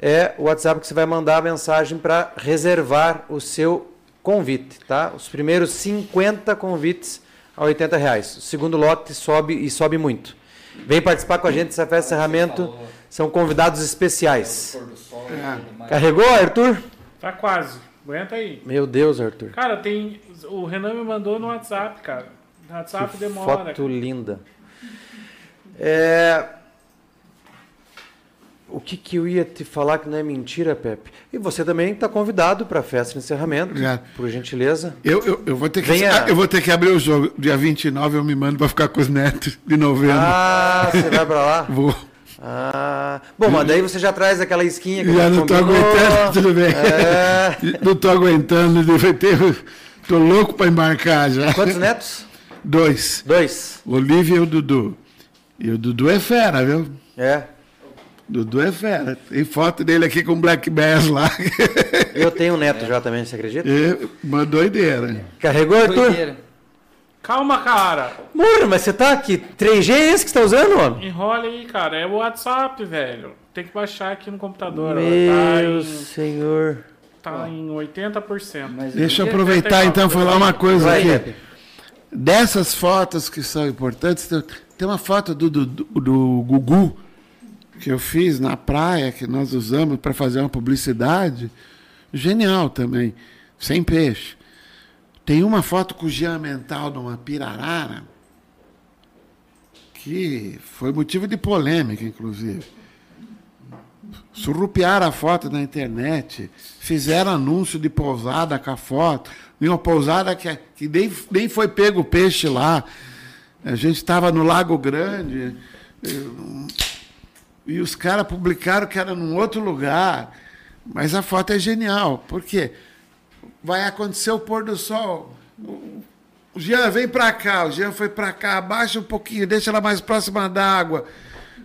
é o WhatsApp que você vai mandar a mensagem para reservar o seu convite, tá? Os primeiros 50 convites a 80 reais. O segundo lote sobe e sobe muito. Vem participar com a gente dessa festa de encerramento. São convidados especiais. Carregou, Arthur? Tá quase. Aguenta aí. Meu Deus, Arthur. Cara, tem. O Renan me mandou no WhatsApp, cara. No WhatsApp Que demora. foto linda. É... O que, que eu ia te falar que não é mentira, Pepe? E você também está convidado para a festa de encerramento, Obrigado. por gentileza. Eu, eu, eu, vou ter que, Venha. eu vou ter que abrir o jogo. Dia 29 eu me mando para ficar com os netos de novembro. Ah, você vai para lá? Vou. Ah, bom, mas daí você já traz aquela esquinha que Já não combinou. aguentando, tudo bem. É. Não tô aguentando. Tô louco para embarcar já. Quantos netos? Dois. Dois. O Olivia e o Dudu. E o Dudu é fera, viu? É. Dudu é fera. Tem foto dele aqui com o Black Bass lá. Eu tenho um neto já também, você acredita? É uma doideira. Carregou, Arthur? Doideira. Calma, cara. Mano, mas você tá aqui. 3G é esse que você tá usando, homem? Enrola aí, cara. É o WhatsApp, velho. Tem que baixar aqui no computador. Tá Meu em, senhor. tá em 80%. Mas Deixa eu aproveitar então e falar uma coisa Vai, aqui. Pepe. Dessas fotos que são importantes, tem- tem uma foto do, do, do- do Gugu que eu fiz na praia, que nós usamos para fazer uma publicidade. Genial também, sem peixe. Tem uma foto com o Jean Mental numa pirarara, que foi motivo de polêmica, inclusive. Surrupiaram a foto na internet, fizeram anúncio de pousada com a foto, em uma pousada que, que nem, nem foi pego peixe lá. A gente estava no Lago Grande eh, e os caras publicaram que era num outro lugar. Mas a foto é genial, porque vai acontecer o pôr do sol. O Jean vem para cá, o Jean foi para cá, abaixa um pouquinho, deixa ela mais próxima da água.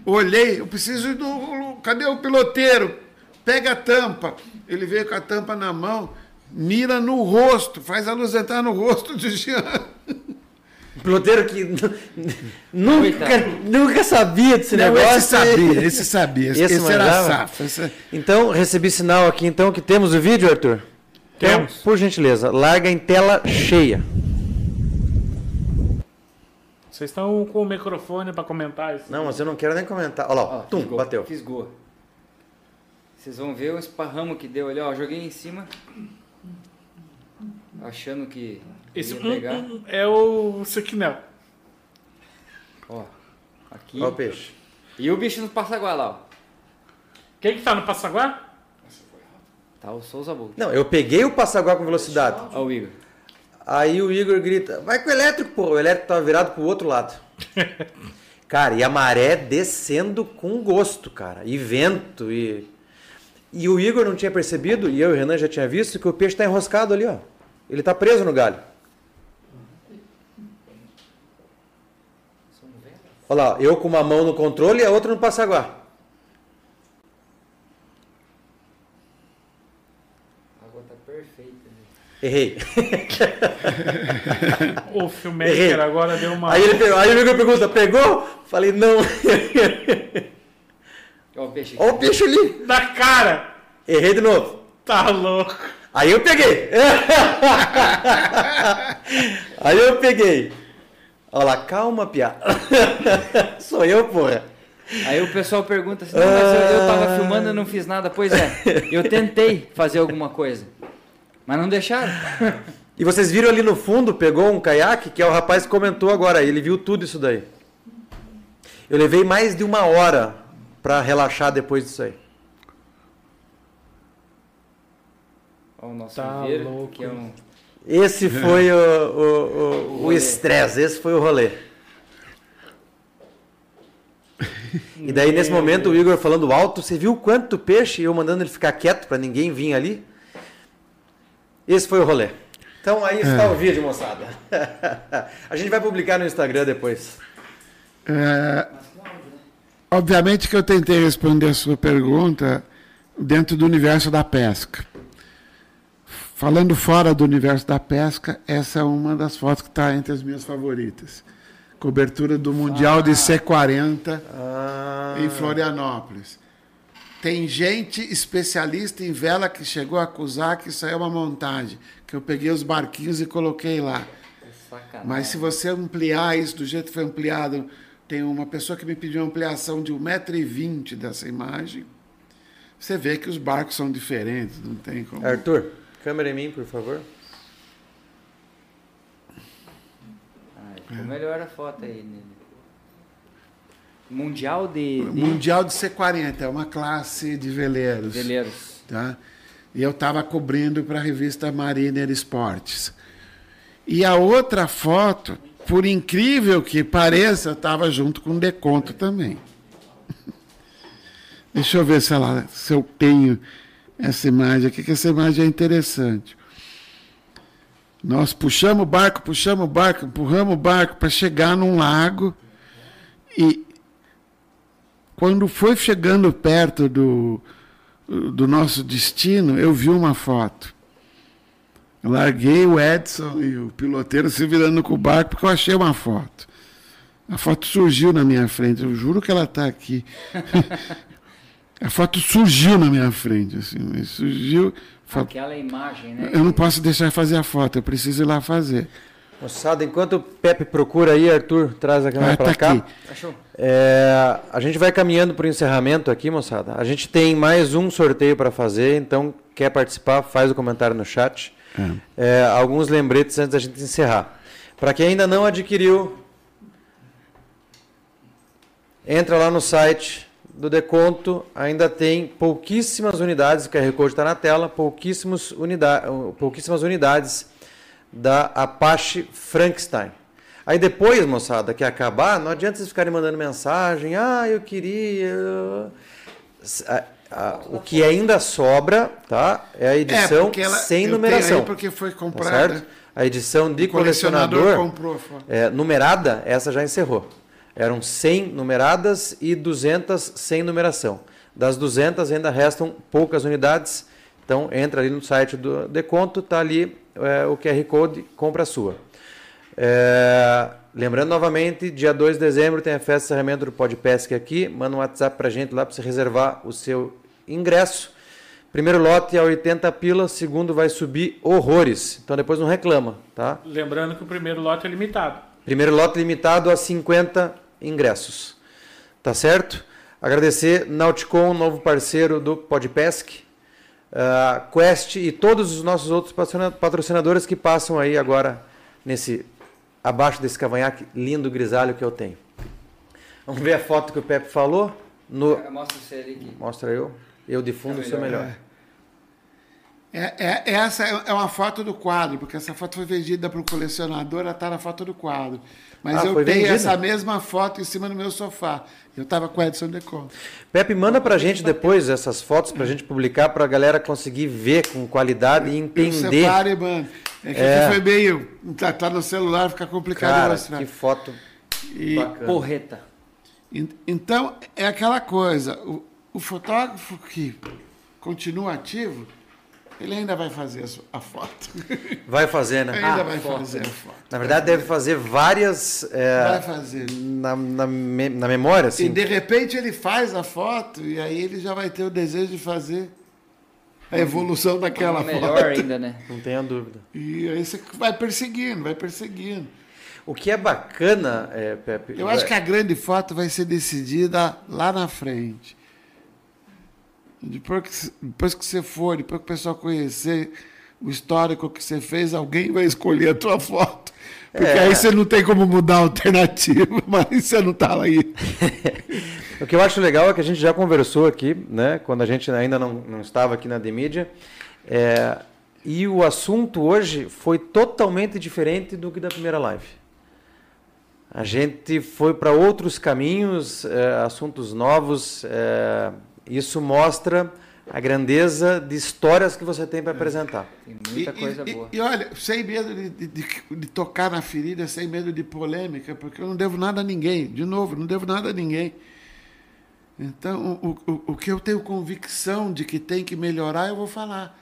Olhei, eu preciso do. Cadê o piloteiro? Pega a tampa. Ele veio com a tampa na mão, mira no rosto, faz a luz entrar no rosto do Jean. Piloteiro que nunca, Coitado. nunca sabia desse Não, negócio. esse sabia, esse sabia. Esse, Esse era safo. esse- Então, recebi sinal aqui então que temos o vídeo, Arthur? Então, Temos. por gentileza, larga em tela cheia. Vocês estão com o microfone pra comentar isso? Não, mas eu não quero nem comentar. Olha lá, Ó, tum, fisgou, bateu. Fisgou. Vocês vão ver o esparramo que deu ali, ó. Joguei em cima. Achando que Esse um, pegar. um, é o Sequinel. Ó. Aqui. Olha o peixe. E o bicho no passaguá lá, ó. Quem que tá no Passaguá? Tá o Souza Bolt. Não, eu peguei o passaguá com velocidade. Ó o Igor. Aí o Igor grita, vai com o elétrico, pô. O elétrico tava virado pro outro lado. cara, e a maré descendo com gosto, cara. E vento, e... E o Igor não tinha percebido, e eu e o Renan já tinha visto, que o peixe tá enroscado ali, ó. Ele tá preso no galho. Olha lá, eu com uma mão no controle e a outra no passaguá. A água tá perfeita. né? Errei. O filmmaker Errei. agora deu uma. Aí, ele, pegou- aí o Igor pergunta, pegou? Falei, não. Ó o peixe. Olha o peixe ali. Da cara! Errei de novo. Tá louco. Aí eu peguei. Aí eu peguei. Olha lá, calma, piá. Sou eu, porra. Aí o pessoal pergunta assim, não, mas eu, eu tava filmando e não fiz nada. Pois é, eu tentei fazer alguma coisa. Mas não deixaram. E vocês viram ali no fundo, pegou um caiaque, que é o rapaz que comentou agora. Ele viu tudo isso daí. Eu levei mais de uma hora pra relaxar depois disso aí. Ó o nosso Tá viveiro, louco, que é um... Esse foi o- o- estresse, esse foi o rolê. E daí, nesse momento, o Igor falando alto, você viu quanto peixe? Eu mandando ele ficar quieto para ninguém vir ali. Esse foi o rolê. Então aí está o vídeo, moçada. A gente vai publicar no Instagram depois. É, obviamente que eu tentei responder a sua pergunta dentro do universo da pesca. Falando fora do universo da pesca, essa é uma das fotos que está entre as minhas favoritas. Cobertura do Mundial de C40 Ah, em Florianópolis. Tem gente especialista em vela que chegou a acusar que isso aí é uma montagem, que eu peguei os barquinhos e coloquei lá. Sacanagem. Mas se você ampliar isso do jeito que foi ampliado, tem uma pessoa que me pediu uma ampliação de 1,20m dessa imagem. Você vê que os barcos são diferentes, não tem como. Arthur, câmera em mim, por favor. Ficou melhor a foto aí. Nele. Mundial de, de Mundial de C40, é uma classe de veleiros. veleiros. tá? E eu estava cobrindo para a revista Mariner Esportes. E a outra foto, por incrível que pareça, estava junto com o Deconto também. Deixa eu ver se, ela, se eu tenho essa imagem aqui, que essa imagem é interessante. Nós puxamos o barco, puxamos o barco, empurramos o barco para chegar num lago e quando foi chegando perto do, do nosso destino, eu vi uma foto. Larguei o Edson e o piloteiro se virando com o barco porque eu achei uma foto. A foto surgiu na minha frente, eu juro que ela está aqui. A foto surgiu na minha frente, assim, surgiu. Aquela imagem, né? Eu não posso deixar fazer a foto, eu preciso ir lá fazer. Moçada, enquanto o Pepe procura aí, Arthur, traz a câmera Ah, para tá cá. É, a gente vai caminhando para o encerramento aqui, moçada. A gente tem mais um sorteio para fazer, então quer participar, faz o comentário no chat. É, alguns lembretes antes da gente encerrar. Para quem ainda não adquiriu, entra lá no site do Deconto, ainda tem pouquíssimas unidades, o QR Code está na tela, pouquíssimos unida pouquíssimas unidades da Apache Frankenstein. Aí depois, moçada, que acabar, não adianta vocês ficarem mandando mensagem, ah, eu queria. O que ainda sobra, tá? É a edição porque ela- sem numeração. porque foi tá comprada. certo? A edição de O colecionador colecionador, comprou é, numerada, essa já encerrou. Eram 100 numeradas e 200 sem numeração. Das 200 ainda restam poucas unidades. Então entra ali no site do Deconto, tá ali é, o QR Code, compra a sua. É, lembrando novamente, dia 2 de dezembro tem a festa de encerramento do Podpesc aqui. Manda um WhatsApp pra gente lá para você reservar o seu ingresso. Primeiro lote é 80 pila, segundo vai subir horrores. Então depois não reclama, tá? Lembrando que o primeiro lote é limitado. Primeiro lote limitado a 50 ingressos. Tá certo? Agradecer Nauticon, novo parceiro do Podpesc, ah, Quest e todos os nossos outros patrocina- patrocinadores que passam aí agora nesse abaixo desse cavanhaque lindo grisalho que eu tenho. Vamos ver a foto que o Pepe falou. No, Mostra você ali aqui. mostra eu. Eu de fundo sou melhor. É, é- essa é é uma foto do quadro, porque essa foto foi vendida para o colecionador, ela está na foto do quadro. Mas Ah, eu tenho vendida? essa mesma foto em cima do meu sofá. Eu estava com o Edson Deconto. Pepe, manda pra gente depois essas fotos pra gente publicar pra galera conseguir ver com qualidade e Eu entender. separe, mano. É que É. foi meio. Tá, tá no celular, fica complicado de Cara, mostrar. que foto E- bacana. Porreta. En- Então, é aquela coisa, o, o fotógrafo que continua ativo, ele ainda vai fazer a, foto. Vai fazer, né? ainda Ah, vai foto. fazer a foto. Na verdade, deve fazer várias é, Vai fazer. na, na, me- na memória, E assim. de repente ele faz a foto e aí ele já vai ter o desejo de fazer a evolução daquela Melhor foto. ainda, né? Não tenha dúvida. E aí você vai perseguindo, vai perseguindo. O que é bacana, é, Pepe. Eu acho que a grande foto vai ser decidida lá na frente. Depois que, depois que você for, depois que o pessoal conhecer o histórico que você fez, alguém vai escolher a tua foto. Porque É. aí você não tem como mudar a alternativa, mas você não está aí. O que eu acho legal é que a gente já conversou aqui, né? Quando a gente ainda não, não estava aqui na The Media. é, e o assunto hoje foi totalmente diferente do que da primeira live. A gente foi para outros caminhos, é, assuntos novos. É, isso mostra a grandeza de histórias que você tem para apresentar. Tem muita E- coisa e, boa. E, olha, sem medo de, de- de- de tocar na ferida, sem medo de polêmica, porque eu não devo nada a ninguém. De novo, não devo nada a ninguém. Então, o, o, o que eu tenho convicção de que tem que melhorar, eu vou falar.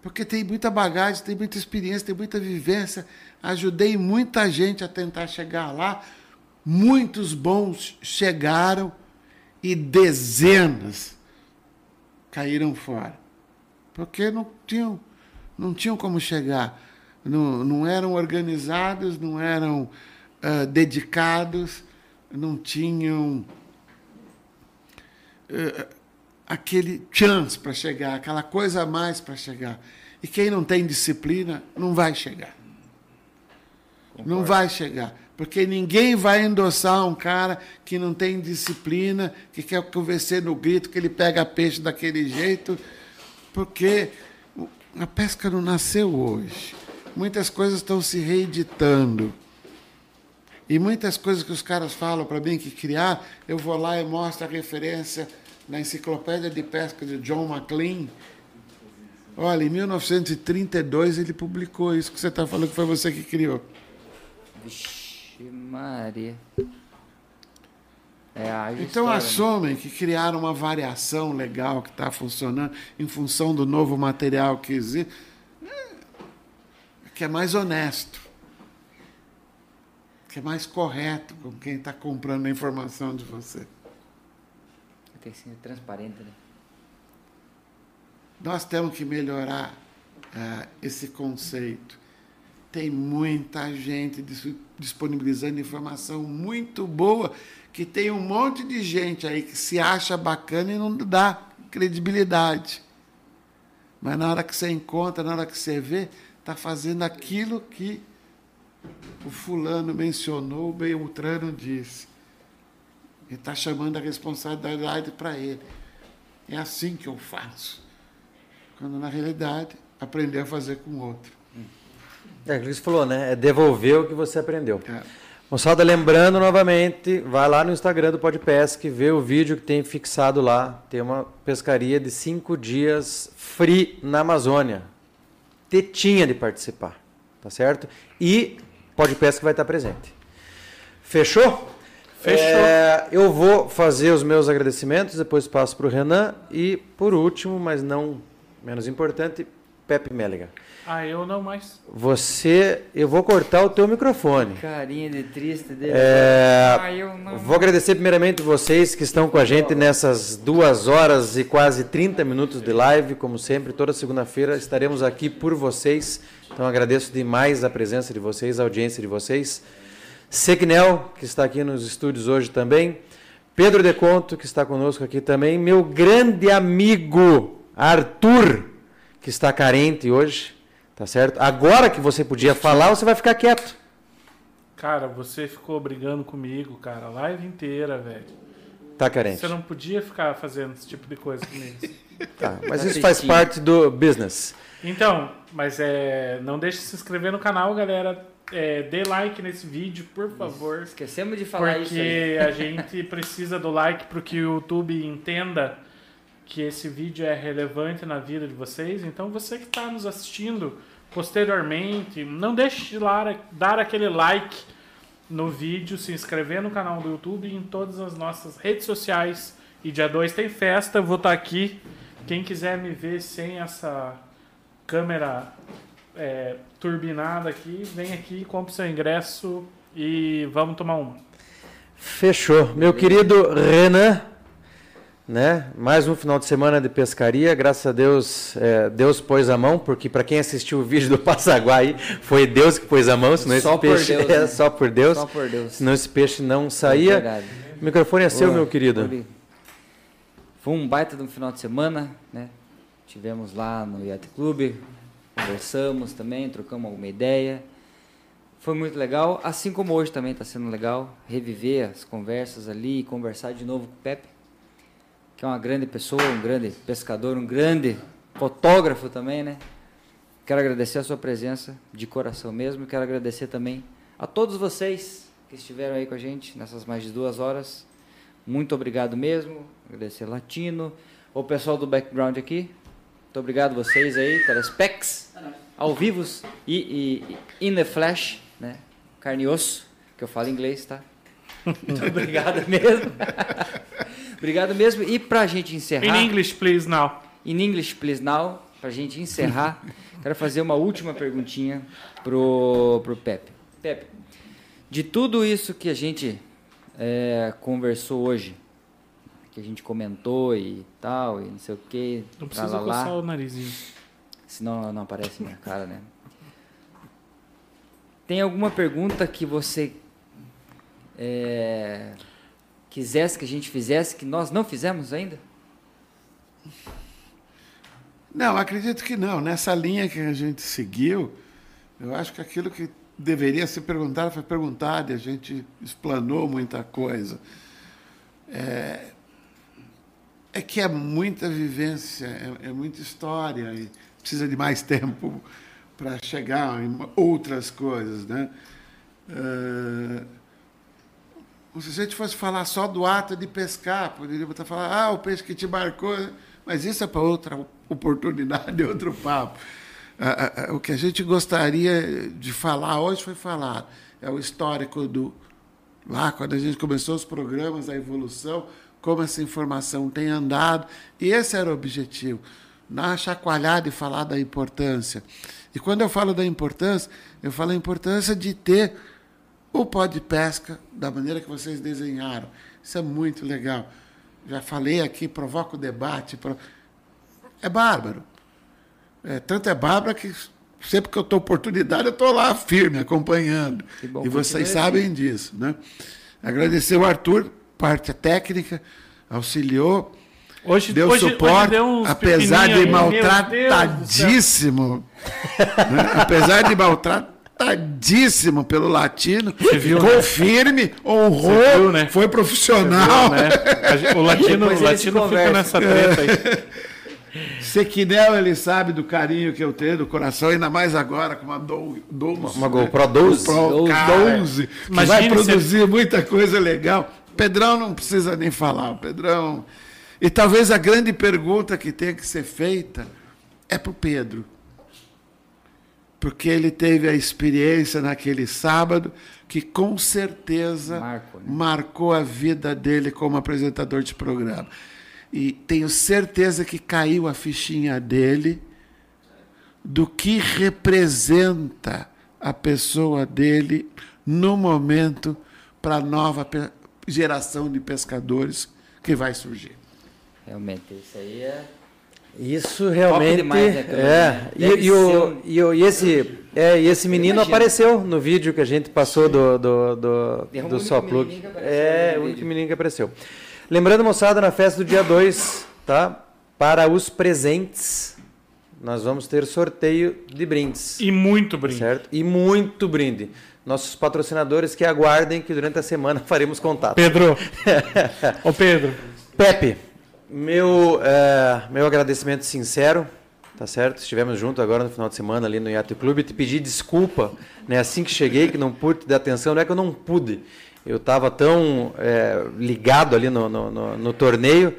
Porque tem muita bagagem, tem muita experiência, tem muita vivência. Ajudei muita gente a tentar chegar lá. Muitos bons chegaram e dezenas caíram fora. Porque não tinham, não tinham como chegar. Não, não eram organizados, não eram ah, dedicados, não tinham eh, aquele chance para chegar, aquela coisa a mais para chegar. E quem não tem disciplina não vai chegar. Não vai chegar. Porque ninguém vai endossar um cara que não tem disciplina, que quer convencer no grito, que ele pega peixe daquele jeito, porque a pesca não nasceu hoje. Muitas coisas estão se reeditando. E muitas coisas que os caras falam para mim que criar, eu vou lá e mostro a referência na enciclopédia de pesca de John McLean. Olha, em 1932 ele publicou isso que você está falando que foi você que criou. Vixe, Maria. É, a Então assumem que criaram uma variação legal que está funcionando em função do novo material que existe, que é mais honesto, que é mais correto com quem está comprando a informação de você. Tem que ser transparente, né? Nós temos que melhorar ah, esse conceito. Tem muita gente dis- disponibilizando informação muito boa, que tem um monte de gente aí que se acha bacana e não dá credibilidade. Mas na hora que você encontra, na hora que você vê, está fazendo aquilo que o fulano mencionou, o Beltrano disse. E está chamando a responsabilidade para ele. É assim que eu faço. Quando na realidade aprender a fazer com o outro. É aquilo que você falou, né? É devolver o que você aprendeu. É. Moçada, lembrando novamente, vai lá no Instagram do Podpesc, vê o vídeo que tem fixado lá. Tem uma pescaria de cinco dias free na Amazônia. Tetinha de participar, tá certo? E Podpesc vai estar presente. Fechou? Fechou. É, eu vou fazer os meus agradecimentos, depois passo para o Renan. E, por último, mas não menos importante, Pepe Méliga. Ah, eu não mais. Você, eu vou cortar o teu microfone. Carinha de triste dele. É, Ah, eu não. Vou agradecer primeiramente vocês que estão com a gente nessas duas horas e quase 30 minutos de live. Como sempre, toda segunda-feira estaremos aqui por vocês. Então agradeço demais a presença de vocês, a audiência de vocês. Sequinel, que está aqui nos estúdios hoje também. Pedro Deconto, que está conosco aqui também. Meu grande amigo Arthur, que está carente hoje. Tá certo? Agora que você podia falar, você vai ficar quieto. Cara, você ficou brigando comigo, cara, a live inteira, velho. Tá carente. Você não podia ficar fazendo esse tipo de coisa comigo. Tá, mas Tá isso faz tristinho. parte do business. Então, mas é. Não deixe de se inscrever no canal, galera. É, dê like nesse vídeo, por favor. Esquecemos de falar isso aí. Porque a gente precisa do like para que o YouTube entenda que esse vídeo é relevante na vida de vocês. Então, você que está nos assistindo posteriormente, não deixe de dar aquele like no vídeo, se inscrever no canal do YouTube e em todas as nossas redes sociais. E dia 2 tem festa, vou estar aqui. Quem quiser me ver sem essa câmera é, turbinada aqui, vem aqui, compre seu ingresso e vamos tomar uma. Fechou. Meu querido Renan, né? Mais um final de semana de pescaria. Graças a Deus, é, Deus pôs a mão, porque para quem assistiu o vídeo do Passaguá aí, foi Deus que pôs a mão, senão Só esse peixe Deus, é né? só por Deus, Só por Deus. senão esse peixe não É saía. verdade. o microfone é seu, Boa. meu querido. Foi um baita de um final de semana, né? Tivemos lá no Yacht Club, conversamos também, trocamos alguma ideia. Foi muito legal, assim como hoje também está sendo legal, reviver as conversas ali e conversar de novo com o Pepe, que é uma grande pessoa, um grande pescador, um grande fotógrafo também, né? Quero agradecer a sua presença de coração mesmo. Quero agradecer também a todos vocês que estiveram aí com a gente nessas mais de duas horas. Muito obrigado mesmo. Agradecer Latino, o pessoal do background aqui. Muito obrigado vocês aí, telespecs, ao vivos e, e, in the flash, né? Carne e osso, que eu falo inglês, tá? Muito obrigado mesmo. obrigado mesmo. E pra gente encerrar. In English, please, now. In English, please now, para a gente encerrar, quero fazer uma última perguntinha pro, pro Pepe. Pepe, de tudo isso que a gente é, conversou hoje, que a gente comentou e tal, e não sei o que. Não precisa coçar o narizinho. Senão não aparece minha cara, né? Tem alguma pergunta que você é, quisesse que a gente fizesse que nós não fizemos ainda? Não, acredito que não. Nessa linha que a gente seguiu, eu acho que aquilo que deveria ser perguntado foi perguntado e a gente explanou muita coisa. É, é que é muita vivência, é, é muita história e precisa de mais tempo para chegar em outras coisas, né? Uh, se a gente fosse falar só do ato de pescar, poderia estar falando, ah, o peixe que te marcou, mas isso é para outra oportunidade, outro papo. O que a gente gostaria de falar hoje foi falar, é o histórico do lá quando a gente começou os programas, a evolução, como essa informação tem andado, e esse era o objetivo na chacoalhada e falar da importância. E quando eu falo da importância, eu falo a importância de ter o pó de pesca da maneira que vocês desenharam. Isso é muito legal. Já falei aqui, provoca o debate. É bárbaro. É, tanto é bárbaro que sempre que eu estou oportunidade, eu estou lá firme, acompanhando. e vocês sabem assim. disso. Né? Agradecer o Arthur, parte técnica, auxiliou. Hoje, deu hoje, suporte, hoje apesar de maltratadíssimo, né? apesar de maltratadíssimo pelo latino, viu, confirme, né? honrou, viu, né? foi profissional. Viu, né? O latino, o latino fica nessa treta aí. Sequinel, ele sabe do carinho que eu tenho do coração, ainda mais agora com uma, do, 12, uma GoPro 12. Né? GoPro 12, que vai produzir se... muita coisa legal. Pedrão não precisa nem falar. Pedrão e talvez a grande pergunta que tenha que ser feita é para o Pedro. Porque ele teve a experiência naquele sábado que com certeza Marco, né? marcou a vida dele como apresentador de programa. E tenho certeza que caiu a fichinha dele do que representa a pessoa dele no momento para a nova geração de pescadores que vai surgir. Realmente, isso aí é. Isso realmente demais, né, é. E, e, o, e, o, e, esse é, e esse menino apareceu no vídeo que a gente passou Sim. do do do, é do Só Plug. É, o único menino que apareceu. Lembrando, moçada, na festa do dia 2, tá? Para os presentes, nós vamos ter sorteio de brindes. E muito brinde. Certo? E muito brinde. Nossos patrocinadores que aguardem que durante a semana faremos contato. Pedro. Ô Pedro. Pepe. Meu, é, meu agradecimento sincero, tá certo? Estivemos juntos agora no final de semana ali no Yacht Clube. Te pedi desculpa, né? Assim que cheguei, que não pude te dar atenção. Não é que eu não pude. Eu estava tão é, ligado ali no, no, no, no, torneio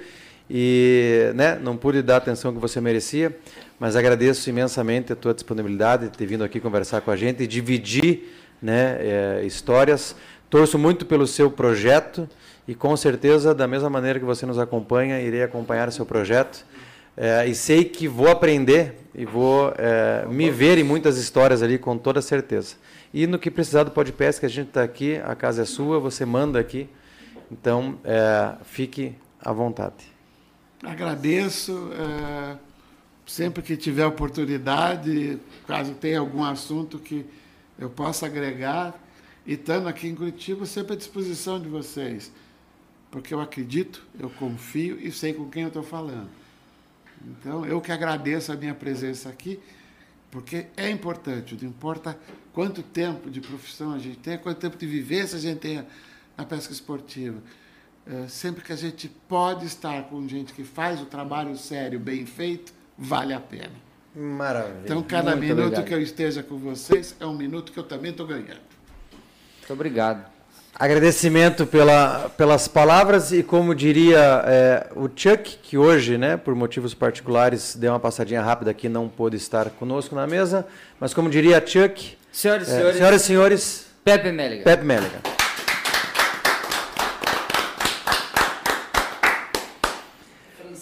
e né, não pude dar a atenção que você merecia. Mas agradeço imensamente a tua disponibilidade de ter vindo aqui conversar com a gente e dividir né, é, histórias. Torço muito pelo seu projeto e com certeza, da mesma maneira que você nos acompanha, irei acompanhar seu projeto. É, e sei que vou aprender e vou é, me ver em muitas histórias ali, com toda certeza. E no que precisar do podcast, que a gente está aqui, a casa é sua, você manda aqui. Então, é, fique à vontade. Agradeço. É, sempre que tiver oportunidade, caso tenha algum assunto que eu possa agregar, e estando aqui em Curitiba, sempre à disposição de vocês porque eu acredito, eu confio e sei com quem eu estou falando. Então, eu que agradeço a minha presença aqui, porque é importante, não importa quanto tempo de profissão a gente tem, quanto tempo de vivência a gente tem na pesca esportiva. É, sempre que a gente pode estar com gente que faz o trabalho sério, bem feito, vale a pena. Maravilha. Então, cada Muito minuto obrigado. que eu esteja com vocês é um minuto que eu também estou ganhando. Muito obrigado. Agradecimento pela, pelas palavras e como diria é, o Chuck, que hoje, né, por motivos particulares, deu uma passadinha rápida aqui, não pôde estar conosco na mesa, mas como diria Chuck, senhoras e é, senhores, senhoras e senhores, Pepe Méliga. Pepe Méliga.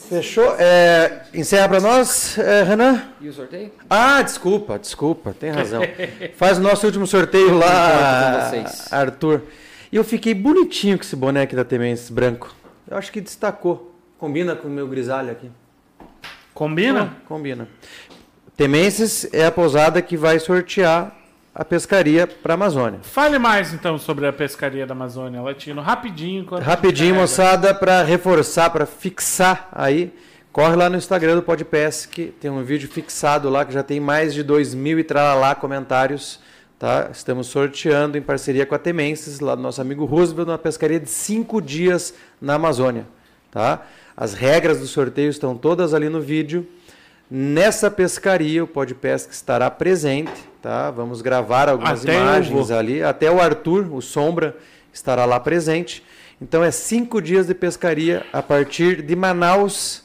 Fechou? É, encerra para nós, é, Renan? E o sorteio? Ah, desculpa, desculpa, tem razão. Faz o nosso último sorteio lá, Arthur. E eu fiquei bonitinho com esse boneco da Temens branco. Eu acho que destacou. Combina com o meu grisalho aqui. Combina? Combina. Temenses é a pousada que vai sortear a pescaria para a Amazônia. Fale mais então sobre a pescaria da Amazônia Latino, rapidinho. enquanto a gente Rapidinho, moçada, para reforçar, para fixar aí, corre lá no Instagram do Podpesc, tem um vídeo fixado lá que já tem mais de 2 mil e tralalá comentários, tá? Estamos sorteando em parceria com a Temenses, lá do nosso amigo Roosevelt, uma pescaria de 5 dias na Amazônia, tá? As regras do sorteio estão todas ali no vídeo. Nessa pescaria, o Podpesc estará presente, tá? Vamos gravar algumas Até imagens ali. Até o Arthur, o Sombra, estará lá presente. Então, é cinco dias de pescaria a partir de Manaus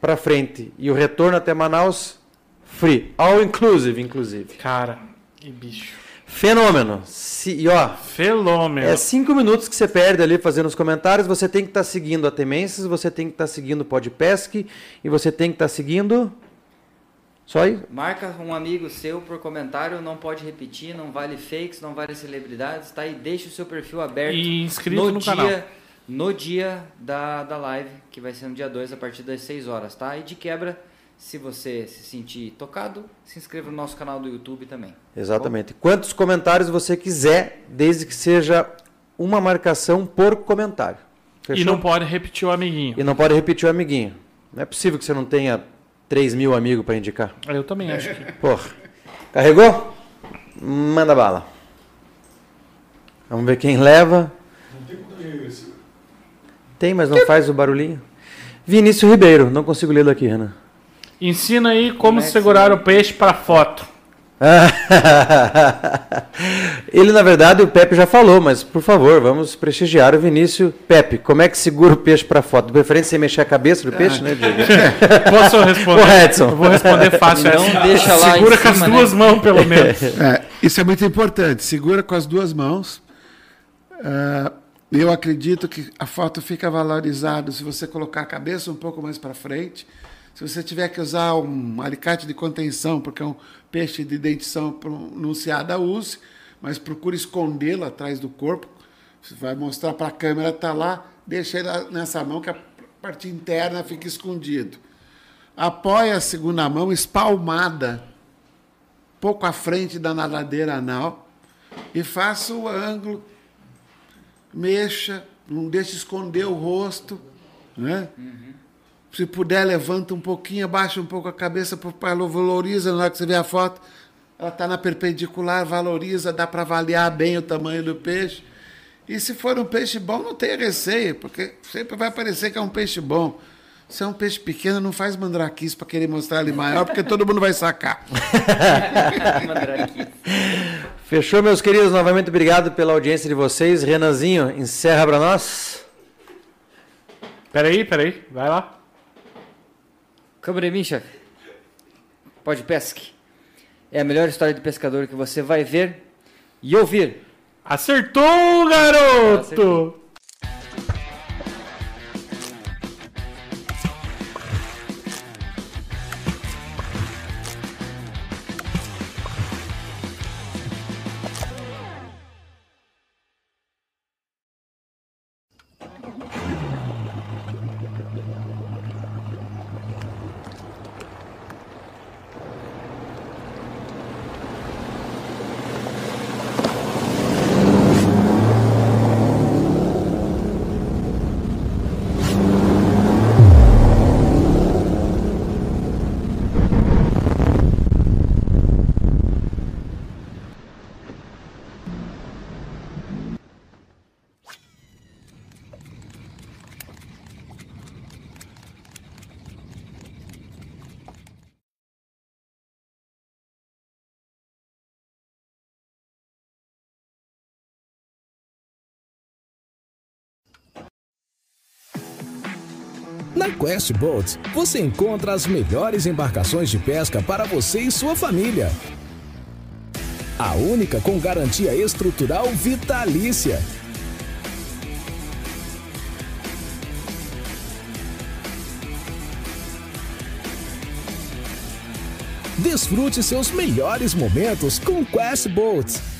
para frente. E o retorno até Manaus, free. All inclusive, inclusive. Cara, que bicho. Fenômeno. Se, e ó, Felômeno. é cinco minutos que você perde ali fazendo os comentários. Você tem que estar seguindo a Temenses, você tem que estar seguindo o Podpesc e você tem que estar seguindo. Só aí? Marca um amigo seu por comentário, não pode repetir, não vale fakes, não vale celebridades, tá? E deixa o seu perfil aberto E inscrito no dia, canal. No dia da, da live, que vai ser no dia 2, a partir das 6 horas, tá? E de quebra, se você se sentir tocado, se inscreva no nosso canal do YouTube também. Exatamente. Quantos comentários você quiser, desde que seja uma marcação por comentário. E não pode repetir o amiguinho. E não pode repetir o amiguinho. Não é possível que você não tenha 3 mil amigos para indicar. Eu também acho que. Porra. Carregou? Manda bala. Vamos ver quem leva. Não tem como ler esse. Tem, mas não faz o barulhinho. Vinícius Ribeiro. Não consigo ler daqui, Renan. Ensina aí como Como é segurar se- o peixe para foto. Ele, na verdade, o Pepe já falou, mas por favor, vamos prestigiar o Vinícius. Pepe, como é que segura o peixe para foto? De preferência sem mexer a cabeça do peixe, né, Diego? Posso responder? Ô, Edson. Eu vou responder fácil. Não essa. deixa lá Segura com as duas né? mãos, pelo menos. É, isso é muito importante. Segura com as duas mãos. Ah, eu acredito que a foto fica valorizada se você colocar a cabeça um pouco mais para frente. Se você tiver que usar um alicate de contenção, porque é um peixe de dentição pronunciada, use, mas procure escondê-lo atrás do corpo. Você vai mostrar para a câmera, está lá, deixa ele nessa mão que a parte interna fica escondido. Apoia a segunda mão espalmada pouco à frente da nadadeira anal e faça o ângulo, mexa, não deixe esconder o rosto, né? Se puder, levanta um pouquinho, abaixa um pouco a cabeça, para valoriza na hora que você vê a foto. Ela está na perpendicular, valoriza, dá para avaliar bem o tamanho do peixe. E se for um peixe bom, não tenha receio, porque sempre vai parecer que é um peixe bom. Se é um peixe pequeno, não faz mandraquice para querer mostrar ele maior, porque todo mundo vai sacar. Fechou, meus queridos. Novamente, obrigado pela audiência de vocês. Renanzinho, encerra para nós. Peraí, peraí. Vai lá. Chefe. Pode pesque. É a melhor história de pescador que você vai ver e ouvir. Acertou, garoto! Acertei. Quest Boats, você encontra as melhores embarcações de pesca para você e sua família. A única com garantia estrutural vitalícia. Desfrute seus melhores momentos com Quest Boats.